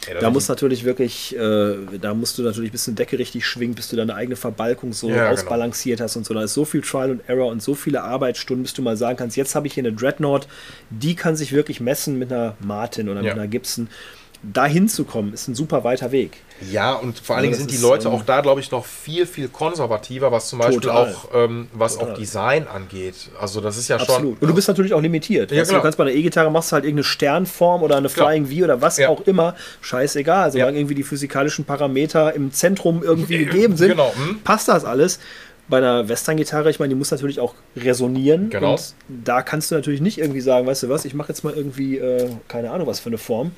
Akustikgitarre da muss natürlich wirklich, äh, da musst du natürlich, bis eine Decke richtig schwingt, bis du deine eigene Verbalkung so ja, genau. ausbalanciert genau. hast und so. Da ist so viel Trial und Error und so viele Arbeitsstunden, bis du mal sagen kannst, jetzt habe ich hier eine Dreadnought, die kann sich wirklich messen mit einer Martin oder mit einer Gibson dahin zu kommen, ist ein super weiter Weg. Ja, und vor allen Dingen sind die Leute ähm, auch da, glaube ich, noch viel, viel konservativer, was zum Beispiel total. auch, ähm, was auch Design angeht. Also das ist ja Absolut. schon. Und du bist natürlich auch limitiert. Ja, genau. Du kannst bei einer E-Gitarre machst du halt irgendeine Sternform oder eine Flying V oder was ja. auch immer. Scheißegal. Solange irgendwie die physikalischen Parameter im Zentrum irgendwie gegeben sind, genau. hm. passt das alles Bei einer Western-Gitarre, ich meine, die muss natürlich auch resonieren. Genau. Und da kannst du natürlich nicht irgendwie sagen, weißt du was, ich mache jetzt mal irgendwie, äh, keine Ahnung, was für eine Form.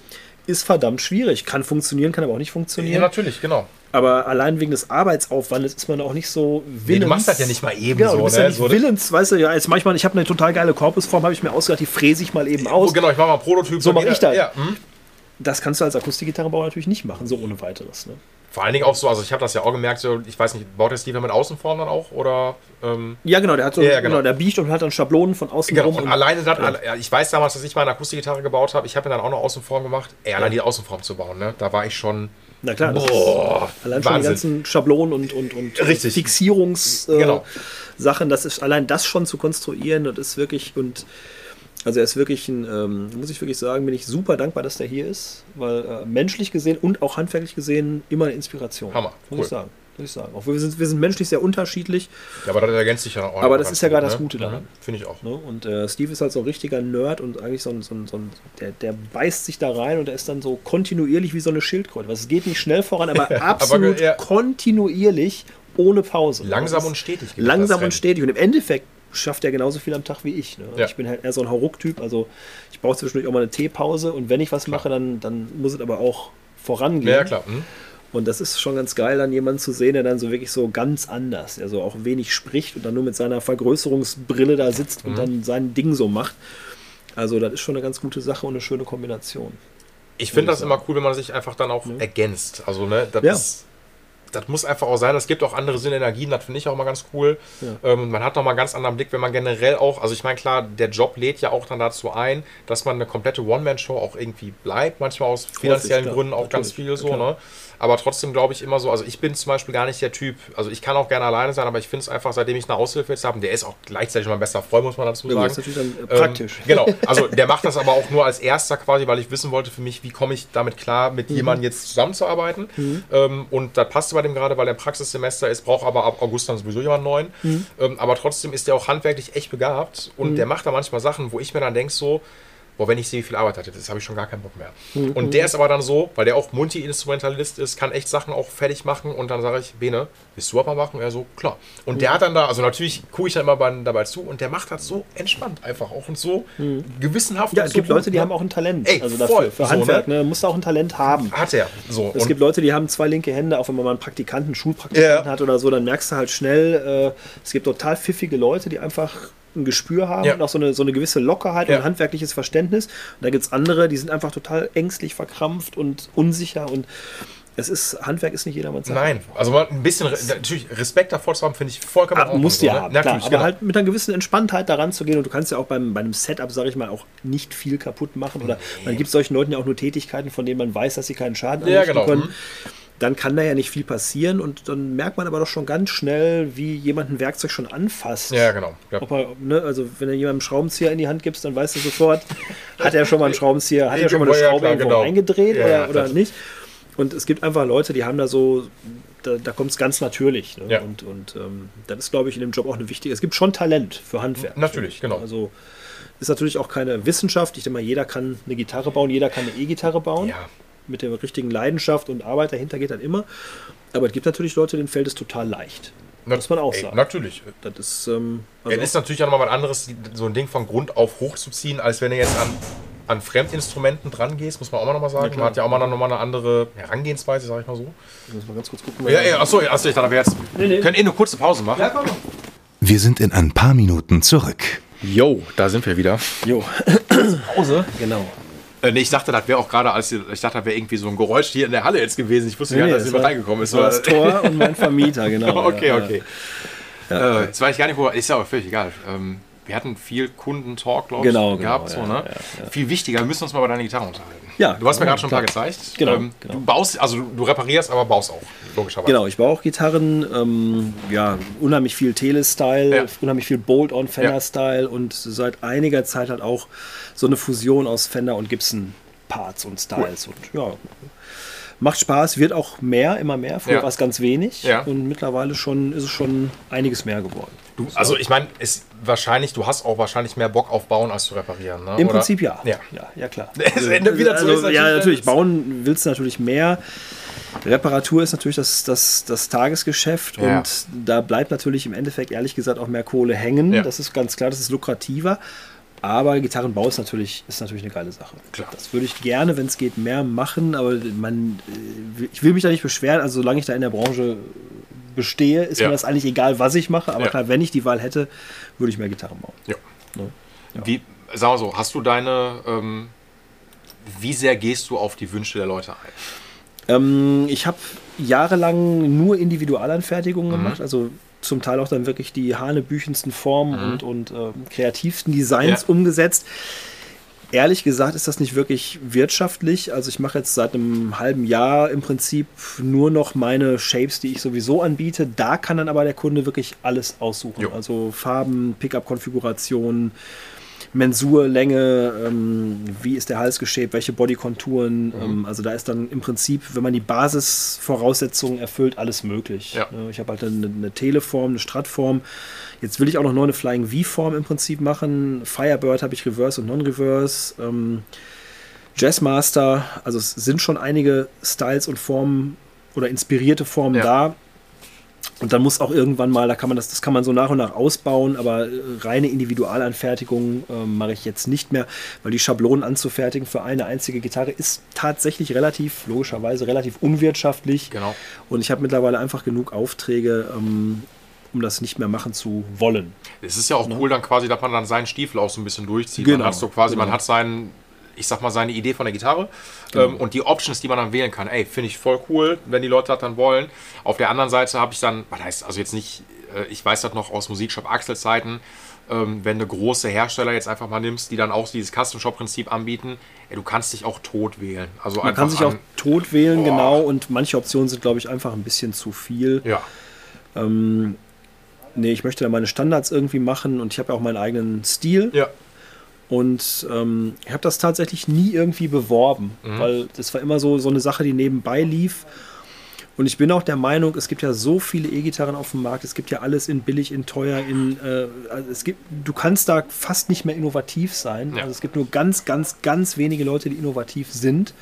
Ist verdammt schwierig. Kann funktionieren, kann aber auch nicht Ja, funktionieren. natürlich, genau. aber allein wegen des Arbeitsaufwandes ist man auch nicht so willens. Nee, du machst das ja nicht mal eben genau, so, Du bist ne? ja nicht So, willens, weißt du, ja, jetzt manchmal, ich habe eine total geile Korpusform, habe ich mir ausgedacht, die fräse ich mal eben Oh, aus. genau, ich mache mal einen Prototyp. So mach Ja, ich das. Ja, hm. Das kannst du als Akustikgitarrenbauer natürlich nicht machen, so ohne weiteres. Ne? Vor allen Dingen auch so, also ich habe das ja auch gemerkt, so, ich weiß nicht, baut der Steve mit Außenform dann auch? Oder, ähm, Ja, genau, der hat so, Ja, genau. genau. der biegt und hat dann Schablonen von außen genau, rum. und alleine das, alle- ja, ich weiß damals, dass ich mal eine Akustikgitarre gebaut habe, ich habe mir dann auch noch Außenform gemacht. Ey, allein die Außenform zu bauen, ne? Da war ich schon, na klar, das ist, boah, allein schon die Wahnsinn. ganzen Schablonen und, und, und Richtig. Fixierungssachen, äh, Genau. Das ist allein das schon zu konstruieren, das ist wirklich und also er ist wirklich ein, ähm, muss ich wirklich sagen, bin ich super dankbar, dass der hier ist, weil äh, menschlich gesehen und auch handwerklich gesehen immer eine Inspiration. Hammer, muss cool. ich sagen. Muss ich sagen. Auch wir sind, wir sind menschlich sehr unterschiedlich. Ja, aber das ergänzt sich ja auch. Aber das ist ja gut, gerade das ne? Gute daran. Mhm, Finde ich auch. Ne? Und äh, Steve ist halt so ein richtiger Nerd und eigentlich so ein, so ein, so ein der, der beißt sich da rein und er ist dann so kontinuierlich wie so eine Schildkröte. Was es geht nicht schnell voran, aber absolut ja. kontinuierlich ohne Pause. Langsam und stetig. Langsam und stetig. Und im Endeffekt schafft er genauso viel am Tag wie ich. Ne? Ja. Ich bin halt eher so ein Hauruck-Typ. Also ich brauche zwischendurch auch mal eine Teepause und wenn ich was mache, dann, dann muss es aber auch vorangehen. Ja, klar. Hm? Und das ist schon ganz geil, dann jemanden zu sehen, der dann so wirklich so ganz anders, also auch wenig spricht und dann nur mit seiner Vergrößerungsbrille da sitzt Mhm. und dann sein Ding so macht. Also das ist schon eine ganz gute Sache und eine schöne Kombination. Ich finde das ich immer cool, wenn man sich einfach dann auch ergänzt. Also, ne, das, Ja. ist, das muss einfach auch sein. Es gibt auch andere Synergien, das finde ich auch mal ganz cool. Ja. Ähm, man hat noch mal einen ganz anderen Blick, wenn man generell auch, also ich meine, klar, der Job lädt ja auch dann dazu ein, dass man eine komplette One-Man-Show auch irgendwie bleibt, manchmal aus finanziellen. Gründen auch ganz Natürlich, viel so, ne? Aber trotzdem glaube ich immer so, also ich bin zum Beispiel gar nicht der Typ, also ich kann auch gerne alleine sein, aber ich finde es einfach, seitdem ich eine Aushilfe jetzt habe, der ist auch gleichzeitig mein bester Freund, muss man dazu Ja, sagen. das ist natürlich dann äh, Ähm, praktisch. genau, also der macht das aber auch nur als erster quasi, weil ich wissen wollte für mich, wie komme ich damit klar, mit Mhm. jemandem jetzt zusammenzuarbeiten. Ähm, und das passte bei dem gerade, weil der Praxissemester ist, braucht aber ab August dann sowieso jemanden neuen. Mhm. Ähm, aber trotzdem ist der auch handwerklich echt begabt und der macht da manchmal Sachen, wo ich mir dann denke so, boah, wenn ich sehe, wie viel Arbeit hat das, habe ich schon gar keinen Bock mehr. Mhm. Und der ist aber dann so, weil der auch Multi-Instrumentalist ist, kann echt Sachen auch fertig machen und dann sage ich, Bene, willst du aber machen? Und er so, klar. Und der hat dann da, also natürlich gucke ich da immer bei, dabei zu und der macht das so entspannt einfach auch und so gewissenhaft. Mhm. Ja, und es so gibt Leute, gut, die ne? haben auch ein Talent. Ey, also voll. dafür, für So, Handwerk, ne? ne? musst auch ein Talent haben. Hat er. So. Es gibt Leute, die haben zwei linke Hände, auch wenn man mal einen Praktikanten, einen Schulpraktikanten Ja. hat oder so, dann merkst du halt schnell, äh, es gibt total pfiffige Leute, die einfach ein Gespür haben Ja. und auch so eine, so eine gewisse Lockerheit und Ja. ein handwerkliches Verständnis. Und da gibt es andere, die sind einfach total ängstlich, verkrampft und unsicher und es ist, Handwerk ist nicht jedermanns Sache. Nein, also ein bisschen, natürlich Respekt davor zu haben, finde ich vollkommen in Aber Ordnung, musst du ja ne? haben, klar, aber genau. halt mit einer gewissen Entspanntheit daran zu gehen und du kannst ja auch beim, bei einem Setup, sage ich mal, auch nicht viel kaputt machen oder man gibt solchen Leuten ja auch nur Tätigkeiten, von denen man weiß, dass sie keinen Schaden Ja, anrichten genau, können. mhm. Dann kann da ja nicht viel passieren und dann merkt man aber doch schon ganz schnell, wie jemand ein Werkzeug schon anfasst. Ja, genau. Ja. Er, ne, also wenn du jemandem einen Schraubenzieher in die Hand gibst, dann weißt du sofort, hat er schon mal einen Schraubenzieher, hat er schon mal eine Ja, Schraube klar, irgendwo genau. eingedreht Ja, oder, ja, oder das- nicht. Und es gibt einfach Leute, die haben da so, da, da kommt es ganz natürlich. Ne? Ja. Und, und ähm, das ist, glaube ich, in dem Job auch eine wichtige. Es gibt schon Talent für Handwerk. Natürlich, genau. Also ist natürlich auch keine Wissenschaft. Ich denke mal, jeder kann eine Gitarre bauen, jeder kann eine E-Gitarre bauen. Ja. Mit der richtigen Leidenschaft und Arbeit dahinter geht dann immer. Aber es gibt natürlich Leute, denen fällt es total leicht. Muss man auch Ey, sagen. Natürlich. Das ist, ähm, also es ist natürlich auch nochmal was anderes, so ein Ding von Grund auf hochzuziehen, als wenn du jetzt an, an Fremdinstrumenten dran gehst, muss man auch mal nochmal sagen. man hat ja auch mal noch mal eine andere Herangehensweise, sag ich mal so. muss man ganz kurz gucken. Ja, ja, achso, achso, ich dachte, wir jetzt nee. können eh eine kurze Pause machen. komm. Wir sind in ein paar Minuten zurück. Jo, da sind wir wieder. Jo. Pause. Genau. Äh, nee, ich dachte, das wäre auch gerade, als ich dachte, das wäre irgendwie so ein Geräusch hier in der Halle jetzt gewesen. Ich wusste gar nicht, dass jemand reingekommen ist. Das war das Tor und mein Vermieter, genau. okay, ja, okay. Äh, jetzt weiß ich gar nicht, wo. Ist ja aber völlig egal. Ähm, wir hatten viel Kundentalk, glaube ich, Genau, genau, gehabt. so, ja, ne? Viel wichtiger, wir müssen uns mal über deine Gitarre unterhalten. Ja, du hast mir gerade schon ein paar gezeigt. Genau, Ähm, genau. Du baust, also du, reparierst, aber baust auch, logischerweise. Genau, ich baue auch Gitarren, ähm, ja, unheimlich viel Tele-Style, Ja. unheimlich viel Bolt-on Fender-Style und seit einiger Zeit halt auch so eine Fusion aus Fender und Gibson Parts und Styles und ja, macht Spaß, wird auch mehr, immer mehr, früher Ja. war es ganz wenig Ja. und mittlerweile schon ist es schon einiges mehr geworden. Du, also ich meine, ist wahrscheinlich, du hast auch wahrscheinlich mehr Bock auf Bauen als zu reparieren. Ne? Im Oder? Prinzip ja. Ja. ja, ja klar. Es endet wieder so, also, ist ja, natürlich- natürlich, bauen willst du natürlich mehr. Reparatur ist natürlich das, das, das Tagesgeschäft Ja. und da bleibt natürlich im Endeffekt ehrlich gesagt auch mehr Kohle hängen. Ja. Das ist ganz klar, das ist lukrativer. Aber Gitarrenbau ist natürlich, ist natürlich eine geile Sache. Klar. Das würde ich gerne, wenn es geht, mehr machen, aber man, äh, ich will mich da nicht beschweren. Also solange ich da in der Branche bestehe, ist Ja. mir das eigentlich egal, was ich mache. Aber Ja. klar, wenn ich die Wahl hätte, würde ich mehr Gitarren bauen. Ja. Ne? Wie, sag mal so, hast du deine, ähm, wie sehr gehst du auf die Wünsche der Leute ein? Ähm, ich habe jahrelang nur Individualanfertigungen Mhm. gemacht, also zum Teil auch dann wirklich die hanebüchensten Formen und, und ähm, kreativsten Designs Ja. umgesetzt. Ehrlich gesagt ist das nicht wirklich wirtschaftlich. Also ich mache jetzt seit einem halben Jahr im Prinzip nur noch meine Shapes, die ich sowieso anbiete. Da kann dann aber der Kunde wirklich alles aussuchen. Jo. Also Farben, Pickup-Konfigurationen, Mensur, Länge, ähm, wie ist der Hals geshaped, welche Bodykonturen. Mhm. Ähm, also da ist dann im Prinzip, wenn man die Basisvoraussetzungen erfüllt, alles möglich. Ja. Ne, Ich habe halt eine, eine Teleform, eine Stratform. Jetzt will ich auch noch eine Flying V-Form im Prinzip machen. Firebird habe ich Reverse und Non-Reverse. Ähm, Jazzmaster, also es sind schon einige Styles und Formen oder inspirierte Formen Ja. da. Und dann muss auch irgendwann mal, da kann man das, das kann man so nach und nach ausbauen, aber äh, reine Individualanfertigung äh, mache ich jetzt nicht mehr, weil die Schablonen anzufertigen für eine einzige Gitarre ist tatsächlich relativ, logischerweise relativ unwirtschaftlich. Genau. Und ich habe mittlerweile einfach genug Aufträge, ähm, um das nicht mehr machen zu wollen. Es ist ja auch cool dann quasi, dass man dann seinen Stiefel auch so ein bisschen durchzieht. Genau, Man hat so quasi, man genau. hat seinen, ich sag mal, seine Idee von der Gitarre ähm, und die Options, die man dann wählen kann. Ey, finde ich voll cool, wenn die Leute das dann wollen. Auf der anderen Seite habe ich dann, was heißt, also jetzt nicht, äh, ich weiß das noch aus Musikshop Axel Zeiten, ähm, wenn du große Hersteller jetzt einfach mal nimmst, die dann auch dieses Custom Shop Prinzip anbieten, ey, du kannst dich auch tot wählen. Also Man kann sich auch tot wählen, Boah. genau, und manche Optionen sind, glaube ich, einfach ein bisschen zu viel. ja, Ähm, nee, ich möchte da meine Standards irgendwie machen und ich habe ja auch meinen eigenen Stil. ja, Und ähm, ich habe das tatsächlich nie irgendwie beworben, Mhm. weil das war immer so, so eine Sache, die nebenbei lief. Und ich bin auch der Meinung, es gibt ja so viele E-Gitarren auf dem Markt. Es gibt ja alles in billig, in teuer, in äh, also es gibt, du kannst da fast nicht mehr innovativ sein. Ja. Also es gibt nur ganz, ganz, ganz wenige Leute, die innovativ sind.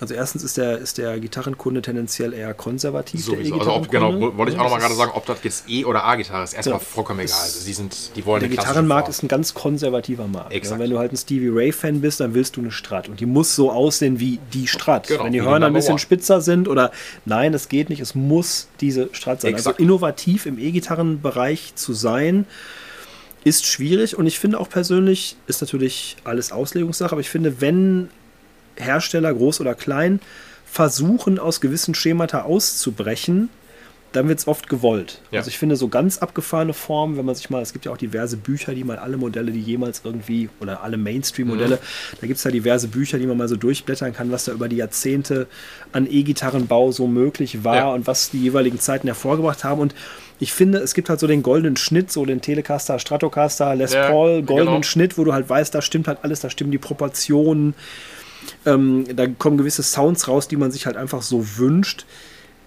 Also erstens ist der, ist der Gitarrenkunde tendenziell eher konservativ. der sowieso. Also ob, genau, wollte ich auch noch mal Das gerade sagen, ob das jetzt E- oder A-Gitarre ist. Erstmal Ja. vollkommen egal. Also die sind, die wollen Der Gitarrenmarkt ist ein ganz konservativer Markt. Ja, wenn du halt ein Stevie Ray-Fan bist, dann willst du eine Strat. Und die muss so aussehen wie die Strat. Genau, wenn die Hörner ein bisschen One. spitzer sind oder nein, das geht nicht, es muss diese Strat sein. Exakt. Also innovativ im E-Gitarrenbereich zu sein, ist schwierig. Und ich finde auch persönlich, ist natürlich alles Auslegungssache, aber ich finde, wenn Hersteller, groß oder klein, versuchen, aus gewissen Schemata auszubrechen, dann wird es oft gewollt. Ja. Also ich finde so ganz abgefahrene Formen, wenn man sich mal, es gibt ja auch diverse Bücher, die mal alle Modelle, die jemals irgendwie, oder alle Mainstream-Modelle, Mhm. da gibt es ja diverse Bücher, die man mal so durchblättern kann, was da über die Jahrzehnte an E-Gitarrenbau so möglich war Ja. und was die jeweiligen Zeiten hervorgebracht haben. Und ich finde, es gibt halt so den goldenen Schnitt, so den Telecaster, Stratocaster, Les Ja, Paul, goldenen genau. Schnitt, wo du halt weißt, da stimmt halt alles, da stimmen die Proportionen. Ähm, da kommen gewisse Sounds raus, die man sich halt einfach so wünscht.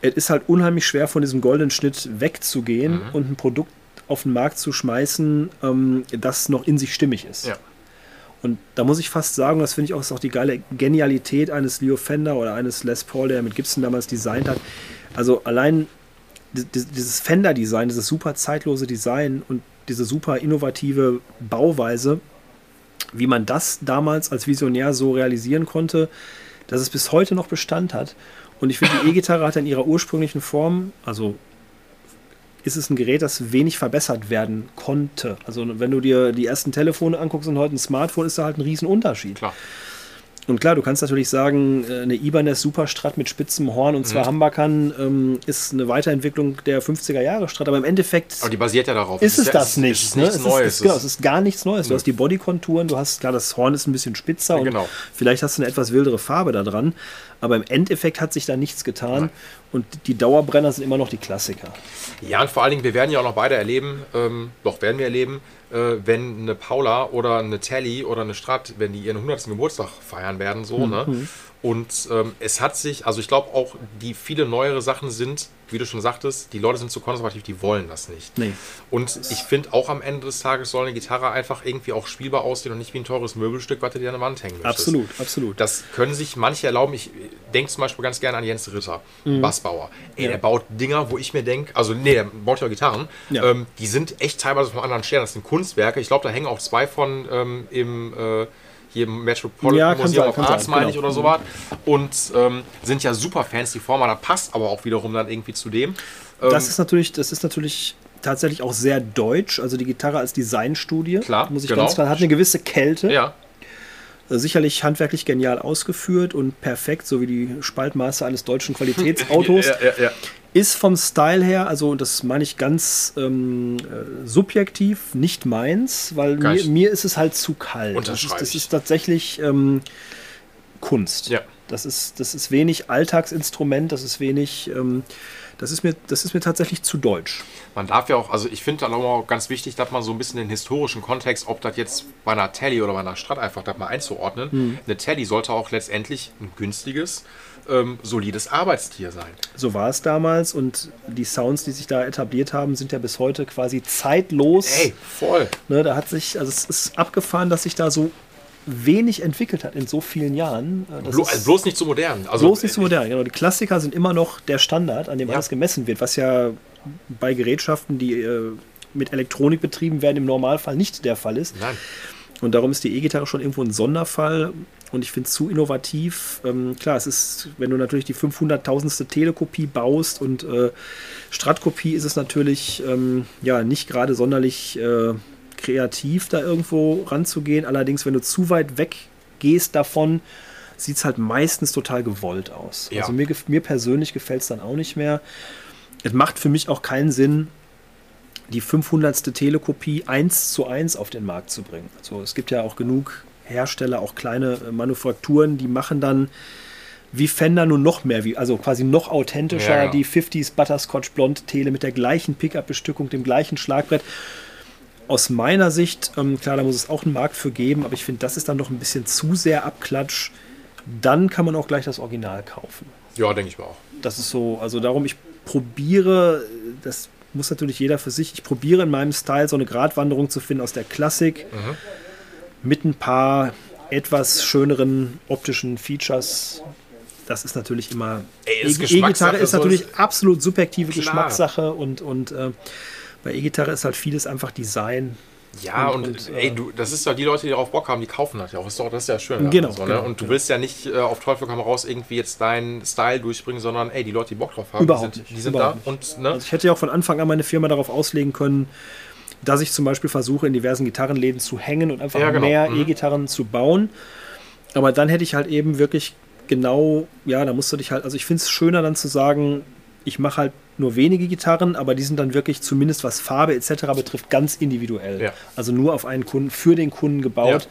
Es ist halt unheimlich schwer, von diesem goldenen Schnitt wegzugehen Mhm. und ein Produkt auf den Markt zu schmeißen, ähm, das noch in sich stimmig ist. Ja. Und da muss ich fast sagen, das finde ich auch, ist auch die geile Genialität eines Leo Fender oder eines Les Paul, der mit Gibson damals designt hat. Also allein di- di- dieses Fender-Design, dieses super zeitlose Design und diese super innovative Bauweise, wie man das damals als Visionär so realisieren konnte, dass es bis heute noch Bestand hat. Und ich finde, die E-Gitarre hat in ihrer ursprünglichen Form, also ist es ein Gerät, das wenig verbessert werden konnte. Also wenn du dir die ersten Telefone anguckst und heute ein Smartphone, ist da halt ein Riesenunterschied. Klar. Und klar, du kannst natürlich sagen, äh, eine Ibanez Superstrat mit spitzem Horn und Mhm. zwei Humbuckern ähm, ist eine Weiterentwicklung der 50er Jahre Strat, aber im Endeffekt Aber die basiert ja darauf. ist es ja- das nicht. Es ist ne? nichts es Neues. Ist, es, genau, es ist gar nichts Neues. Du Nö. hast die Bodykonturen, du hast, klar, das Horn ist ein bisschen spitzer und Genau. vielleicht hast du eine etwas wildere Farbe da dran, aber im Endeffekt hat sich da nichts getan Nein. und die Dauerbrenner sind immer noch die Klassiker. Ja, und vor allen Dingen, wir werden ja auch noch beide erleben, ähm, doch werden wir erleben, äh, wenn eine Paula oder eine Telly oder eine Strat, wenn die ihren 100. Geburtstag feiern werden, so, ne? Und ähm, es hat sich, also ich glaube auch, die viele neuere Sachen sind wie du schon sagtest, die Leute sind zu konservativ, die wollen das nicht. Nee. Und ich finde auch am Ende des Tages soll eine Gitarre einfach irgendwie auch spielbar aussehen und nicht wie ein teures Möbelstück, was du dir an der Wand hängen möchtest. Absolut, absolut. Das können sich manche erlauben. Ich denke zum Beispiel ganz gerne an Jens Ritter, Mhm. Bassbauer. Ey, der baut Dinger, wo ich mir denke, also nee, der baut ja Gitarren. Ja. Ähm, die sind echt teilweise vom anderen Stern. Das sind Kunstwerke. Ich glaube, da hängen auch zwei von ähm, im äh, hier im Metropolitan Ja, Museum sein, of Arts, meine genau. ich, oder sowas. Und ähm, sind ja super Fans, die Form, da passt aber auch wiederum dann irgendwie zu dem. Ähm, Das ist natürlich, das ist natürlich tatsächlich auch sehr deutsch. Also die Gitarre als Designstudie, Klar, muss ich genau. ganz klar, hat eine gewisse Kälte. ja, Sicherlich handwerklich genial ausgeführt und perfekt, so wie die Spaltmaße eines deutschen Qualitätsautos. Ja, ja, ja. Ist vom Style her, also und das meine ich ganz ähm, äh, subjektiv, nicht meins, weil mir, mir ist es halt zu kalt. Das ist, das ist tatsächlich ähm, Kunst. Ja. Das ist, das ist wenig Alltagsinstrument, das ist wenig, ähm, das ist mir, das ist mir tatsächlich zu deutsch. Man darf ja auch, also ich finde dann auch ganz wichtig, dass man so ein bisschen den historischen Kontext, ob das jetzt bei einer Tele oder bei einer Strat einfach das mal einzuordnen. Hm. Eine Tele sollte auch letztendlich ein günstiges, ähm, solides Arbeitstier sein. So war es damals und die Sounds, die sich da etabliert haben, sind ja bis heute quasi zeitlos. Ey, voll. Ne, da hat sich, also es ist abgefahren, dass sich da so wenig entwickelt hat in so vielen Jahren. Äh, Blo also bloß nicht zu modern. Also, bloß nicht so modern. Genau, die Klassiker sind immer noch der Standard, an dem Ja. alles gemessen wird, was ja bei Gerätschaften, die äh, mit Elektronik betrieben werden, im Normalfall nicht der Fall ist. Nein. Und darum ist die E-Gitarre schon irgendwo ein Sonderfall. Und ich finde es zu innovativ. Ähm, klar, es ist, wenn du natürlich die 500.000. Telekopie baust und äh, Strat-Kopie ist es natürlich ähm, ja nicht gerade sonderlich äh, kreativ, da irgendwo ranzugehen. Allerdings, wenn du zu weit weg gehst davon, sieht es halt meistens total gewollt aus. Ja. Also mir, mir persönlich gefällt es dann auch nicht mehr. Es macht für mich auch keinen Sinn, die 500. Telekopie eins zu eins auf den Markt zu bringen. Also es gibt ja auch genug Hersteller, auch kleine äh, Manufakturen, die machen dann wie Fender nur noch mehr, wie, also quasi noch authentischer, Ja, ja. die 50s Butterscotch Blond Tele mit der gleichen Pickup-Bestückung, dem gleichen Schlagbrett. Aus meiner Sicht, ähm, klar, da muss es auch einen Markt für geben, aber ich finde, das ist dann doch ein bisschen zu sehr Abklatsch. Dann kann man auch gleich das Original kaufen. Ja, denke ich mal auch. Das ist so, also darum, ich probiere, das muss natürlich jeder für sich, ich probiere in meinem Style so eine Gratwanderung zu finden aus der Klassik mit ein paar etwas schöneren optischen Features. Das ist natürlich immer. E- E-Gitarre ist so natürlich ist- absolut subjektive Klar. Geschmackssache und, und äh, bei E-Gitarre ist halt vieles einfach Design. Ja, und, Und- und, ey, äh, du, das ist ja die Leute, die darauf Bock haben, die kaufen das ja auch. Das ist, doch, das ist ja schön. Genau, So, ne? genau, Und du genau. willst ja nicht äh, auf Teufel komm raus irgendwie jetzt deinen Style durchbringen, sondern ey, die Leute, die Bock drauf haben, Überhaupt die sind, die sind da. Und, ne? Also ich hätte ja auch von Anfang an meine Firma darauf auslegen können, dass ich zum Beispiel versuche, in diversen Gitarrenläden zu hängen und einfach Ja, genau. mehr Mhm. E-Gitarren zu bauen. Aber dann hätte ich halt eben wirklich genau, ja, da musst du dich halt, also ich finde es schöner dann zu sagen, ich mache halt nur wenige Gitarren, aber die sind dann wirklich zumindest was Farbe etc. betrifft ganz individuell. Ja. Also nur auf einen Kunden, für den Kunden gebaut. Ja.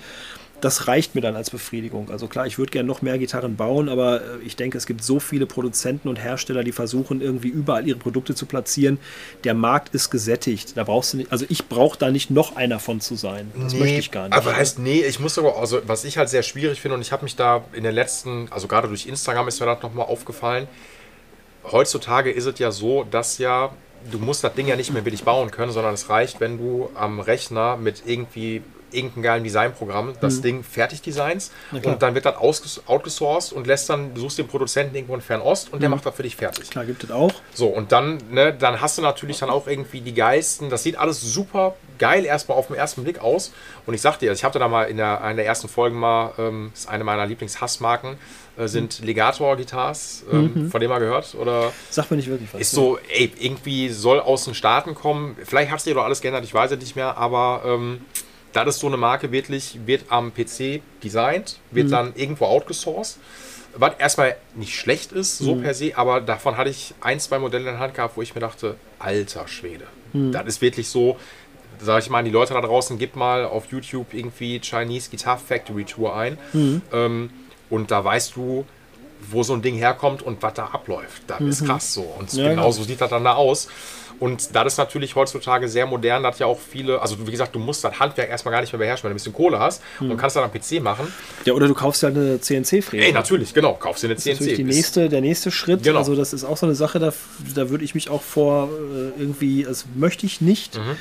Das reicht mir dann als Befriedigung. Also klar, ich würde gerne noch mehr Gitarren bauen, aber äh, ich denke, es gibt so viele Produzenten und Hersteller, die versuchen irgendwie überall ihre Produkte zu platzieren. Der Markt ist gesättigt. Da brauchst du nicht, also ich brauche da nicht noch einer von zu sein. Das möchte ich gar nicht. Aber heißt, nee, ich muss sogar, also was ich halt sehr schwierig finde und ich habe mich da in den letzten, also gerade durch Instagram ist mir das nochmal aufgefallen, heutzutage ist es ja so, dass ja, du musst das Ding ja nicht mehr billig bauen können, sondern es reicht, wenn du am Rechner mit irgendwie irgendeinem geilen Designprogramm das Ding fertig designst klar. und dann wird das outgesourced und lässt dann, du suchst den Produzenten irgendwo in Fernost und der macht das für dich fertig. Klar, gibt es auch. So, und dann, ne, dann hast du natürlich dann auch irgendwie die Geisten. Das sieht alles super geil erstmal auf den ersten Blick aus. Und ich sag dir, ich hatte da mal in der, einer der ersten Folgen mal, ähm, ist eine meiner Lieblingshassmarken, äh, sind Legator-Guitars, ähm, von dem mal gehört? Oder Sagt mir nicht wirklich was. ist so, ey, irgendwie soll aus den Staaten kommen. Vielleicht hat sich doch alles geändert, ich weiß es nicht mehr, aber ähm, das ist so eine Marke wirklich, wird am PC designt, wird dann irgendwo outgesourced. Was erstmal nicht schlecht ist, so per se, aber davon hatte ich ein, zwei Modelle in der Hand gehabt, wo ich mir dachte, alter Schwede. Das ist wirklich so, sage ich mal, die Leute da draußen, gib mal auf YouTube irgendwie Chinese Guitar Factory Tour ein. Ähm, und da weißt du, wo so ein Ding herkommt und was da abläuft. Das ist krass so. Und Ja, genau so sieht das dann da aus. Und das ist natürlich heutzutage sehr modern, hat ja auch viele, also wie gesagt, du musst das Handwerk erstmal gar nicht mehr beherrschen, wenn du ein bisschen Kohle hast und kannst dann am PC machen. Ja, oder du kaufst ja eine CNC-Fräse. Ey, natürlich, genau, kaufst dir eine Das ist CNC. natürlich die Ist- nächste, der nächste Schritt. Genau. Also das ist auch so eine Sache, da, da würde ich mich auch vor äh, irgendwie, das möchte ich nicht. Mhm.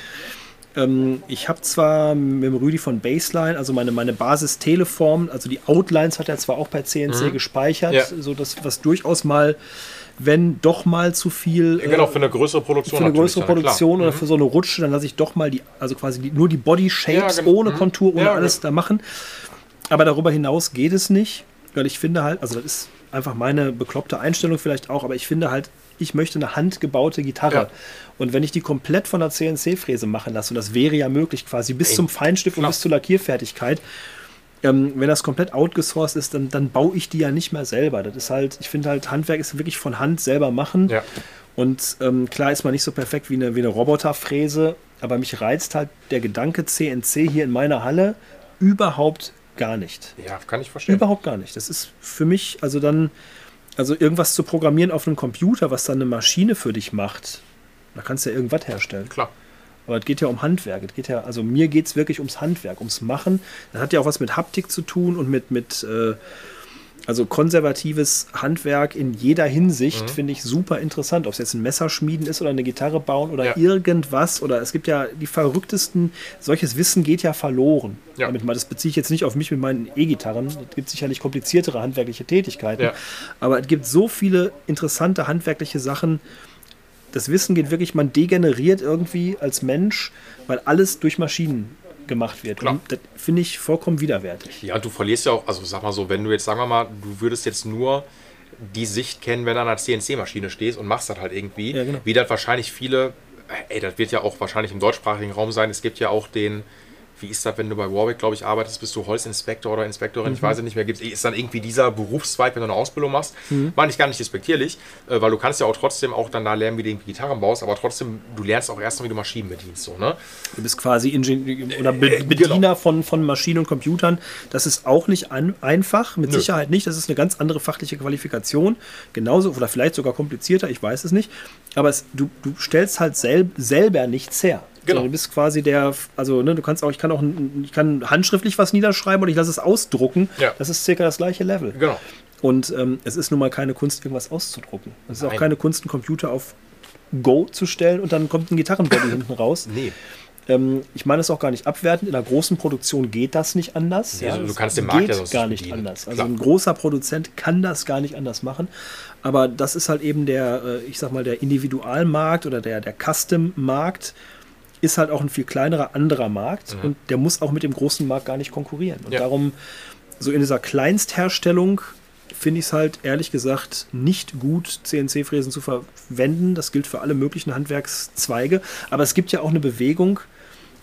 Ähm, ich habe zwar mit dem Rüdi von Baseline, also meine, meine Basis-Teleform, also die Outlines hat er zwar auch per CNC gespeichert, Mhm. Ja. so dass was durchaus mal, wenn doch mal zu viel äh, Genau, für eine größere Produktion. für eine größere dann. Produktion oder für so eine Rutsche, dann lasse ich doch mal die, also quasi die, nur die Body Shapes Ja, genau. ohne Mhm. Kontur, ohne Ja, alles ja. da machen. Aber darüber hinaus geht es nicht, weil ich finde halt, also das ist einfach meine bekloppte Einstellung vielleicht auch, aber ich finde halt, ich möchte eine handgebaute Gitarre. Ja. Und wenn ich die komplett von der CNC-Fräse machen lasse, und das wäre ja möglich quasi bis Ey, zum Feinstift und klar. bis zur Lackierfertigkeit, ähm, wenn das komplett outgesourced ist, dann, dann baue ich die ja nicht mehr selber. Das ist halt, ich finde halt, Handwerk ist wirklich von Hand selber machen. Ja. Und ähm, klar ist man nicht so perfekt wie eine, wie eine Roboterfräse, aber mich reizt halt der Gedanke CNC hier in meiner Halle überhaupt gar nicht. Ja, kann ich verstehen. Überhaupt gar nicht. Das ist für mich, also dann, also irgendwas zu programmieren auf einem Computer, was dann eine Maschine für dich macht, da kannst du ja irgendwas herstellen. Klar. Aber es geht ja um Handwerk. Es geht ja, also mir geht es wirklich ums Handwerk, ums Machen. Das hat ja auch was mit Haptik zu tun und mit, mit äh, also konservatives Handwerk in jeder Hinsicht Mhm. finde ich super interessant. Ob es jetzt ein Messerschmieden ist oder eine Gitarre bauen oder Ja. irgendwas. Oder es gibt ja die verrücktesten, solches Wissen geht ja verloren. Ja. Damit mal, das beziehe ich jetzt nicht auf mich mit meinen E-Gitarren. Es gibt sicherlich kompliziertere handwerkliche Tätigkeiten. Ja. Aber es gibt so viele interessante handwerkliche Sachen, das Wissen geht wirklich, man degeneriert irgendwie als Mensch, weil alles durch Maschinen gemacht wird. Klar. Und das finde ich vollkommen widerwärtig. Ja, du verlierst ja auch, also sag mal so, wenn du jetzt, sagen wir mal, du würdest jetzt nur die Sicht kennen, wenn du an einer CNC-Maschine stehst und machst das halt irgendwie, Ja, genau. wie das wahrscheinlich viele, ey, das wird ja auch wahrscheinlich im deutschsprachigen Raum sein, es gibt ja auch den, wie ist das, wenn du bei Warwick, glaube ich, arbeitest, bist du Holzinspektor oder Inspektorin, Mhm. ich weiß es nicht mehr, gibt ist dann irgendwie dieser Berufszweig, wenn du eine Ausbildung machst, Mhm. meine ich gar nicht despektierlich, äh, weil du kannst ja auch trotzdem auch dann da lernen, wie du irgendwie Gitarren baust, aber trotzdem, du lernst auch erst mal, wie du Maschinen bedienst, so, ne? Du bist quasi Ingenieur oder Be Äh, Bediener genau. von, von Maschinen und Computern. Das ist auch nicht an, einfach, mit Nö. Sicherheit nicht. Das ist eine ganz andere fachliche Qualifikation. Genauso oder vielleicht sogar komplizierter, ich weiß es nicht. Aber es, du, du stellst halt sel selber nichts her. Genau. Sondern Du bist quasi der, also ne, du kannst auch, ich kann auch, ich kann handschriftlich was niederschreiben und ich lasse es ausdrucken. Ja. Das ist circa das gleiche Level. Genau. Und ähm, es ist nun mal keine Kunst, irgendwas auszudrucken. Es ist auch Nein. keine Kunst, einen Computer auf Go zu stellen und dann kommt ein Gitarrenbody hinten raus. Nee. Ähm, ich meine es auch gar nicht abwertend. In einer großen Produktion geht das nicht anders. Nee, also du kannst den Markt geht ja sonst gar nicht nicht bedienen. anders. Also Klar. ein großer Produzent kann das gar nicht anders machen. Aber das ist halt eben der, äh, ich sag mal, der Individualmarkt oder der, der Custom-Markt ist halt auch ein viel kleinerer anderer Markt und der muss auch mit dem großen Markt gar nicht konkurrieren. Und Mhm. Ja. darum, so in dieser Kleinstherstellung finde ich es halt ehrlich gesagt nicht gut, CNC-Fräsen zu verwenden. Das gilt für alle möglichen Handwerkszweige. Aber es gibt ja auch eine Bewegung,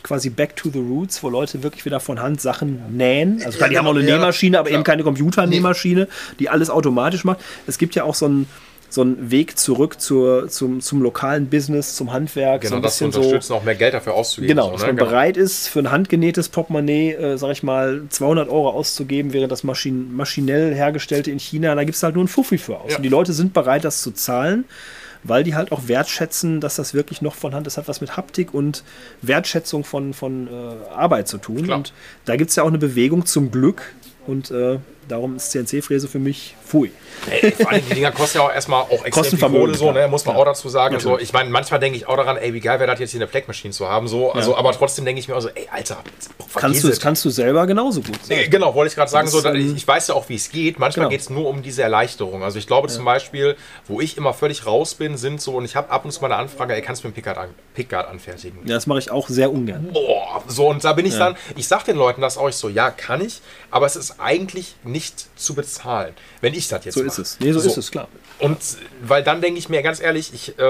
quasi back to the roots, wo Leute wirklich wieder von Hand Sachen nähen. Also klar, die Ja, haben auch eine ja, Nähmaschine, aber klar. eben keine Computernähmaschine, die alles automatisch macht. Es gibt ja auch so einen so einen Weg zurück zur, zum, zum lokalen Business, zum Handwerk. Genau, so ein das zu bisschen so, unterstützen, auch mehr Geld dafür auszugeben. Genau, so, dass ne? man bereit ist, für ein handgenähtes Portemonnaie, äh, sag ich mal, 200 Euro auszugeben, während das Maschin maschinell hergestellte in China, da gibt es halt nur ein Fuffi für aus. Ja. Und die Leute sind bereit, das zu zahlen, weil die halt auch wertschätzen, dass das wirklich noch von Hand ist, hat was mit Haptik und Wertschätzung von, von äh, Arbeit zu tun. Klar. Und da gibt es ja auch eine Bewegung zum Glück und äh, darum ist CNC-Fräse für mich pfui. Ey, vor allem, die Dinger kosten ja auch erstmal auch extrem viel Kohle, so, ne? muss man Ja. auch dazu sagen. So, Natürlich. ich meine, manchmal denke ich auch daran, ey, wie geil wäre das jetzt hier eine Black-Machine zu haben, so, also, Ja. aber trotzdem denke ich mir auch so, ey, Alter, Kannst du, das kannst du selber genauso gut. Äh, Genau, wollte ich gerade sagen, Das so, ist, ähm, ich, ich weiß ja auch, wie es geht. Manchmal Genau. geht es nur um diese Erleichterung. Also ich glaube zum Beispiel, wo ich immer völlig raus bin, sind so, und ich habe ab und zu mal eine Anfrage, ey, kannst du mir einen Pickguard, an, Pickguard anfertigen? Ja, das mache ich auch sehr ungern. Boah, so und da bin ich dann, ich sag den Leuten das auch, ich so, ja, kann ich, aber es ist eigentlich nicht zu bezahlen, wenn ich das jetzt So mache. ist es. Nee, so, ist es, klar. Und weil dann denke ich mir ganz ehrlich, ich, äh,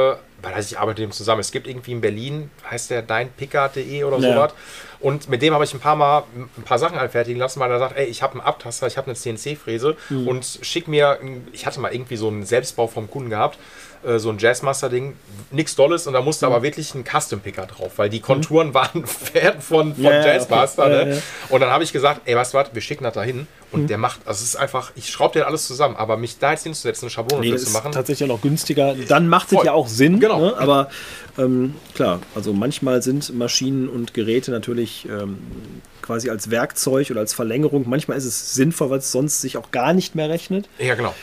weil also ich arbeite mit dem zusammen. Es gibt irgendwie in Berlin, heißt der deinpickard.de oder Ja. sowas. Und mit dem habe ich ein paar Mal ein paar Sachen anfertigen lassen, weil er sagt, ey, ich habe einen Abtaster, ich habe eine CNC-Fräse Mhm. und schick mir, ich hatte mal irgendwie so einen Selbstbau vom Kunden gehabt, äh, so ein Jazzmaster-Ding, nichts Dolles und da musste Mhm. aber wirklich ein Custom-Picker drauf, weil die Konturen waren fern von, von Ja, ja, Jazzmaster. okay. Ja, ne? ja. Und dann habe ich gesagt, ey, weißt du was, wir schicken das da hin Und mhm. der macht, also es ist einfach, ich schraube dir alles zusammen, aber mich da jetzt hinzusetzen, eine Schablone nee, zu machen. tatsächlich auch noch günstiger. Dann macht es ja auch Sinn. Genau. Ne? Aber ähm, klar, also manchmal sind Maschinen und Geräte natürlich ähm, quasi als Werkzeug oder als Verlängerung. Manchmal ist es sinnvoll, weil es sonst sich auch gar nicht mehr rechnet. Ja, genau.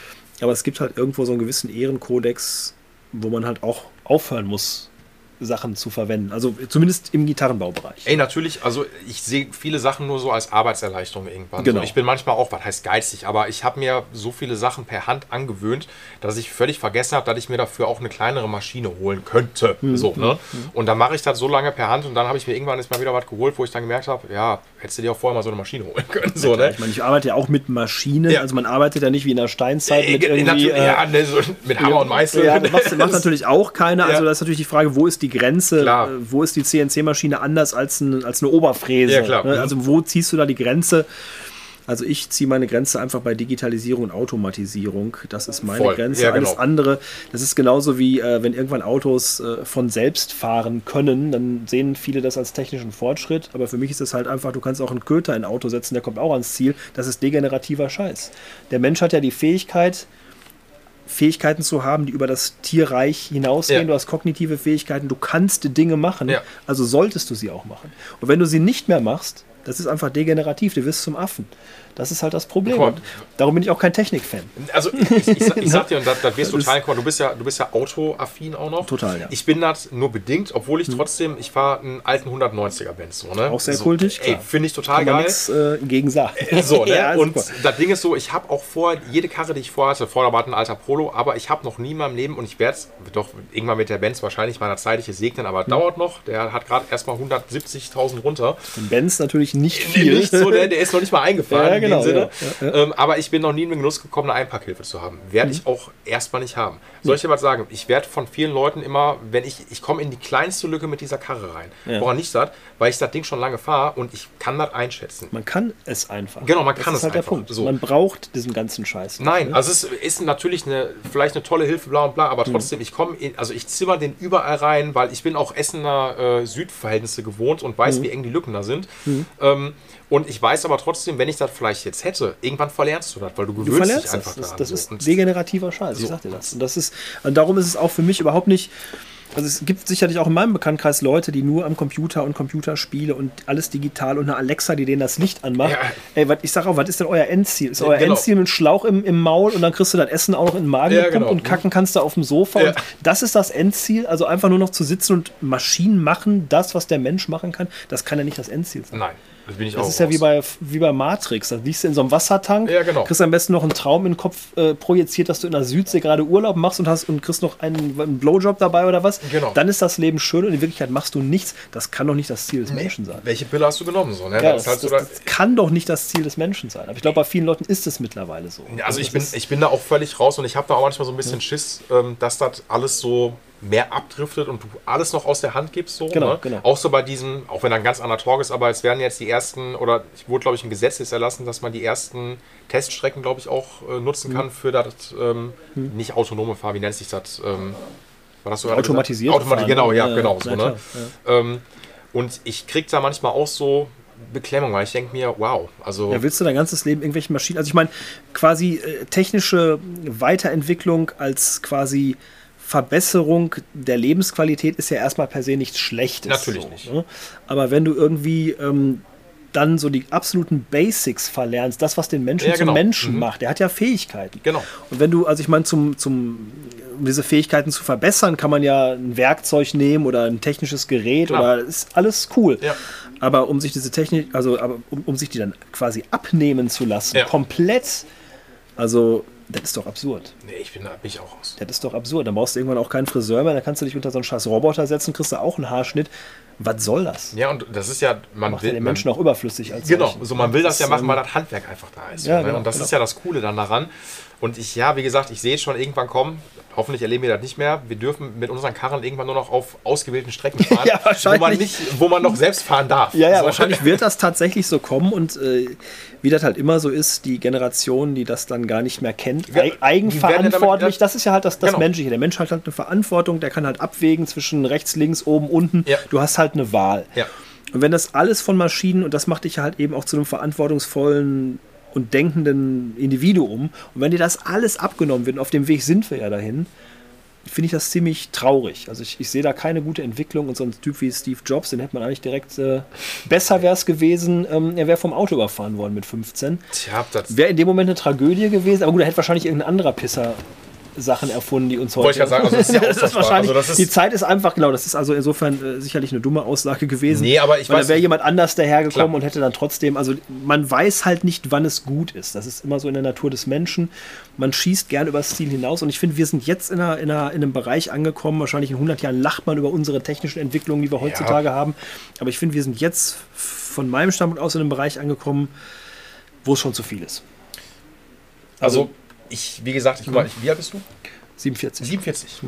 Aber es gibt halt irgendwo so einen gewissen Ehrenkodex, wo man halt auch aufhören muss, Sachen zu verwenden. Also zumindest im Gitarrenbaubereich. Ey, natürlich, also ich sehe viele Sachen nur so als Arbeitserleichterung irgendwann. Genau. So, ich bin manchmal auch, was heißt geizig, aber ich habe mir so viele Sachen per Hand angewöhnt, dass ich völlig vergessen habe, dass ich mir dafür auch eine kleinere Maschine holen könnte. Mhm. So, ne? Mhm. Und dann mache ich das so lange per Hand und dann habe ich mir irgendwann jetzt mal wieder was geholt, wo ich dann gemerkt habe, ja, hättest du dir auch vorher mal so eine Maschine holen können. So, ne? Ich meine, ich arbeite ja auch mit Maschinen, ja. also man arbeitet ja nicht wie in der Steinzeit mit äh, irgendwie... Äh, ja, ne, so mit Hammer und Meißel. Ja, das macht, macht natürlich auch keiner, also das ist natürlich die Frage, wo ist die Grenze? Klar wo ist die CNC-Maschine anders als, ein, als eine Oberfräse? Ja, klar. Ne? Also wo ziehst du da die Grenze? Also ich ziehe meine Grenze einfach bei Digitalisierung und Automatisierung. Das ist meine Voll. Grenze. Ja, genau. Alles andere, das ist genauso wie äh, wenn irgendwann Autos äh, von selbst fahren können, dann sehen viele das als technischen Fortschritt. Aber für mich ist es halt einfach, du kannst auch einen Köter in ein Auto setzen, der kommt auch ans Ziel. Das ist degenerativer Scheiß. Der Mensch hat ja die Fähigkeit, Fähigkeiten zu haben, die über das Tierreich hinausgehen. Ja. Du hast kognitive Fähigkeiten, du kannst Dinge machen, ja. also solltest du sie auch machen. Und wenn du sie nicht mehr machst, das ist einfach degenerativ, du wirst zum Affen. Das ist halt das Problem. Und darum bin ich auch kein Technik-Fan. Also ich, ich, ich, sag dir, und da, wirst du total kommen, du bist ja, du bist ja autoaffin auch noch. Total, ja. Ich bin das nur bedingt, obwohl ich hm. trotzdem, ich fahre einen alten 190er Benz. So, ne? Auch sehr so, kultig. Ey, finde ich total geil. Nix, äh, gegen sagen. Äh, so, ne? ja, und das Ding ist so, ich habe auch vor, jede Karre, die ich vorher hatte, vorher war ein alter Polo, aber ich habe noch nie in meinem Leben, und ich werde es doch irgendwann mit der Benz wahrscheinlich meiner zeitliche segnen, aber hm. dauert noch. Der hat gerade erstmal 170.000 runter. Den Benz natürlich nicht viel. Nicht so, der, der ist noch nicht mal eingefahren ja, genau, dem Sinne. Ja, ähm, aber ich bin noch nie in den Genuss gekommen, eine Einpackhilfe zu haben. Werde mhm. ich auch erstmal nicht haben. Soll ich dir was sagen? Ich werde von vielen Leuten immer, wenn ich, ich komme in die kleinste Lücke mit dieser Karre rein. Ja. Woran nicht das? Weil ich das Ding schon lange fahre und ich kann das einschätzen. Man kann es einfach. Genau, man kann das es halt einfach. Der Punkt. So. Man braucht diesen ganzen Scheiß. Nein, ne? also es ist natürlich eine, vielleicht eine tolle Hilfe, bla und bla, aber mhm. trotzdem, mhm. ich komme, also ich zimmer den überall rein, weil ich bin auch Essener äh, Südverhältnisse gewohnt und weiß, mhm. wie eng die Lücken da sind. Mhm. Ähm, und ich weiß aber trotzdem, wenn ich das vielleicht jetzt hätte, irgendwann verlernst du das, weil du gewöhnst du dich einfach das. Das, das ist degenerativer Scheiß, so. ich sag dir das. Und das ist, und darum ist es auch für mich überhaupt nicht. Also es gibt sicherlich auch in meinem Bekanntenkreis Leute, die nur am Computer und Computerspiele und alles digital und eine Alexa, die denen das Licht anmacht. Ja. Ey, wat, ich sag auch, was ist denn euer Endziel? Ist euer genau. Endziel ein Schlauch im, im Maul und dann kriegst du das Essen auch noch in den Magen ja, genau. und kacken kannst du auf dem Sofa. Ja. Und das ist das Endziel. Also einfach nur noch zu sitzen und Maschinen machen das, was der Mensch machen kann. Das kann ja nicht das Endziel sein. Nein. Das, bin ich das ist ja wie bei, wie bei Matrix. Da liegst du in so einem Wassertank, ja, genau. kriegst am besten noch einen Traum in den Kopf äh, projiziert, dass du in der Südsee gerade Urlaub machst und hast und kriegst noch einen, einen Blowjob dabei oder was. Genau. Dann ist das Leben schön und in Wirklichkeit machst du nichts. Das kann doch nicht das Ziel des nee. Menschen sein. Welche Pille hast du genommen? So, ne? ja, das, das, halt das, das, kann doch nicht das Ziel des Menschen sein. Aber ich glaube, bei vielen Leuten ist es mittlerweile so. Also, also ich, bin, ich bin da auch völlig raus und ich habe da auch manchmal so ein bisschen ja. Schiss, ähm, dass das alles so mehr abdriftet und du alles noch aus der Hand gibst. So, genau, ne? genau. Auch so bei diesem, auch wenn er ein ganz anderer Talk ist, aber es werden jetzt die ersten, oder ich wurde, glaube ich, ein Gesetz jetzt erlassen, dass man die ersten Teststrecken, glaube ich, auch äh, nutzen mhm. kann für das ähm, mhm. nicht autonome Fahren, wie nennt sich das? Ähm, war das so Automatisiert. Automatisiert, genau, ja, ja genau. So, ne? Ja. Ähm, und ich kriege da manchmal auch so Beklemmung, weil ich denke mir, wow, also. Ja, willst du dein ganzes Leben irgendwelche Maschinen? Also ich meine, quasi äh, technische Weiterentwicklung als quasi Verbesserung der Lebensqualität ist ja erstmal per se nichts Schlechtes. Natürlich so, nicht. Ne? Aber wenn du irgendwie ähm, dann so die absoluten Basics verlernst, das, was den Menschen ja, genau. zum Menschen mhm. macht, der hat ja Fähigkeiten. Genau. Und wenn du, also ich meine, zum, zum, um diese Fähigkeiten zu verbessern, kann man ja ein Werkzeug nehmen oder ein technisches Gerät Klar. oder ist alles cool. Ja. Aber um sich diese Technik, also aber um, um sich die dann quasi abnehmen zu lassen, ja. komplett, also das ist doch absurd. Nee, ich bin da bin ich auch raus. Das ist doch absurd. Dann brauchst du irgendwann auch keinen Friseur mehr, dann kannst du dich unter so einen scheiß Roboter setzen, kriegst du auch einen Haarschnitt. Was soll das? Ja, und das ist ja, man macht will. Ja den Menschen auch überflüssig als Genau, solchen. so man will das, das ja machen, weil das Handwerk einfach da ist. Ja, ne? genau, und das genau. ist ja das Coole dann daran. Und ich, ja, wie gesagt, ich sehe es schon irgendwann kommen. Hoffentlich erleben wir das nicht mehr. Wir dürfen mit unseren Karren irgendwann nur noch auf ausgewählten Strecken fahren, ja, wahrscheinlich. Wo, man nicht, wo man noch selbst fahren darf. Ja, ja, so. wahrscheinlich wird das tatsächlich so kommen und äh, wie das halt immer so ist, die Generation, die das dann gar nicht mehr kennt, ja, eigenverantwortlich, das ist ja halt das, das genau. Menschliche. Der Mensch hat halt eine Verantwortung, der kann halt abwägen zwischen rechts, links, oben, unten. Ja. Du hast halt eine Wahl. Ja. Und wenn das alles von Maschinen, und das macht dich halt eben auch zu einem verantwortungsvollen und denkenden Individuum. Und wenn dir das alles abgenommen wird, und auf dem Weg sind wir ja dahin, finde ich das ziemlich traurig. Also ich, ich sehe da keine gute Entwicklung und so ein Typ wie Steve Jobs, den hätte man eigentlich direkt äh, besser wäre es gewesen, ähm, er wäre vom Auto überfahren worden mit 15. Tja, das Wäre in dem Moment eine Tragödie gewesen, aber gut, da hätte wahrscheinlich irgendein anderer Pisser Sachen erfunden, die uns heute. Wollte ich gerade sagen, also das ist ja das ist wahrscheinlich. Also das ist- die Zeit ist einfach, genau, das ist also insofern äh, sicherlich eine dumme Aussage gewesen. Nee, aber ich weil weiß da wäre jemand anders dahergekommen Klar. und hätte dann trotzdem, also man weiß halt nicht, wann es gut ist. Das ist immer so in der Natur des Menschen. Man schießt gern übers Ziel hinaus und ich finde, wir sind jetzt in, einer, in, einer, in einem Bereich angekommen. Wahrscheinlich in 100 Jahren lacht man über unsere technischen Entwicklungen, die wir heutzutage haben. Aber ich finde, wir sind jetzt von meinem Standpunkt aus in einem Bereich angekommen, wo es schon zu viel ist. also ich, wie gesagt, ich guck mal, ich, wie alt bist du? 47. 47.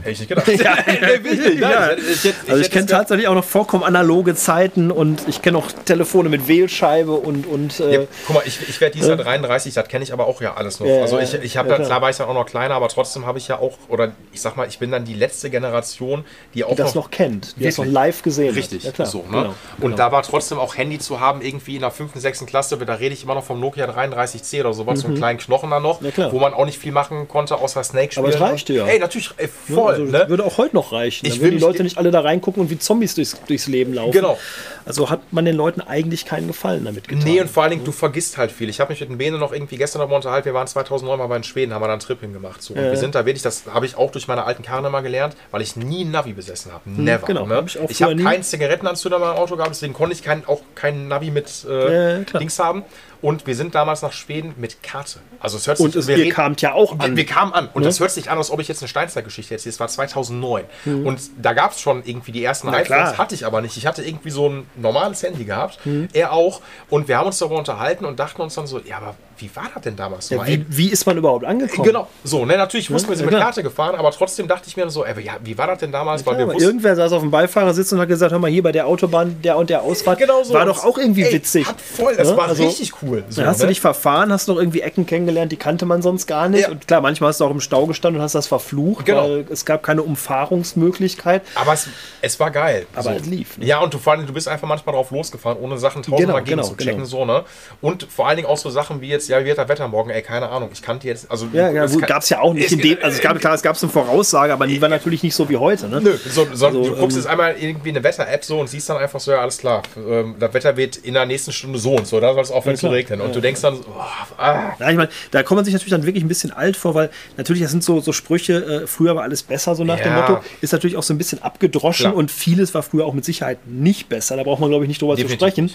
Hätte ich nicht gedacht. Ja. Nee, wirklich, nein, Ja. ich hätte- ich hätte- Also ich kenne tatsächlich auch noch vollkommen analoge Zeiten und ich kenne auch Telefone mit Wählscheibe und, und äh, Ja, guck mal, ich, ich werde dieses Jahr 33, das kenne ich aber auch ja alles noch. Ja, also ich, ich habe ja, klar. war ich dann auch noch kleiner, aber trotzdem habe ich ja auch, oder ich sag mal, ich bin dann die letzte Generation, die auch die das noch kennt, die das noch Wirklich? live gesehen Richtig, hat. Ja, klar. so, ne? Genau, Und genau. da war trotzdem auch Handy zu haben, irgendwie in der 5., 6. Klasse, da rede ich immer noch vom Nokia 33C oder sowas, so einen kleinen Knochen da noch, Mhm. Wo man auch nicht viel machen konnte, außer Snake spielen. Aber es reichte ja. Ey, natürlich, ey, Ja, voll, also, ne? Würde auch heute noch reichen. Ich Dann würden die Leute nicht alle da reingucken und wie Zombies durchs, durchs Leben laufen. Genau. Also hat man den Leuten eigentlich keinen Gefallen damit getan. Nee, und vor allen Dingen, du vergisst halt viel. Ich habe mich mit dem Bene noch irgendwie gestern noch mal unterhalten. Wir waren 2009 mal bei in Schweden, haben wir dann einen Trip hingemacht. So. Und Ja. wir sind da wirklich, das habe ich auch durch meine alten Karren immer gelernt, weil ich nie Navi besessen habe. Never. genau, ne? hab ich ich habe keinen Zigarettenanzünder in meinem Auto gehabt, deswegen konnte ich kein, auch keinen Navi mit Ja, äh, klar. Dings haben. Und wir sind damals nach Schweden mit Karte. Also es hört sich Und es, wir reden- kamt ja auch wir, an. wir kamen an und Ne? das hört sich an, als ob ich jetzt eine Steinzeitgeschichte erzähle. Es war 2009 und da gab es schon irgendwie die ersten Mhm. Na iPhones, klar. hatte ich aber nicht. Ich hatte irgendwie so ein normales Handy gehabt, Mhm. er auch und wir haben uns darüber unterhalten und dachten uns dann so, ja, aber wie war das denn damals? ja, wie, wie ist man überhaupt angekommen? Genau, so, ne, natürlich wussten wir, sie Ja, mit klar. Karte gefahren, aber trotzdem dachte ich mir so, ey, ja, wie war das denn damals? Ja, Weil wir irgendwer saß auf dem Beifahrersitz und hat gesagt, hör mal, hier bei der Autobahn, der und der Ausfahrt, genau so. war doch auch irgendwie Ey, witzig. Hat voll, das Ne? war Also, richtig cool. So, Dann hast du ne? dich verfahren, hast noch irgendwie Ecken kennengelernt, die kannte man sonst gar nicht. Ja. Und klar, manchmal hast du auch im Stau gestanden und hast das verflucht, Genau. weil es gab keine Umfahrungsmöglichkeit. Aber es, es war geil. Aber es lief, ne? Ja, und du, vor allem, du bist einfach manchmal drauf losgefahren, ohne Sachen tausendmal Genau, genau, zu checken. genau. So, ne? Und vor allen Dingen auch so Sachen wie jetzt, ja, wie wird das Wetter morgen? Ey, keine Ahnung. Ich kannte jetzt, also. Ja, ja es gut, gab es ja auch nicht es- in dem, also es gab, klar, es gab eine Voraussage, aber die war natürlich nicht so wie heute. Ne? Nö, so, so, Also, du guckst ähm, jetzt einmal irgendwie eine Wetter-App so und siehst dann einfach so, ja, alles klar, ähm, das Wetter wird in der nächsten Stunde so und so, da soll es aufhören zu regnen. Und du denkst dann, so, oh, ah, Ja, ich meine, da kommt man sich natürlich dann wirklich ein bisschen alt vor, weil natürlich, das sind so, so Sprüche, äh, früher war alles besser, so nach dem Ja. Motto, ist natürlich auch so ein bisschen abgedroschen Klar. und vieles war früher auch mit Sicherheit nicht besser. Da braucht man, glaube ich, nicht drüber Definitiv zu sprechen.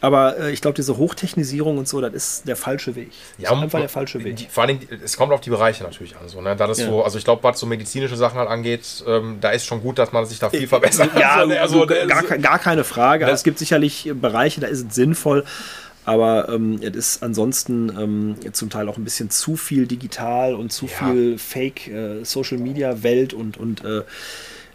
Aber äh, ich glaube, diese Hochtechnisierung und so, das ist der falsche Weg. Das ist einfach der falsche Weg. Die, vor Dingen, es kommt auf die Bereiche natürlich an. So, ne? da das Ja. so, also ich glaube, was so medizinische Sachen halt angeht, ähm, da ist schon gut, dass man sich da viel verbessert. Ja, Also, ne, also, gar, ne, ke- gar keine Frage. Ja. Also es gibt sicherlich Bereiche, da ist es sinnvoll. Aber ähm, es ist ansonsten ähm, zum Teil auch ein bisschen zu viel digital und zu Ja. viel Fake äh, Social Media Welt und, und äh,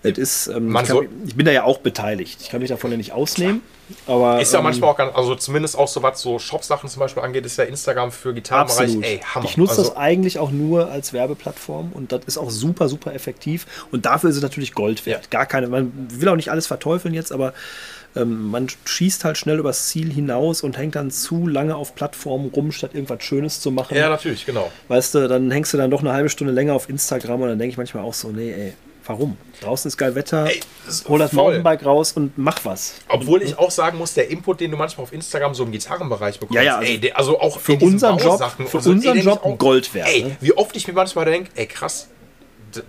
es ist, ähm, ich, kann, ich bin da ja auch beteiligt. Ich kann mich davon ja nicht ausnehmen. Aber Ist ja ähm, manchmal auch ganz, also zumindest auch so was so Shop-Sachen zum Beispiel angeht, ist ja Instagram für Gitarrenbereich, ey, Hammer. Ich nutze also, das eigentlich auch nur als Werbeplattform und das ist auch super, super effektiv. Und dafür ist es natürlich Gold wert. Ja. Gar keine, man will auch nicht alles verteufeln jetzt, aber ähm, man schießt halt schnell übers Ziel hinaus und hängt dann zu lange auf Plattformen rum, statt irgendwas Schönes zu machen. Ja, natürlich, genau. Weißt du, dann hängst du dann doch eine halbe Stunde länger auf Instagram und dann denke ich manchmal auch so, nee, ey, warum? Draußen ist geil Wetter, Ey, hol das voll. Mountainbike raus und mach was. Obwohl ich auch sagen muss, der Input, den du manchmal auf Instagram so im Gitarrenbereich bekommst, Ja, ja, also ey, der, also auch für unseren Job- für so, unseren ey, Job auch, Gold wert, Ey, ne? wie oft ich mir manchmal denke, ey, krass,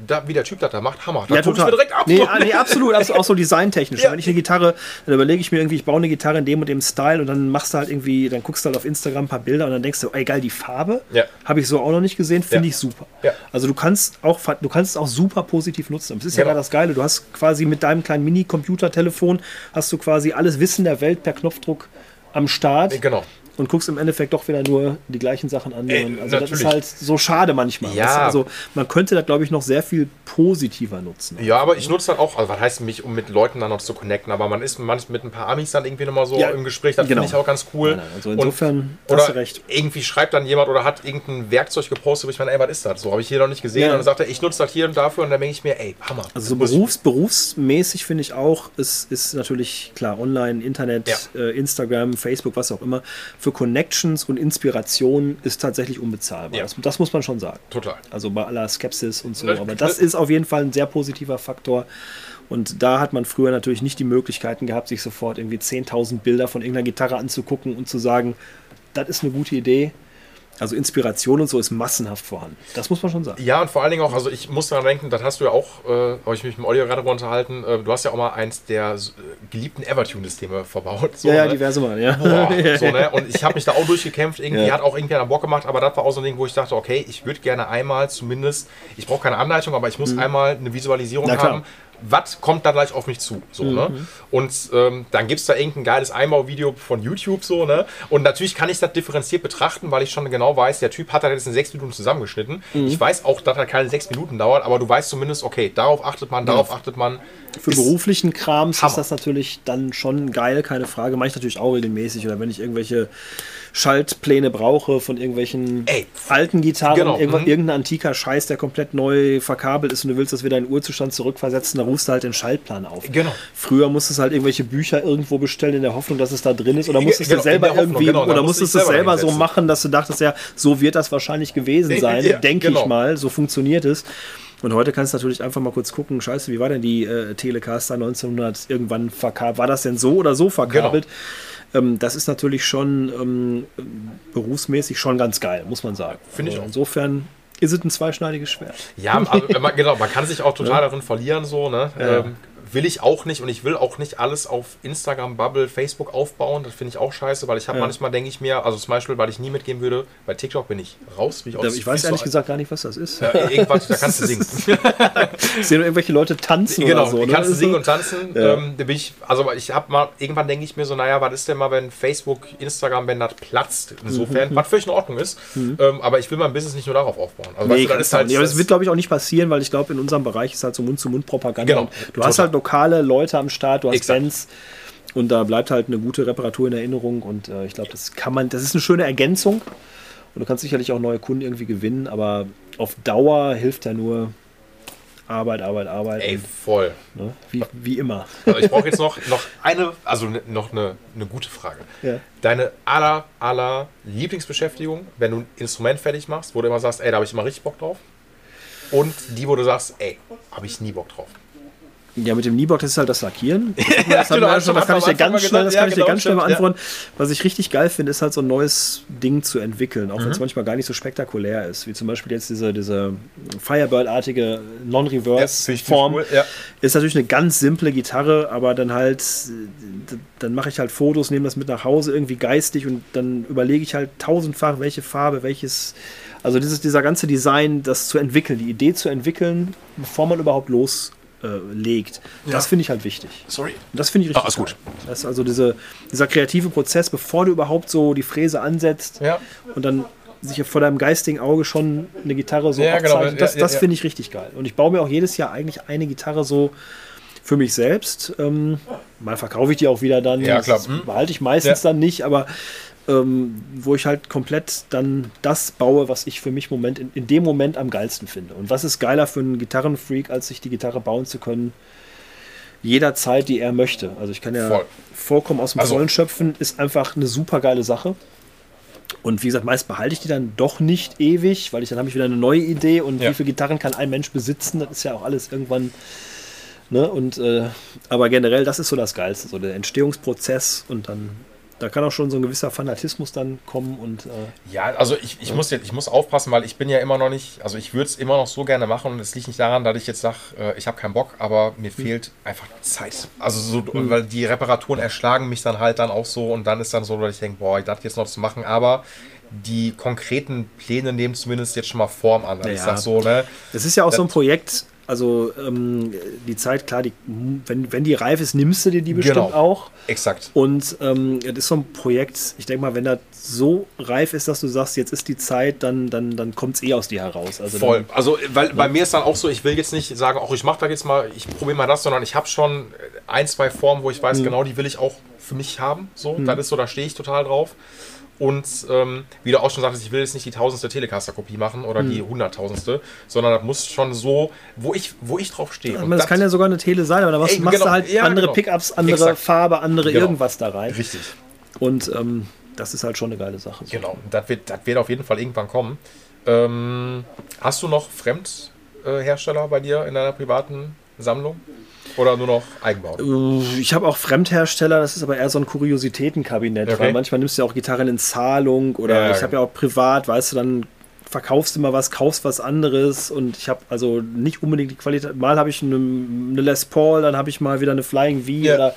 da, wie der Typ das da macht, Hammer. Da Ja, total. mir direkt ab. Nee, ah, nee, absolut. Also auch so designtechnisch. Ja. Wenn ich eine Gitarre, dann überlege ich mir irgendwie, ich baue eine Gitarre in dem und dem Style und dann machst du halt irgendwie, dann guckst du halt auf Instagram ein paar Bilder und dann denkst du, ey geil, die Farbe Ja. habe ich so auch noch nicht gesehen, finde Ja. ich super. Also du kannst auch, du kannst es auch super positiv nutzen. Das ist ja Genau. gerade das Geile. Du hast quasi mit deinem kleinen Mini-Computer-Telefon hast du quasi alles Wissen der Welt per Knopfdruck am Start. Genau. Und guckst im Endeffekt doch wieder nur die gleichen Sachen an. Ey, also das ist natürlich. halt so schade manchmal. Ja. Also man könnte da, glaube ich, noch sehr viel positiver nutzen. Ja, aber ich nutze dann auch, also was heißt mich, um mit Leuten dann noch zu connecten, aber man ist manchmal mit ein paar Amis dann irgendwie nochmal so Ja, im Gespräch, das genau. finde ich auch ganz cool. Nein, nein, also insofern Und, hast du recht. irgendwie schreibt dann jemand oder hat irgendein Werkzeug gepostet, wo ich meine, ey, was ist das? So habe ich hier noch nicht gesehen. Ja. Und dann sagt er, ich nutze das hier und dafür und dann denke ich mir, ey, Hammer. Also so berufs, berufsmäßig finde ich auch, es ist natürlich klar, online, Internet, Ja. äh, Instagram, Facebook, was auch immer. Für für Connections und Inspiration ist tatsächlich unbezahlbar. Ja. Das, das muss man schon sagen. Total. Also bei aller Skepsis und so. Aber das ist auf jeden Fall ein sehr positiver Faktor. Und da hat man früher natürlich nicht die Möglichkeiten gehabt, sich sofort irgendwie 10.000 Bilder von irgendeiner Gitarre anzugucken und zu sagen, das ist eine gute Idee. Also Inspiration und so ist massenhaft vorhanden. Das muss man schon sagen. Ja, und vor allen Dingen auch, also ich muss daran denken, das hast du ja auch, äh, habe ich mich mit Oliver gerade drüber unterhalten, äh, du hast ja auch mal eins der äh, geliebten Evertune-Systeme verbaut. So, ja, ja, ne? diverse Mal, ja. Boah, so, ne? Und ich habe mich da auch durchgekämpft. Irgendwie Ja. hat auch irgendwie einen Bock gemacht, aber das war auch so ein Ding, wo ich dachte, okay, ich würde gerne einmal zumindest, ich brauche keine Anleitung, aber ich muss einmal eine Visualisierung Mhm. Mhm. haben. Was kommt da gleich auf mich zu? So, ne? Und ähm, dann gibt es da irgendein geiles Einbauvideo von YouTube, so, ne? Und natürlich kann ich das differenziert betrachten, weil ich schon genau weiß, der Typ hat das jetzt in sechs Minuten zusammengeschnitten. Mhm. Ich weiß auch, dass das keine sechs Minuten dauert, aber du weißt zumindest, okay, darauf achtet man, darauf achtet man. Für beruflichen Krams Hammer. ist das natürlich dann schon geil, keine Frage. Mache ich natürlich auch regelmäßig. Oder wenn ich irgendwelche Schaltpläne brauche von irgendwelchen Ey, alten Gitarren, genau, mhm. irgendein antiker Scheiß, der komplett neu verkabelt ist und du willst das wieder in Urzustand zurückversetzen, dann rufst du halt den Schaltplan auf. Genau. Früher musstest du halt irgendwelche Bücher irgendwo bestellen in der Hoffnung, dass es da drin ist. Oder musstest Genau, du selber Hoffnung, irgendwie, genau, oder musste musstest du es selber selber so machen, dass du dachtest, ja, so wird das wahrscheinlich gewesen sein, denke genau. ich mal. So funktioniert es. Und heute kannst du natürlich einfach mal kurz gucken, scheiße, wie war denn die äh, Telecaster 1900 irgendwann verkabelt? War das denn so oder so verkabelt? Genau. Ähm, das ist natürlich schon ähm, berufsmäßig schon ganz geil, muss man sagen. Finde ich Also auch. Insofern ist es ein zweischneidiges Schwert. Ja, aber, genau, man kann sich auch total darin verlieren, so, ne? Ja. Ähm, will ich auch nicht und ich will auch nicht alles auf Instagram, Bubble, Facebook aufbauen. Das finde ich auch scheiße, weil ich habe Ja. manchmal, denke ich mir, also zum Beispiel, weil ich nie mitgehen würde, bei TikTok bin ich raus. Bin ich, Ich weiß ehrlich zu- gesagt gar nicht, was das ist. Ja, irgendwas, da kannst du singen. Ich sehe nur irgendwelche Leute tanzen genau, oder so. die ne? kannst du singen so- und tanzen. Ja. Ähm, da bin ich, also ich habe mal, irgendwann denke ich mir so, naja, was ist denn mal, wenn Facebook, Instagram, wenn das platzt? Insofern, was völlig in Ordnung ist. Ähm, aber ich will mein Business nicht nur darauf aufbauen. Also, Nee, weißt du, das du auch halt. Aber das das- wird, glaube ich, auch nicht passieren, weil ich glaube, in unserem Bereich ist halt so Mund-zu-Mund-Propaganda. Genau, Du hast total. halt lokale Leute am Start, du hast Exakt. Bands und da bleibt halt eine gute Reparatur in Erinnerung und äh, ich glaube, das kann man, das ist eine schöne Ergänzung und du kannst sicherlich auch neue Kunden irgendwie gewinnen, aber auf Dauer hilft ja nur Arbeit, Arbeit, Arbeit. ey, voll. ne? wie, wie immer. Also ich brauche jetzt noch, noch eine, also ne- noch eine, eine gute Frage. Ja. Deine aller, aller Lieblingsbeschäftigung, wenn du ein Instrument fertig machst, wo du immer sagst, ey, da habe ich immer richtig Bock drauf. Und die, wo du sagst, ey, habe ich nie Bock drauf. Ja, mit dem Kniebock, das ist halt das Lackieren. Das, wir genau, ja schon, das kann ich dir ganz mal schnell, das kann Ja, ich dir genau, ganz schnell stimmt, beantworten. Was ich richtig geil finde, ist halt so ein neues Ding zu entwickeln, auch wenn es Mhm. manchmal gar nicht so spektakulär ist. Wie zum Beispiel jetzt diese, diese Firebird-artige Non-Reverse-Form. cool, ja. Ist natürlich eine ganz simple Gitarre, aber dann halt, dann mache ich halt Fotos, nehme das mit nach Hause irgendwie geistig und dann überlege ich halt tausendfach, welche Farbe, welches. Also dieses, dieser ganze Design, das zu entwickeln, die Idee zu entwickeln, bevor man überhaupt loslegt. Das finde ich halt wichtig. Sorry. Und das finde ich richtig Ah, ist gut. Das ist also diese, dieser kreative Prozess, bevor du überhaupt so die Fräse ansetzt Ja. und dann sich vor deinem geistigen Auge schon eine Gitarre so Ja, genau. abzeichnet. Ja, Das, ja, das ja. finde ich richtig geil. Und ich baue mir auch jedes Jahr eigentlich eine Gitarre so für mich selbst. Ähm, mal verkaufe ich die auch wieder dann. Ja, klar. Hm. behalte ich meistens Ja. dann nicht, aber ähm, wo ich halt komplett dann das baue, was ich für mich Moment in, in dem Moment am geilsten finde. Und was ist geiler für einen Gitarrenfreak, als sich die Gitarre bauen zu können, jederzeit, die er möchte. Also ich kann ja Voll. vollkommen aus dem Also- Vollen schöpfen, ist einfach eine super geile Sache. Und wie gesagt, meist behalte ich die dann doch nicht ewig, weil ich dann habe ich wieder eine neue Idee und Ja. wie viele Gitarren kann ein Mensch besitzen? Das ist ja auch alles irgendwann. Ne? Und, äh, aber generell, das ist so das Geilste, so der Entstehungsprozess und dann, da kann auch schon so ein gewisser Fanatismus dann kommen und äh, Ja, also ich, ich, muss jetzt, ich muss aufpassen, weil ich bin ja immer noch nicht, also ich würde es immer noch so gerne machen und es liegt nicht daran, dass ich jetzt sage, äh, ich habe keinen Bock, aber mir fehlt einfach Zeit. Also so, weil die Reparaturen erschlagen mich dann halt dann auch so und dann ist dann so, dass ich denke, boah, ich darf jetzt noch zu machen, aber die konkreten Pläne nehmen zumindest jetzt schon mal Form an. Also Ich Ja. sag so, ne? Das ist ja auch so ein Das- Projekt, also ähm, die Zeit, klar, die, wenn, wenn die reif ist, nimmst du dir die bestimmt Genau. auch. Exakt. Und ähm, das ist so ein Projekt, ich denke mal, wenn das so reif ist, dass du sagst, jetzt ist die Zeit, dann, dann, dann kommt es eh aus dir heraus. Also Voll. Also, weil bei mir ist dann auch so, ich will jetzt nicht sagen, auch ich mache da jetzt mal, ich probiere mal das, sondern ich habe schon ein, zwei Formen, wo ich weiß, genau, die will ich auch für mich haben. So, das ist so, da stehe ich total drauf. Und ähm, wie du auch schon sagtest, ich will jetzt nicht die tausendste Telecaster-Kopie machen oder die hunderttausendste, sondern das muss schon so, wo ich, wo ich drauf stehe. dann, das, kann ja sogar eine Tele sein, aber da machst, Ey, machst genau, du halt ja, andere genau. Pickups, andere Exakt. Farbe, andere Genau. irgendwas da rein. richtig. Und ähm, das ist halt schon eine geile Sache. So. Genau, das wird, das wird auf jeden Fall irgendwann kommen. Ähm, hast du noch Fremdhersteller bei dir in deiner privaten Sammlung? Oder nur noch Eigenbau? Ich habe auch Fremdhersteller, das ist aber eher so ein Kuriositätenkabinett, okay. weil manchmal nimmst du ja auch Gitarren in Zahlung oder ja, ich habe ja auch privat, weißt du, dann verkaufst immer was, kaufst was anderes und ich habe also nicht unbedingt die Qualität. Mal habe ich eine, eine, Les Paul, dann habe ich mal wieder eine Flying V ja. oder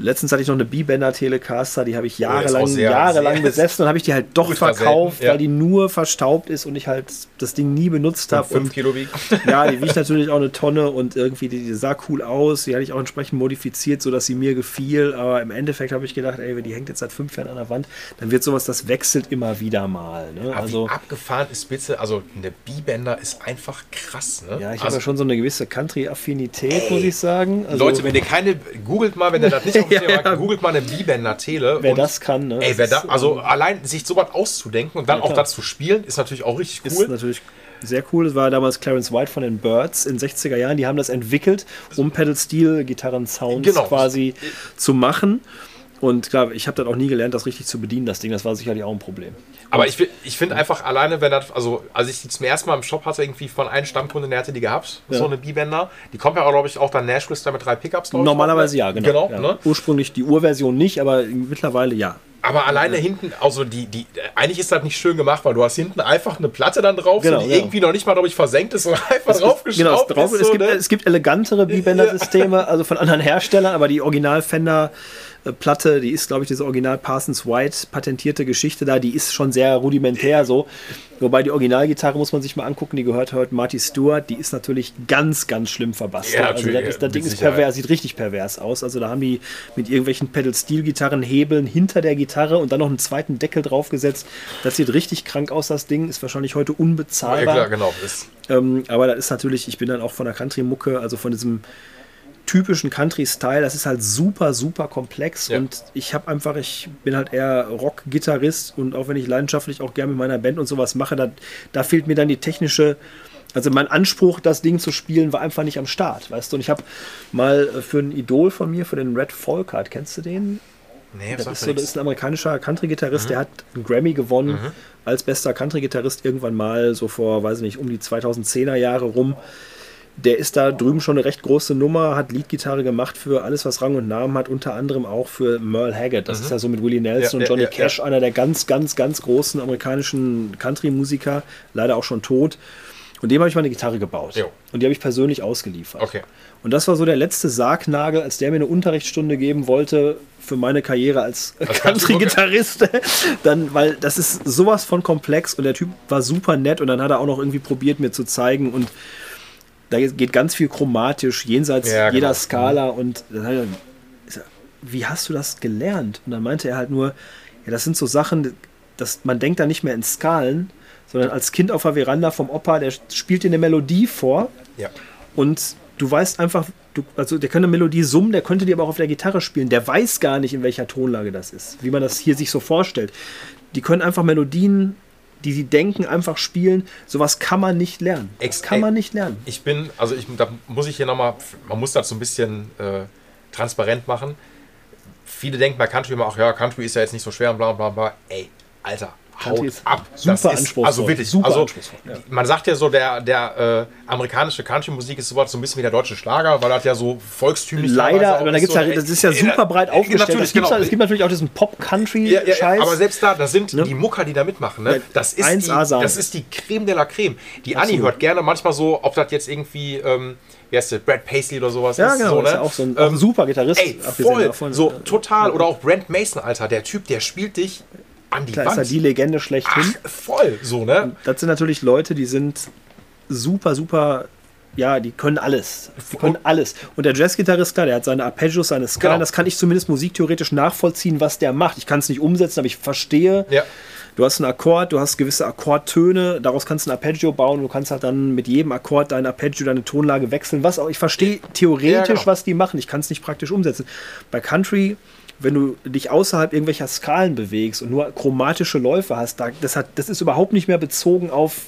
Letztens hatte ich noch eine B-Bender Telecaster, die habe ich jahrelang, oh, jahrelang besessen und habe ich die halt doch verkauft, ja. weil die nur verstaubt ist und ich halt das Ding nie benutzt habe. Fünf Kilo wiegt. Ja, die wiegt natürlich auch eine Tonne und irgendwie die, die, sah cool aus. Die hatte ich auch entsprechend modifiziert, sodass sie mir gefiel. Aber im Endeffekt habe ich gedacht, ey, die hängt jetzt seit fünf Jahren an der Wand, dann wird sowas, das wechselt immer wieder mal. Ne? Also abgefahren ist bitte, also eine B-Bender ist einfach krass. Ne? Ja, ich also, habe ja schon so eine gewisse Country-Affinität, muss ich sagen. Also, Leute, wenn ihr keine, googelt mal, wenn ihr das nicht auf ja, ja. googelt mal eine B-Bender Tele. Wer das kann, ne? Ey, wer da, also allein sich sowas auszudenken und dann ja, auch das zu spielen, ist natürlich auch richtig cool. Ist natürlich sehr cool. Das war damals Clarence White von den Birds in den 60er Jahren. Die haben das entwickelt, um Pedal Steel Gitarren-Sounds genau. quasi zu machen. Und klar, ich habe dann auch nie gelernt, das richtig zu bedienen, das Ding. Das war sicherlich auch ein Problem. Aber ich, ich finde einfach alleine, wenn das, also als ich die zum ersten Mal im Shop hatte, irgendwie von einem Stammkunden, der hatte die gehabt, ja. so eine B-Bänder. Die kommt ja auch, glaube ich, auch dann Nashville mit drei Pickups. Normalerweise ja, genau. genau ja. Ne? Ursprünglich die Urversion nicht, aber mittlerweile ja. Aber alleine ja. hinten, also die, die, eigentlich ist das nicht schön gemacht, weil du hast hinten einfach eine Platte dann drauf, genau, die irgendwie noch nicht mal, glaube ich, versenkt ist und einfach draufgeschraubt genau, drauf, ist. So, es, gibt, ne? es gibt elegantere B-Bänder-Systeme, also von anderen Herstellern, aber die Original-Fender Platte, die ist, glaube ich, diese Original Parsons White patentierte Geschichte da, die ist schon sehr rudimentär so. Wobei die Originalgitarre muss man sich mal angucken, die gehört heute Marty Stewart, die ist natürlich ganz, ganz schlimm verbastelt. Ja, also das, ist, das Ding ist pervers, sieht richtig pervers aus. Also da haben die mit irgendwelchen Pedal-Steel-Gitarren Hebeln hinter der Gitarre und dann noch einen zweiten Deckel draufgesetzt. Das sieht richtig krank aus, das Ding. Ist wahrscheinlich heute unbezahlbar. Ja, klar, genau. Ähm, aber das ist natürlich, ich bin dann auch von der Country-Mucke, also von diesem typischen Country-Style. Das ist halt super, super komplex ja. und ich habe einfach, ich bin halt eher Rock-Gitarrist und auch wenn ich leidenschaftlich auch gerne mit meiner Band und sowas mache, da, da fehlt mir dann die technische, also mein Anspruch, das Ding zu spielen, war einfach nicht am Start, weißt du. Und ich habe mal für ein Idol von mir, für den Red Folkart, kennst du den? Nee, das, ist so, das ist ein amerikanischer Country-Gitarrist, mhm. der hat einen Grammy gewonnen mhm. als bester Country-Gitarrist irgendwann mal, so vor, weiß ich nicht, um die 2010er Jahre rum der ist da drüben schon eine recht große Nummer, hat Leadgitarre gemacht für alles, was Rang und Namen hat, unter anderem auch für Merle Haggard. Das mhm. ist ja so mit Willie Nelson ja, und Johnny ja, Cash ja, einer der ganz, ganz, ganz großen amerikanischen Country-Musiker, leider auch schon tot. Und dem habe ich mal eine Gitarre gebaut. Jo. Und die habe ich persönlich ausgeliefert. Okay. Und das war so der letzte Sargnagel, als der mir eine Unterrichtsstunde geben wollte für meine Karriere als, als Country-Gitarrist. dann, weil das ist sowas von komplex und der Typ war super nett und dann hat er auch noch irgendwie probiert, mir zu zeigen und da geht ganz viel chromatisch jenseits ja, jeder genau. Skala und wie hast du das gelernt? Und dann meinte er halt nur, ja, das sind so Sachen, dass man denkt da nicht mehr in Skalen, sondern als Kind auf der Veranda vom Opa, der spielt dir eine Melodie vor ja. und du weißt einfach, du, also der kann eine Melodie summen, der könnte die aber auch auf der Gitarre spielen. Der weiß gar nicht, in welcher Tonlage das ist, wie man das hier sich so vorstellt. Die können einfach Melodien die sie denken, einfach spielen. Sowas kann man nicht lernen. Das kann man nicht lernen. Ich bin, also ich, da muss ich hier nochmal, man muss das so ein bisschen äh, transparent machen. Viele denken bei Country immer, ach ja, Country ist ja jetzt nicht so schwer und bla bla bla. Ey, Alter, haut ab. Super das anspruchsvoll. also wirklich, super also, anspruchsvoll. Ja. Man sagt ja so, der, der äh, amerikanische Country-Musik ist sowas so ein bisschen wie der deutsche Schlager, weil das ja so volkstümlich Leider, aber da gibt's so, ja, das ist ja super breit äh, aufgestellt. Es gibt, genau. es gibt natürlich auch diesen Pop-Country-Scheiß. Ja, ja, aber selbst da, das sind ne? die Mucker, die da mitmachen. Ne? Das, ist die, das ist die Creme de la Creme. Die Annie hört gerne manchmal so, ob das jetzt irgendwie... Ähm, wie heißt der, Brad Paisley oder sowas ja, ist. Genau, so, ne? ist ja auch so ein, ähm, super Gitarrist. Ey, voll, davon, so total. Oder auch Brent Mason, Alter, der Typ, der spielt dich an die Klar Wand. ist ja die Legende schlechthin. Ach, voll, so, ne? Und das sind natürlich Leute, die sind super, super ja, die können alles. Die können alles. Und der Jazzgitarrist, klar, der hat seine Arpeggios, seine Skalen. Genau. Das kann ich zumindest musiktheoretisch nachvollziehen, was der macht. Ich kann es nicht umsetzen, aber ich verstehe. Ja. Du hast einen Akkord, du hast gewisse Akkordtöne, daraus kannst du ein Arpeggio bauen. Du kannst halt dann mit jedem Akkord dein Arpeggio, deine Tonlage wechseln. Was auch. Ich verstehe theoretisch, ja, genau. was die machen. Ich kann es nicht praktisch umsetzen. Bei Country wenn du dich außerhalb irgendwelcher Skalen bewegst und nur chromatische Läufe hast, das, hat, das ist überhaupt nicht mehr bezogen auf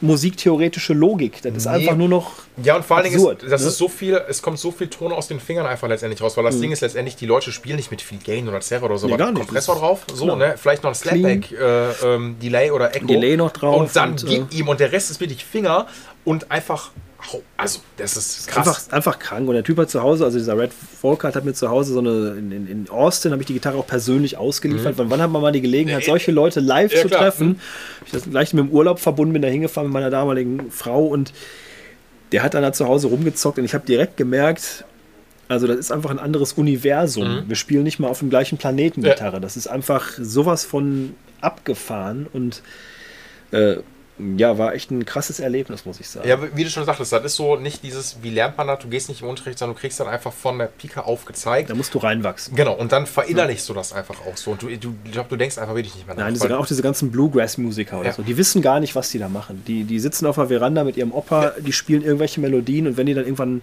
musiktheoretische Logik. Das ist Nee. einfach nur noch. Ja, und vor allen Dingen ist, das ne? ist so viel, es kommt so viel Ton aus den Fingern einfach letztendlich raus, weil das Ding ist letztendlich, die Leute spielen nicht mit viel Gain oder Zerre oder so, Nee, aber gar nicht. Kompressor drauf, so, klar. ne, vielleicht noch ein Slapback, äh, ähm, Delay oder Echo. Delay noch drauf Und dann und, äh, gib ihm und der Rest ist wirklich Finger und einfach, also, das ist krass. Einfach, einfach krank. Und der Typ hat zu Hause, also dieser Red Volkart hat mir zu Hause so eine, in, in, in Austin habe ich die Gitarre auch persönlich ausgeliefert. Wann, wann hat man mal die Gelegenheit, solche Leute live Mhm. Ja, zu klar. treffen? Ich das gleich mit dem Urlaub verbunden, bin da hingefahren mit meiner damaligen Frau und der hat dann da zu Hause rumgezockt und ich habe direkt gemerkt, also das ist einfach ein anderes Universum. Wir spielen nicht mal auf dem gleichen Planeten Mhm. Ja. Gitarre. Das ist einfach sowas von abgefahren und äh, ja, war echt ein krasses Erlebnis, muss ich sagen. Ja, wie du schon sagtest, das ist so nicht dieses, wie lernt man das, du gehst nicht im Unterricht, sondern du kriegst dann einfach von der Pike aufgezeigt. Da musst du reinwachsen. Genau, und dann verinnerlichst du das einfach auch so. Und du, du, ich glaube, du denkst einfach wirklich nicht mehr nach. Nein, diese, auch diese ganzen Bluegrass-Musiker oder Ja. so, die wissen gar nicht, was die da machen. Die, die sitzen auf der Veranda mit ihrem Opa, die spielen irgendwelche Melodien und wenn die dann irgendwann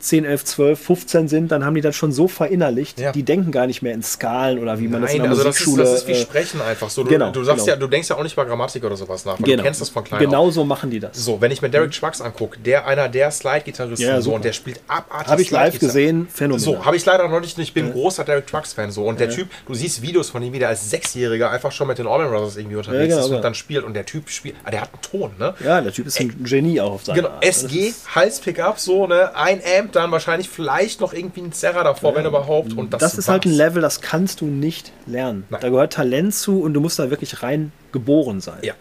10, 11, 12, 15 sind, dann haben die das schon so verinnerlicht, Ja. die denken gar nicht mehr in Skalen oder wie man das in Nein, der also das ist, Musikschule... das ist wie äh, Sprechen einfach so. Du, genau, du sagst genau. ja, du denkst ja auch nicht mal Grammatik oder sowas nach, genau, du kennst das von klein Genau auf. so machen die das. So, wenn ich mir Derek Schwacks angucke, der einer der Slide-Gitarristen Ja, so und der spielt abartig Habe ich live gesehen, phänomenal. So, habe ich leider noch nicht. Ich bin ein großer Derek Trucks-Fan so. Und der Typ, du siehst Videos von ihm, wie der als Sechsjähriger einfach schon mit den Allman Brothers irgendwie unterwegs Ja, genau, ist und dann spielt. Und der Typ spielt, ah, der hat einen Ton, ne? ja, der Typ ist ein Genie auch auf seine Genau, SG, Hals-Pickup, so, ne? Ein Amp, dann wahrscheinlich vielleicht noch irgendwie ein Zerrer davor, wenn überhaupt. Und das, das ist halt ein. Level, das kannst du nicht lernen. Nein. Da gehört Talent zu und du musst da wirklich rein geboren sein. Ja.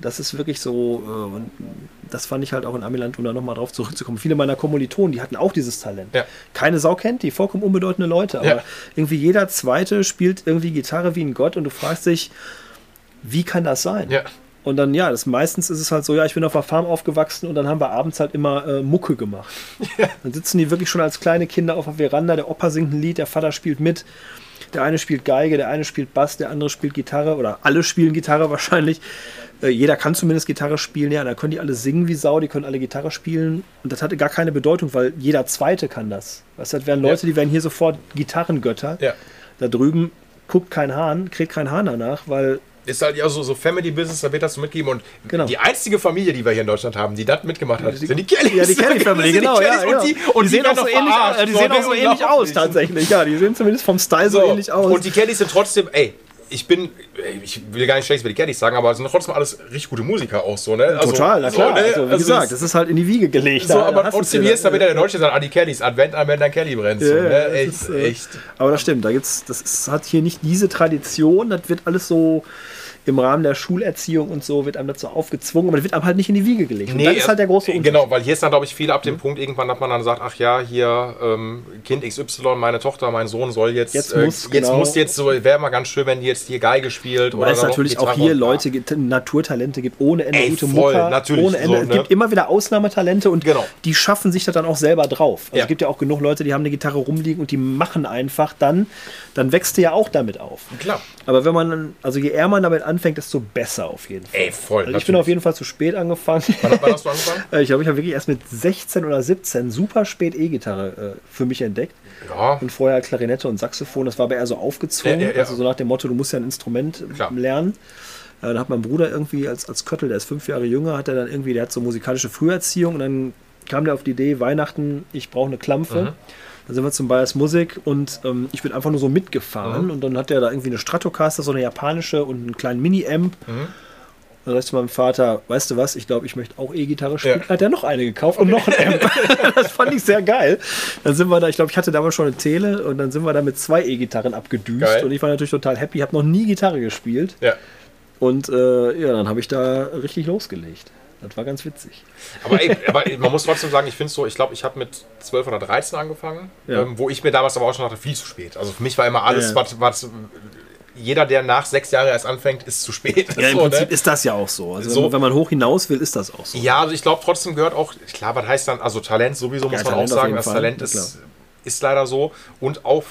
Das ist wirklich so, äh, und das fand ich halt auch in Amiland, um da nochmal drauf zurückzukommen. Viele meiner Kommilitonen, die hatten auch dieses Talent. Ja. Keine Sau kennt die, vollkommen unbedeutende Leute, aber Ja. irgendwie jeder Zweite spielt irgendwie Gitarre wie ein Gott und du fragst dich, wie kann das sein? Ja. Und dann, ja, das, meistens ist es halt so, ja, ich bin auf der Farm aufgewachsen und dann haben wir abends halt immer äh, Mucke gemacht. Dann sitzen die wirklich schon als kleine Kinder auf der Veranda, der Opa singt ein Lied, der Vater spielt mit. Der eine spielt Geige, der eine spielt Bass, der andere spielt Gitarre oder alle spielen Gitarre wahrscheinlich. Äh, jeder kann zumindest Gitarre spielen, ja, da können die alle singen wie Sau, die können alle Gitarre spielen und das hatte gar keine Bedeutung, weil jeder Zweite kann das. Weißt du, das wären Leute, die wären hier sofort Gitarrengötter. Ja. Da drüben guckt kein Hahn, kriegt kein Hahn danach, weil Ist halt ja so, so Family Business, da wird das so mitgeben. Und Genau. die einzige Familie, die wir hier in Deutschland haben, die das mitgemacht hat, sind die Kellys. Ja, die Kelly Family, genau. Die Ja. Und die, und die sehen auch so ähnlich aus. Die sehen auch so ähnlich aus, tatsächlich. Ja, die sehen zumindest vom Style so, So, ähnlich aus. Und die Kellys sind trotzdem, ey, ich bin, ich will gar nicht schlecht über die Kellys sagen, aber es sind trotzdem alles richtig gute Musiker auch so, ne? Also, Total, na so, klar. ne? also, wie Also gesagt, es- das ist halt in die Wiege gelegt. so, aber trotzdem hier ist da dann. wieder der Deutsche, der sagt, ah, die Kellys, Advent an, wenn dein Kelly brennt. So, Ja, ne? ja, das Echt, ist, äh, echt. Aber das stimmt, da gibt's, das ist, hat hier nicht diese Tradition, das wird alles so im Rahmen der Schulerziehung und so, wird einem dazu aufgezwungen, aber das wird einem halt nicht in die Wiege gelegt. und das ist halt der große Unterschied. Genau, weil hier ist dann, glaube ich, viel ab dem Punkt irgendwann, dass man dann sagt, ach ja, hier ähm, Kind XY, meine Tochter, mein Sohn soll jetzt, Jetzt äh, muss, jetzt genau. muss jetzt so, wäre mal ganz schön, wenn die jetzt hier Geige spielt. Weil es natürlich auch hier. Leute gibt, Naturtalente gibt, ohne Ende Ey, gute voll, Mucker, natürlich, ohne Ende. so, Es ne? gibt immer wieder Ausnahmetalente und Genau. die schaffen sich das dann auch selber drauf. Also Ja. es gibt ja auch genug Leute, die haben eine Gitarre rumliegen und die machen einfach dann, dann wächst du ja auch damit auf. Klar. Aber wenn man, also je eher man damit anfängt, desto besser auf jeden Fall. Ey, voll. Also ich bin auf jeden Fall zu spät angefangen. Wann, wann hast du angefangen? Äh, Ich glaube, ich habe wirklich erst mit 16 oder 17 super spät E-Gitarre äh, für mich entdeckt. Ja, Und vorher Klarinette und Saxophon. Das war aber eher so aufgezwungen. Ja, ja, ja. Also so nach dem Motto, du musst ja ein Instrument Klar. lernen. Äh, Dann hat mein Bruder irgendwie als, als Köttel, der ist fünf Jahre jünger, hat er dann irgendwie, der hat so musikalische Früherziehung und dann kam der auf die Idee, Weihnachten, ich brauche eine Klampfe. Mhm. Dann sind wir zum Bayers Musik und ähm, ich bin einfach nur so mitgefahren Mhm. und dann hat er da irgendwie eine Stratocaster, so eine japanische und einen kleinen Mini-Amp. Mhm. Dann sag ich zu meinem Vater, weißt du was, ich glaube, ich möchte auch E-Gitarre spielen. Ja. Hat er noch eine gekauft und noch ein Amp. das fand ich sehr geil. Dann sind wir da, ich glaube, ich hatte damals schon eine Tele und dann sind wir da mit zwei E-Gitarren abgedüst Geil. und ich war natürlich total happy, habe noch nie Gitarre gespielt ja. und äh, ja, dann habe ich da richtig losgelegt. Das war ganz witzig. Aber, ey, aber man muss trotzdem sagen, ich finde es so, ich glaube, ich habe mit 12 oder 13 angefangen, Ja. ähm, wo ich mir damals aber auch schon dachte, viel zu spät. Also für mich war immer alles, Ja. was, was jeder, der nach sechs Jahren erst anfängt, ist zu spät. Ja, im So, Prinzip ne? ist das ja auch so. Also So. wenn, man, hoch hinaus will, ist das auch so. Ja, also ich glaube trotzdem gehört auch, klar, was heißt dann, also Talent sowieso muss man Talent auch sagen, das Fall, Talent ja, ist, ist leider so. Und auch,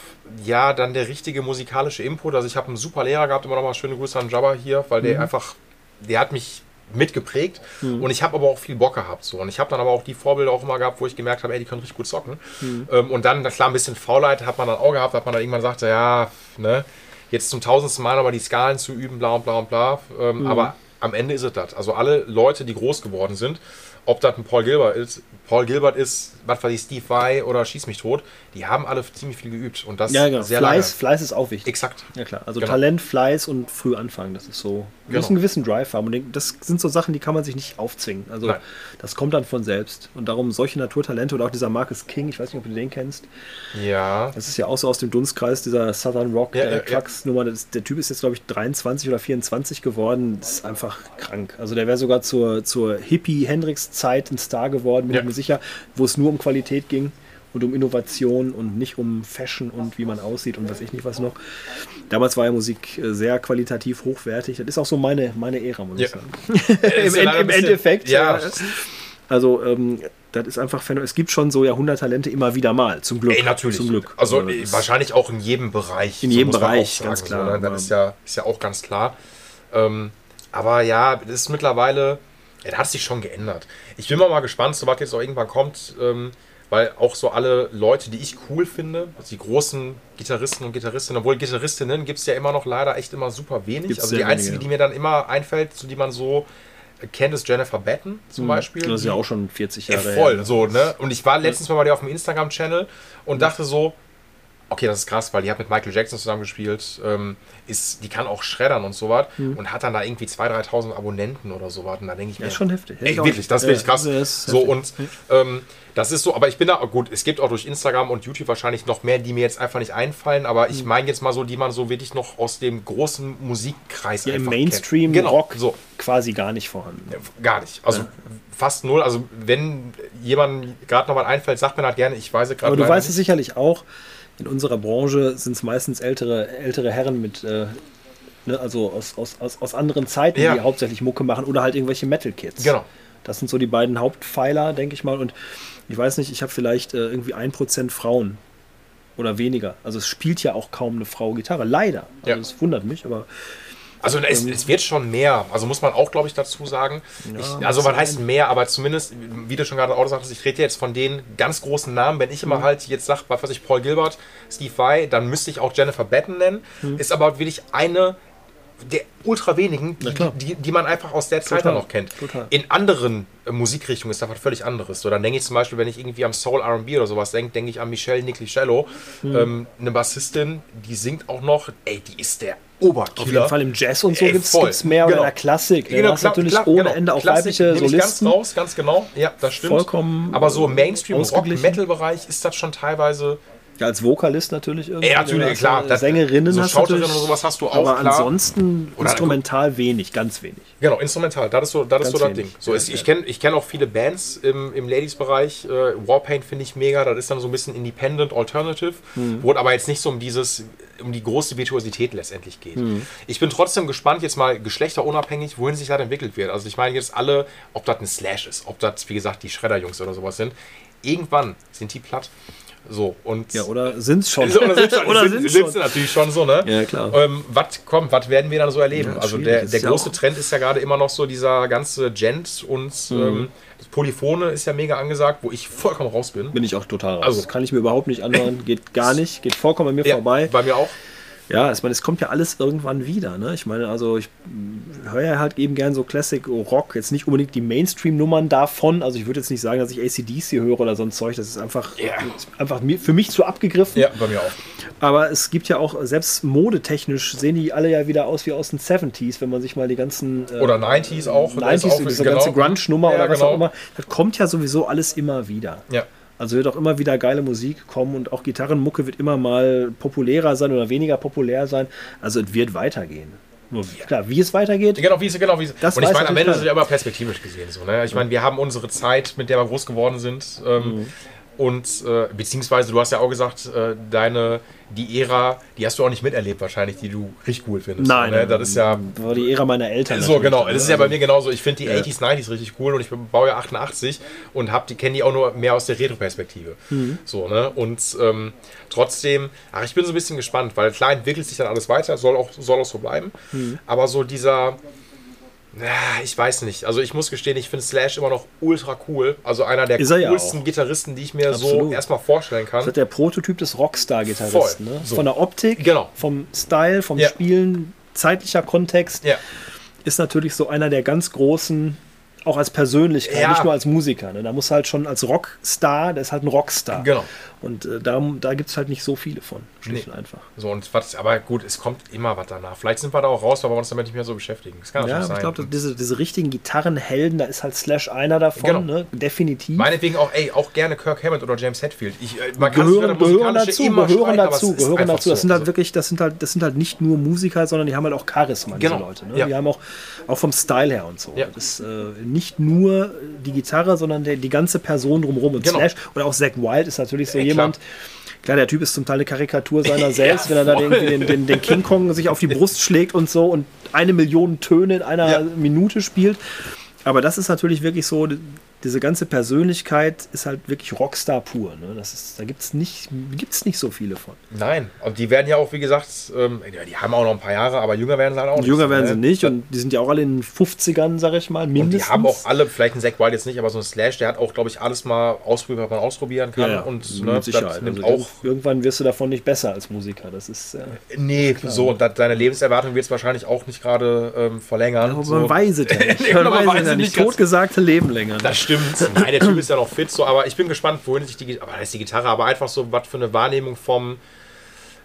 ja, dann der richtige musikalische Input. Also ich habe einen super Lehrer gehabt, immer noch mal schöne Grüße an Jabba hier, weil Mhm. der einfach, der hat mich mitgeprägt und ich habe aber auch viel Bock gehabt so und ich habe dann aber auch die Vorbilder auch immer gehabt, wo ich gemerkt habe, ey, die können richtig gut zocken Mhm. ähm, und dann, klar, ein bisschen Faulheit hat man dann auch gehabt, hat man dann irgendwann sagte, ja, ne, jetzt zum tausendsten Mal aber die Skalen zu üben, bla und bla und bla, ähm, Mhm. aber am Ende ist es das. Also alle Leute, die groß geworden sind, ob das ein Paul Gilbert ist, Paul Gilbert ist, was weiß ich, Steve Vai oder Schieß mich tot, die haben alle ziemlich viel geübt und das Ja, genau. sehr Fleiß, lange. Fleiß ist auch wichtig. Exakt. Ja klar, also Genau. Talent, Fleiß und früh anfangen, das ist so. Du Genau. musst einen gewissen Drive haben und das sind so Sachen, die kann man sich nicht aufzwingen. Also Nein. das kommt dann von selbst. Und darum solche Naturtalente oder auch dieser Marcus King, ich weiß nicht, ob du den kennst, Ja. das ist ja auch so aus dem Dunstkreis dieser Southern Rock, Ja, der ja. Trucks-Nummer. Das- Der Typ ist jetzt, glaube ich, 23 oder 24 geworden. Das ist einfach krank. Also der wäre sogar zur, zur Hippie-Hendrix-Zeit ein Star geworden, bin Ja. mir sicher, wo es nur um Qualität ging und um Innovation und nicht um Fashion und wie man aussieht und weiß ich nicht was noch. Damals war ja Musik äh, sehr qualitativ hochwertig. Das ist auch so meine, meine Ära, muss ich Ja. sagen. Im, leider Im Endeffekt. Ja. Also, ähm, das ist einfach. Es gibt schon so Jahrhunderttalente immer wieder mal, zum Glück. Ey, natürlich. Zum Glück. Also ist- wahrscheinlich auch in jedem Bereich. In jedem muss man Bereich, ganz so, klar. ne? Aber- Das ist ja, ist ja auch ganz klar. Ähm, aber ja, das ist mittlerweile, ja, das hat sich schon geändert. Ich bin mal, mal gespannt, so was jetzt auch irgendwann kommt, ähm, weil auch so alle Leute, die ich cool finde, also die großen Gitarristen und Gitarristinnen, obwohl Gitarristinnen gibt es ja immer noch leider echt immer super wenig. Gibt's also die einzige, wenige, die mir dann immer einfällt, so die man so kennt, ist Jennifer Batten zum Beispiel. Das ist ja auch schon 40 ja, Jahre voll, her. so, ne? Und ich war letztens mal bei dir auf dem Instagram-Channel und dachte so, okay, das ist krass, weil die hat mit Michael Jackson zusammengespielt, ähm, ist, die kann auch schreddern und sowas und hat dann da irgendwie 2.000, 3.000 Abonnenten oder sowas. Und da denke ich mir, Das ist schon heftig. Ey, wirklich, das ist Ja, wirklich krass. das ist so und ähm, das ist so, aber ich bin da, gut, es gibt auch durch Instagram und YouTube wahrscheinlich noch mehr, die mir jetzt einfach nicht einfallen, aber Mhm. ich meine jetzt mal so, die man so wirklich noch aus dem großen Musikkreis ja, im einfach Mainstream kennt. Genau, Rock so. quasi gar nicht vorhanden. Ja, Gar nicht. Also fast null. Also wenn jemand gerade noch mal einfällt, sagt mir das gerne. Ich weiß es gerade Aber du weißt es sicherlich auch, in unserer Branche sind es meistens ältere, ältere Herren mit, äh, ne, also aus, aus, aus, aus anderen Zeiten, Ja. die hauptsächlich Mucke machen oder halt irgendwelche Metal-Kids. Genau. Das sind so die beiden Hauptpfeiler, denke ich mal. Und ich weiß nicht, ich habe vielleicht äh, irgendwie ein Prozent Frauen oder weniger. Also es spielt ja auch kaum eine Frau Gitarre, leider. Also Ja. das wundert mich, aber Also es, es wird schon mehr. Also muss man auch, glaube ich, dazu sagen. ich, also was heißt mehr, aber zumindest, wie du schon gerade auch sagtest, ich rede jetzt von den ganz großen Namen. Wenn ich Mhm. immer halt jetzt sage, was weiß ich, Paul Gilbert, Steve Vai, dann müsste ich auch Jennifer Batten nennen. Mhm. Ist aber wirklich eine der ultra wenigen, die, die, die man einfach aus der Zeit Total, dann noch kennt. total. In anderen äh, Musikrichtungen ist das was völlig anderes. So, dann denke ich zum Beispiel, wenn ich irgendwie am Soul R&B oder sowas denke, denke ich an Michelle Nicolicello, Mhm. ähm, eine Bassistin, die singt auch noch, ey, die ist der auf Oberkiller. jeden Fall im Jazz und so gibt es mehr oder Genau. in der Klassik. Genau, da hast klar, natürlich klar, ohne genau. Ende auch Klassik weibliche Solisten. ganz raus, ganz genau. Ja, das stimmt. Vollkommen Aber so Mainstream, Rock, ausgeglichen. Metal-Bereich ist das schon teilweise. Ja, als Vokalist natürlich irgendwie. Ey, natürlich, Als, klar. äh, Das- Sängerinnen so hast du Schauspielerin oder sowas hast du auch, Aber klar. ansonsten Oder- instrumental wenig, ganz wenig. Genau, instrumental. Das ist so das, ist so das. Ding. So, Ja, es, ich ja. kenne ich kenn auch viele Bands im, im Ladies-Bereich. Äh, Warpaint finde ich mega. Das ist dann so ein bisschen Independent Alternative, Hm. wo es aber jetzt nicht so um dieses, um die große Virtuosität letztendlich geht. Hm. Ich bin trotzdem gespannt, jetzt mal geschlechterunabhängig, wohin sich das entwickelt wird. Also ich meine jetzt alle, ob das ein Slash ist, ob das, wie gesagt, die Schredder-Jungs oder sowas sind. Irgendwann sind die platt. So, und Ja, oder sind es schon? oder sind, Oder sind, natürlich schon so, ne? Ja, klar. Ähm, was kommt, was werden wir dann so erleben? Ja, also der, der große Trend ist ja gerade immer noch so dieser ganze Gent und Mhm. ähm, das Polyphone ist ja mega angesagt, wo ich vollkommen raus bin. Bin ich auch total raus. Also- kann ich mir überhaupt nicht anhören. Geht gar nicht. Geht vollkommen an mir Ja, vorbei. Bei mir auch. Ja, ich meine, es kommt ja alles irgendwann wieder. Ne? Ich meine, also ich höre ja halt eben gern so Classic Rock, jetzt nicht unbedingt die Mainstream-Nummern davon. Also ich würde jetzt nicht sagen, dass ich ACDC höre oder so ein Zeug. Das ist einfach, Ja. einfach mir, für mich zu abgegriffen. Ja, bei mir auch. Aber es gibt ja auch, selbst modetechnisch sehen die alle ja wieder aus wie aus den 70s, wenn man sich mal die ganzen äh, Oder 90s auch. Da ist 90s, auch diese genau. ganze Grunge-Nummer Ja, oder was genau. auch immer. Das kommt ja sowieso alles immer wieder. Ja. Also wird auch immer wieder geile Musik kommen und auch Gitarrenmucke wird immer mal populärer sein oder weniger populär sein. Also es wird weitergehen. Nur klar, wie es weitergeht, Genau, wie es, genau, wie es. Das Und ich meine, am Ende es ja immer perspektivisch gesehen so. Ne? Ich meine, wir haben unsere Zeit, mit der wir groß geworden sind. Ähm, Mhm. Und äh, beziehungsweise, du hast ja auch gesagt, äh, deine, die Ära, die hast du auch nicht miterlebt wahrscheinlich, die du richtig cool findest. nein, ne? das ist ja war die Ära meiner Eltern. So, genau. Das ist ja bei mir genauso. Ich finde die Ja. 80s, 90s richtig cool und ich baue ja 88 und hab die, kenne die auch nur mehr aus der Retro-Perspektive. Mhm. So, ne? Und ähm, trotzdem, ach, ich bin so ein bisschen gespannt, weil klar entwickelt sich dann alles weiter, soll auch, soll auch so bleiben. Mhm. Aber so dieser. Ja, ich weiß nicht. Also ich muss gestehen, ich finde Slash immer noch ultra cool. Also einer der er ja coolsten auch. Gitarristen, die ich mir so Absolut. erstmal vorstellen Das kann. ist der Prototyp des Rockstar-Gitarristen. Ne? So. Von der Optik, Genau. vom Style, vom Ja. Spielen, zeitlicher Kontext. Ja, ist natürlich so einer der ganz großen, auch als Persönlichkeit, Ja. nicht nur als Musiker. Ne? Da muss halt schon als Rockstar, der ist halt ein Rockstar. Genau. Und äh, da, da gibt es halt nicht so viele von, schlicht Nee. und einfach. So, und was, aber gut, es kommt immer was danach. Vielleicht sind wir da auch raus, weil wir uns damit nicht mehr so beschäftigen. Das kann Ja, aber ich sein. glaube, diese, diese richtigen Gitarrenhelden, da ist halt Slash einer davon, Genau. ne? definitiv. Meinetwegen auch, ey, auch gerne Kirk Hammett oder James Hetfield. Ich, äh, man gehören, gehören dazu, immer gehören streiten, dazu, gehören dazu. Das sind halt wirklich, das sind halt, das sind halt nicht nur Musiker, sondern die haben halt auch Charisma, Genau. diese Leute. Ne? Ja. Die haben auch, auch vom Style her und so. Ja. Das ist äh, nicht nur die Gitarre, sondern der, die ganze Person drumherum. Und Genau. Slash oder auch Zack Wild ist natürlich so Ja, jemand. Klar, der Typ ist zum Teil eine Karikatur seiner selbst, wenn er dann irgendwie den, den, den King Kong sich auf die Brust schlägt und so und eine Million Töne in einer Ja. Minute spielt. Aber das ist natürlich wirklich so, diese ganze Persönlichkeit ist halt wirklich Rockstar pur. Ne? Das ist, da gibt es nicht, gibt's nicht so viele von. Nein, und die werden ja auch, wie gesagt, ähm, ja, die haben auch noch ein paar Jahre, aber jünger werden sie halt auch nicht. Jünger werden ne? sie nicht und die sind ja auch alle in den 50ern, sag ich mal, Und mindestens. die haben auch alle, vielleicht ein Zack Wild jetzt nicht, aber so ein Slash, der hat auch, glaube ich, alles mal ausprobiert, was man ausprobieren kann. ja, ja, Und mit ne, Sicherheit. nimmt also auch. irgendwann wirst du davon nicht besser als Musiker. Das ist, äh, Nee, so, und deine Lebenserwartung wird es wahrscheinlich auch nicht gerade ähm, verlängern. aber so. man weiß es ja nicht. Man weiß es ja nicht. Totgesagte leben länger. Ne? Das stimmt. Nein, der Typ ist ja noch fit, so, aber ich bin gespannt, wohin sich die, aber das ist die Gitarre, aber einfach so, was für eine Wahrnehmung vom,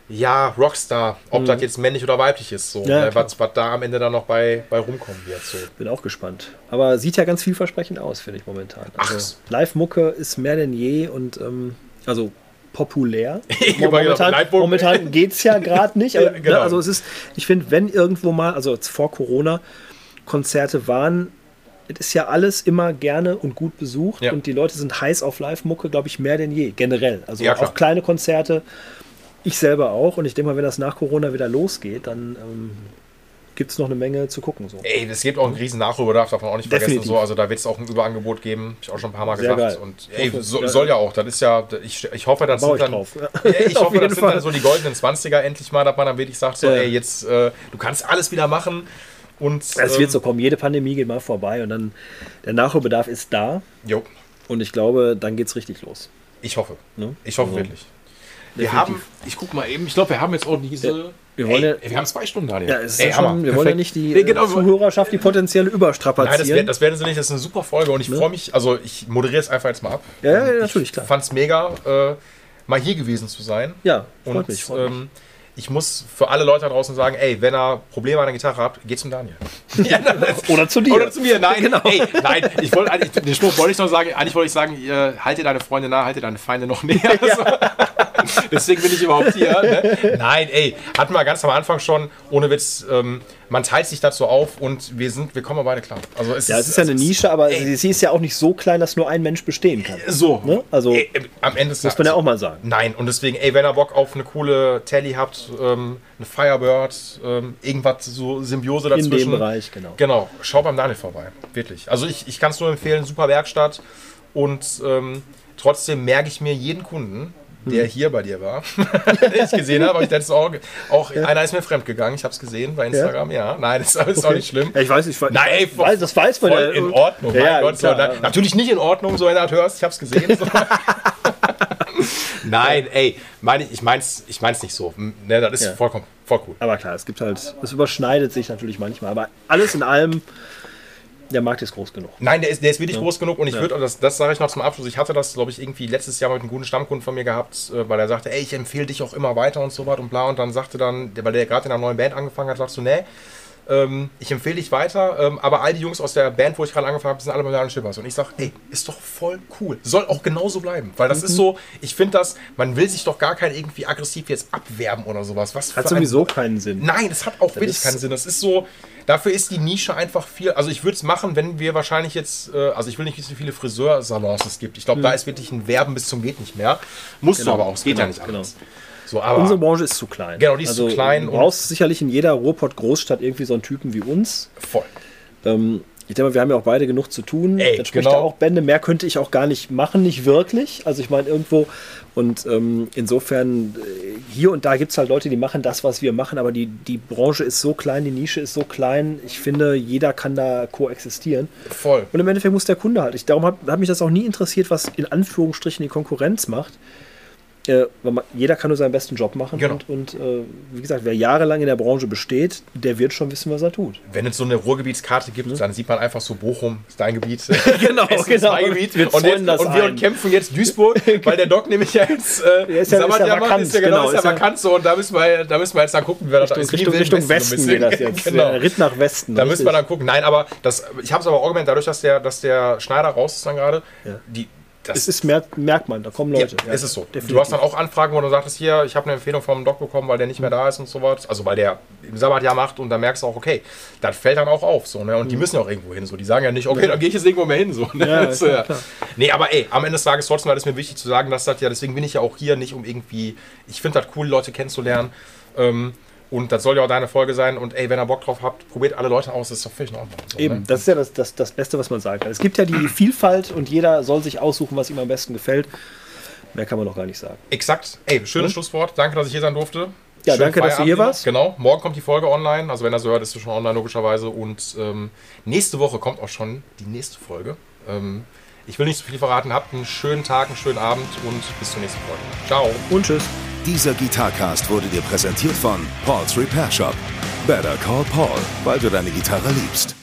ja, Rockstar, ob das jetzt männlich oder weiblich ist, so, Mhm. Ja, ne, was, was da am Ende dann noch bei, bei rumkommen wird, so. Bin auch gespannt. Aber sieht ja ganz vielversprechend aus, finde ich momentan. Also, Live-Mucke ist mehr denn je und ähm, also populär. momentan momentan geht es ja gerade nicht. Aber, Ja, genau. ne, also es ist, ich finde, wenn irgendwo mal, also jetzt vor Corona, Konzerte waren, es ist ja alles immer gerne und gut besucht Ja. und die Leute sind heiß auf Live-Mucke, glaube ich, mehr denn je, generell. Also Ja, auch kleine Konzerte, ich selber auch und ich denke mal, wenn das nach Corona wieder losgeht, dann ähm, gibt es noch eine Menge zu gucken. So. Ey, es gibt auch einen riesen Nachholbedarf, darf man auch nicht vergessen. So, also da wird es auch ein Überangebot geben, hab ich auch schon ein paar Mal Sehr gesagt. geil. Und ey, Hoffe, so, soll ja auch. Das ist ja, ich, ich hoffe, das sind dann. drauf. Ja, ich hoffe, das sind Fall. dann so die goldenen 20er endlich mal, dass man dann wirklich sagt, so, Ja. ey, jetzt, äh, du kannst alles wieder machen. Und, Es ähm, wird so kommen, jede Pandemie geht mal vorbei und dann der Nachholbedarf ist da Jo, und ich glaube, dann geht es richtig los. ich hoffe. Ne? Ich hoffe Also, wirklich. Wir definitiv. haben, ich guck mal eben, ich glaube, wir haben jetzt auch diese. wir wollen ey, ja- wir haben zwei Stunden, Daniel. Ja, es ist ey, ja schon, Hammer. wir wollen ja Perfekt. nicht die Nee, genau, äh, Zuhörerschaft, die potenzielle Nein, das, werden, überstrapazieren. das werden sie nicht, das ist eine super Folge und ich freue mich, also ich moderiere es einfach jetzt mal ab. Ja, ja, Ähm, natürlich, ich klar. fand es mega, äh, mal hier gewesen zu sein. ja, freut Und mich. Freut mich. Ich muss für alle Leute da draußen sagen, ey, wenn ihr Probleme an der Gitarre habt, geht zum Daniel. ja, Oder zu dir. Oder zu mir, nein, Genau. ey, nein, ich wollte, eigentlich- den Spruch wollte ich noch sagen, eigentlich wollte ich sagen, ihr, halte deine Freunde nah, halte deine Feinde noch näher. So. Deswegen bin ich überhaupt hier. Ne? Nein, ey, hatten wir ganz am Anfang schon, ohne Witz, ähm, man teilt sich dazu auf und wir sind, wir kommen beide klar. Also es Ja, es ist ja eine Nische, aber ey. sie, ist ja auch nicht so klein, dass nur ein Mensch bestehen kann. So, Ne? Also ey, am Ende muss man ja auch mal sagen. Nein, und deswegen, ey, wenn ihr Bock auf eine coole Telly habt, ähm, eine Firebird, ähm, irgendwas, so Symbiose In dazwischen. dem Bereich, genau. Genau, schaut beim Daniel vorbei. Wirklich. Also ich, ich kann es nur empfehlen, super Werkstatt. Und ähm, trotzdem merke ich mir jeden Kunden, der Hm. hier bei dir war, den ich gesehen habe, ich letztens auch, auch einer ist mir fremd gegangen, ich habe es gesehen bei Instagram, ja. Nein, das ist auch nicht schlimm. Ja, ich weiß, ich weiß, Nein, ey, weiß das weiß man voll ja. in Ordnung, Ja, mein ja, Gott. klar. so, na, natürlich nicht in Ordnung, so wenn du das hörst, ich hab's gesehen. So. Nein, ey, meine, ich mein's, ich mein's nicht so. Ne, das ist Ja. vollkommen, voll cool. Aber klar, es gibt halt, es überschneidet sich natürlich manchmal. Aber alles in allem, der Markt ist groß genug. Nein, der ist, der ist wirklich groß genug und ich würde, das, das sage ich noch zum Abschluss, ich hatte das, glaube ich, irgendwie letztes Jahr mit einem guten Stammkunden von mir gehabt, äh, weil er sagte, ey, ich empfehle dich auch immer weiter und so was und bla und dann sagte dann, weil der gerade in einer neuen Band angefangen hat, sagst du, nee, ähm, ich empfehle dich weiter, ähm, aber all die Jungs aus der Band, wo ich gerade angefangen habe, sind alle Milliarden Schippers. Und ich sage, ey, ist doch voll cool. Soll auch genauso bleiben. Weil das ist so, ich finde das, man will sich doch gar kein irgendwie aggressiv jetzt abwerben oder sowas. Was Hat für ein- sowieso keinen Sinn. Nein, es hat auch wirklich ist- keinen Sinn. Das ist so, dafür ist die Nische einfach viel. Also ich würde es machen, wenn wir wahrscheinlich jetzt, äh, also ich will nicht wissen, wie viele Friseursalons es gibt. Ich glaube, da ist wirklich ein Werben bis zum geht nicht mehr. Musst Genau, du aber auch, es geht genau, ja nicht genau. So, aber Unsere Branche ist zu klein. Genau, die ist zu klein Du brauchst sicherlich in jeder Ruhrpott-Großstadt irgendwie so einen Typen wie uns. voll. Ähm, ich denke mal, wir haben ja auch beide genug zu tun. Ey, das spricht genau. ja auch Bände. Mehr könnte ich auch gar nicht machen, nicht wirklich. Also ich meine, irgendwo. Und ähm, insofern, äh, hier und da gibt es halt Leute, die machen das, was wir machen, aber die, die Branche ist so klein, die Nische ist so klein. Ich finde, jeder kann da koexistieren. Voll. Und im Endeffekt muss der Kunde halt. Ich, darum hat, hat mich das auch nie interessiert, was in Anführungsstrichen die Konkurrenz macht. Äh, jeder kann nur seinen besten Job machen Genau. und, und äh, wie gesagt, wer jahrelang in der Branche besteht, der wird schon wissen, was er tut. Wenn es so eine Ruhrgebietskarte gibt, dann sieht man einfach so Bochum ist dein Gebiet. Genau, Essen ist genau. mein Gebiet. Wir und, jetzt, das und wir ein. kämpfen jetzt Duisburg, weil der Doc nämlich jetzt äh, Der ist ja- ist ja vakant, ist ja genau, genau, ist ja ja- vakant so und da müssen wir, da müssen wir jetzt dann gucken, wie wir das Richtung, ist wie Richtung, Richtung Westen Westen geht das jetzt. genau. Ritt nach Westen. Da müssen wir richtig. dann gucken. Nein, aber das, ich habe es aber auch gemerkt, dadurch, dass der, dass der Schneider raus ist dann gerade, die das Es ist, merkt, merkt man, da kommen Leute. ja, ist es so. definitiv. Du hast dann auch Anfragen, wo du sagtest, hier, ich habe eine Empfehlung vom Doc bekommen, weil der nicht mehr da ist und so was. Also weil der im Sabbatjahr macht und da merkst du auch, okay, das fällt dann auch auf. So, ne? Und die müssen ja auch irgendwo hin. So. Die sagen ja nicht, okay, dann gehe ich jetzt irgendwo mehr hin. So, ne? Ja, Das, ja. klar. Nee, aber ey, am Ende des Tages trotzdem, das ist mir wichtig zu sagen, dass das ja, deswegen bin ich ja auch hier nicht um irgendwie, ich finde das cool, Leute kennenzulernen. Ähm, und das soll ja auch deine Folge sein. Und ey, wenn ihr Bock drauf habt, probiert alle Leute aus, das ist doch völlig in Ordnung. So, Eben, Ne? das ist ja das, das, das Beste, was man sagen kann. Es gibt ja die Vielfalt und jeder soll sich aussuchen, was ihm am besten gefällt. Mehr kann man doch gar nicht sagen. Exakt. Ey, schönes Schlusswort. Danke, dass ich hier sein durfte. Ja, Schönen danke, dass du Feierabend hier noch. warst. Genau. Morgen kommt die Folge online. Also wenn er so hört, ist sie schon online logischerweise. Und ähm, nächste Woche kommt auch schon die nächste Folge. Ähm, ich will nicht so viel verraten. Habt einen schönen Tag, einen schönen Abend und bis zur nächsten Folge. Ciao. Und tschüss. Dieser Gitarcast wurde dir präsentiert von Paul's Repair Shop. Better call Paul, weil du deine Gitarre liebst.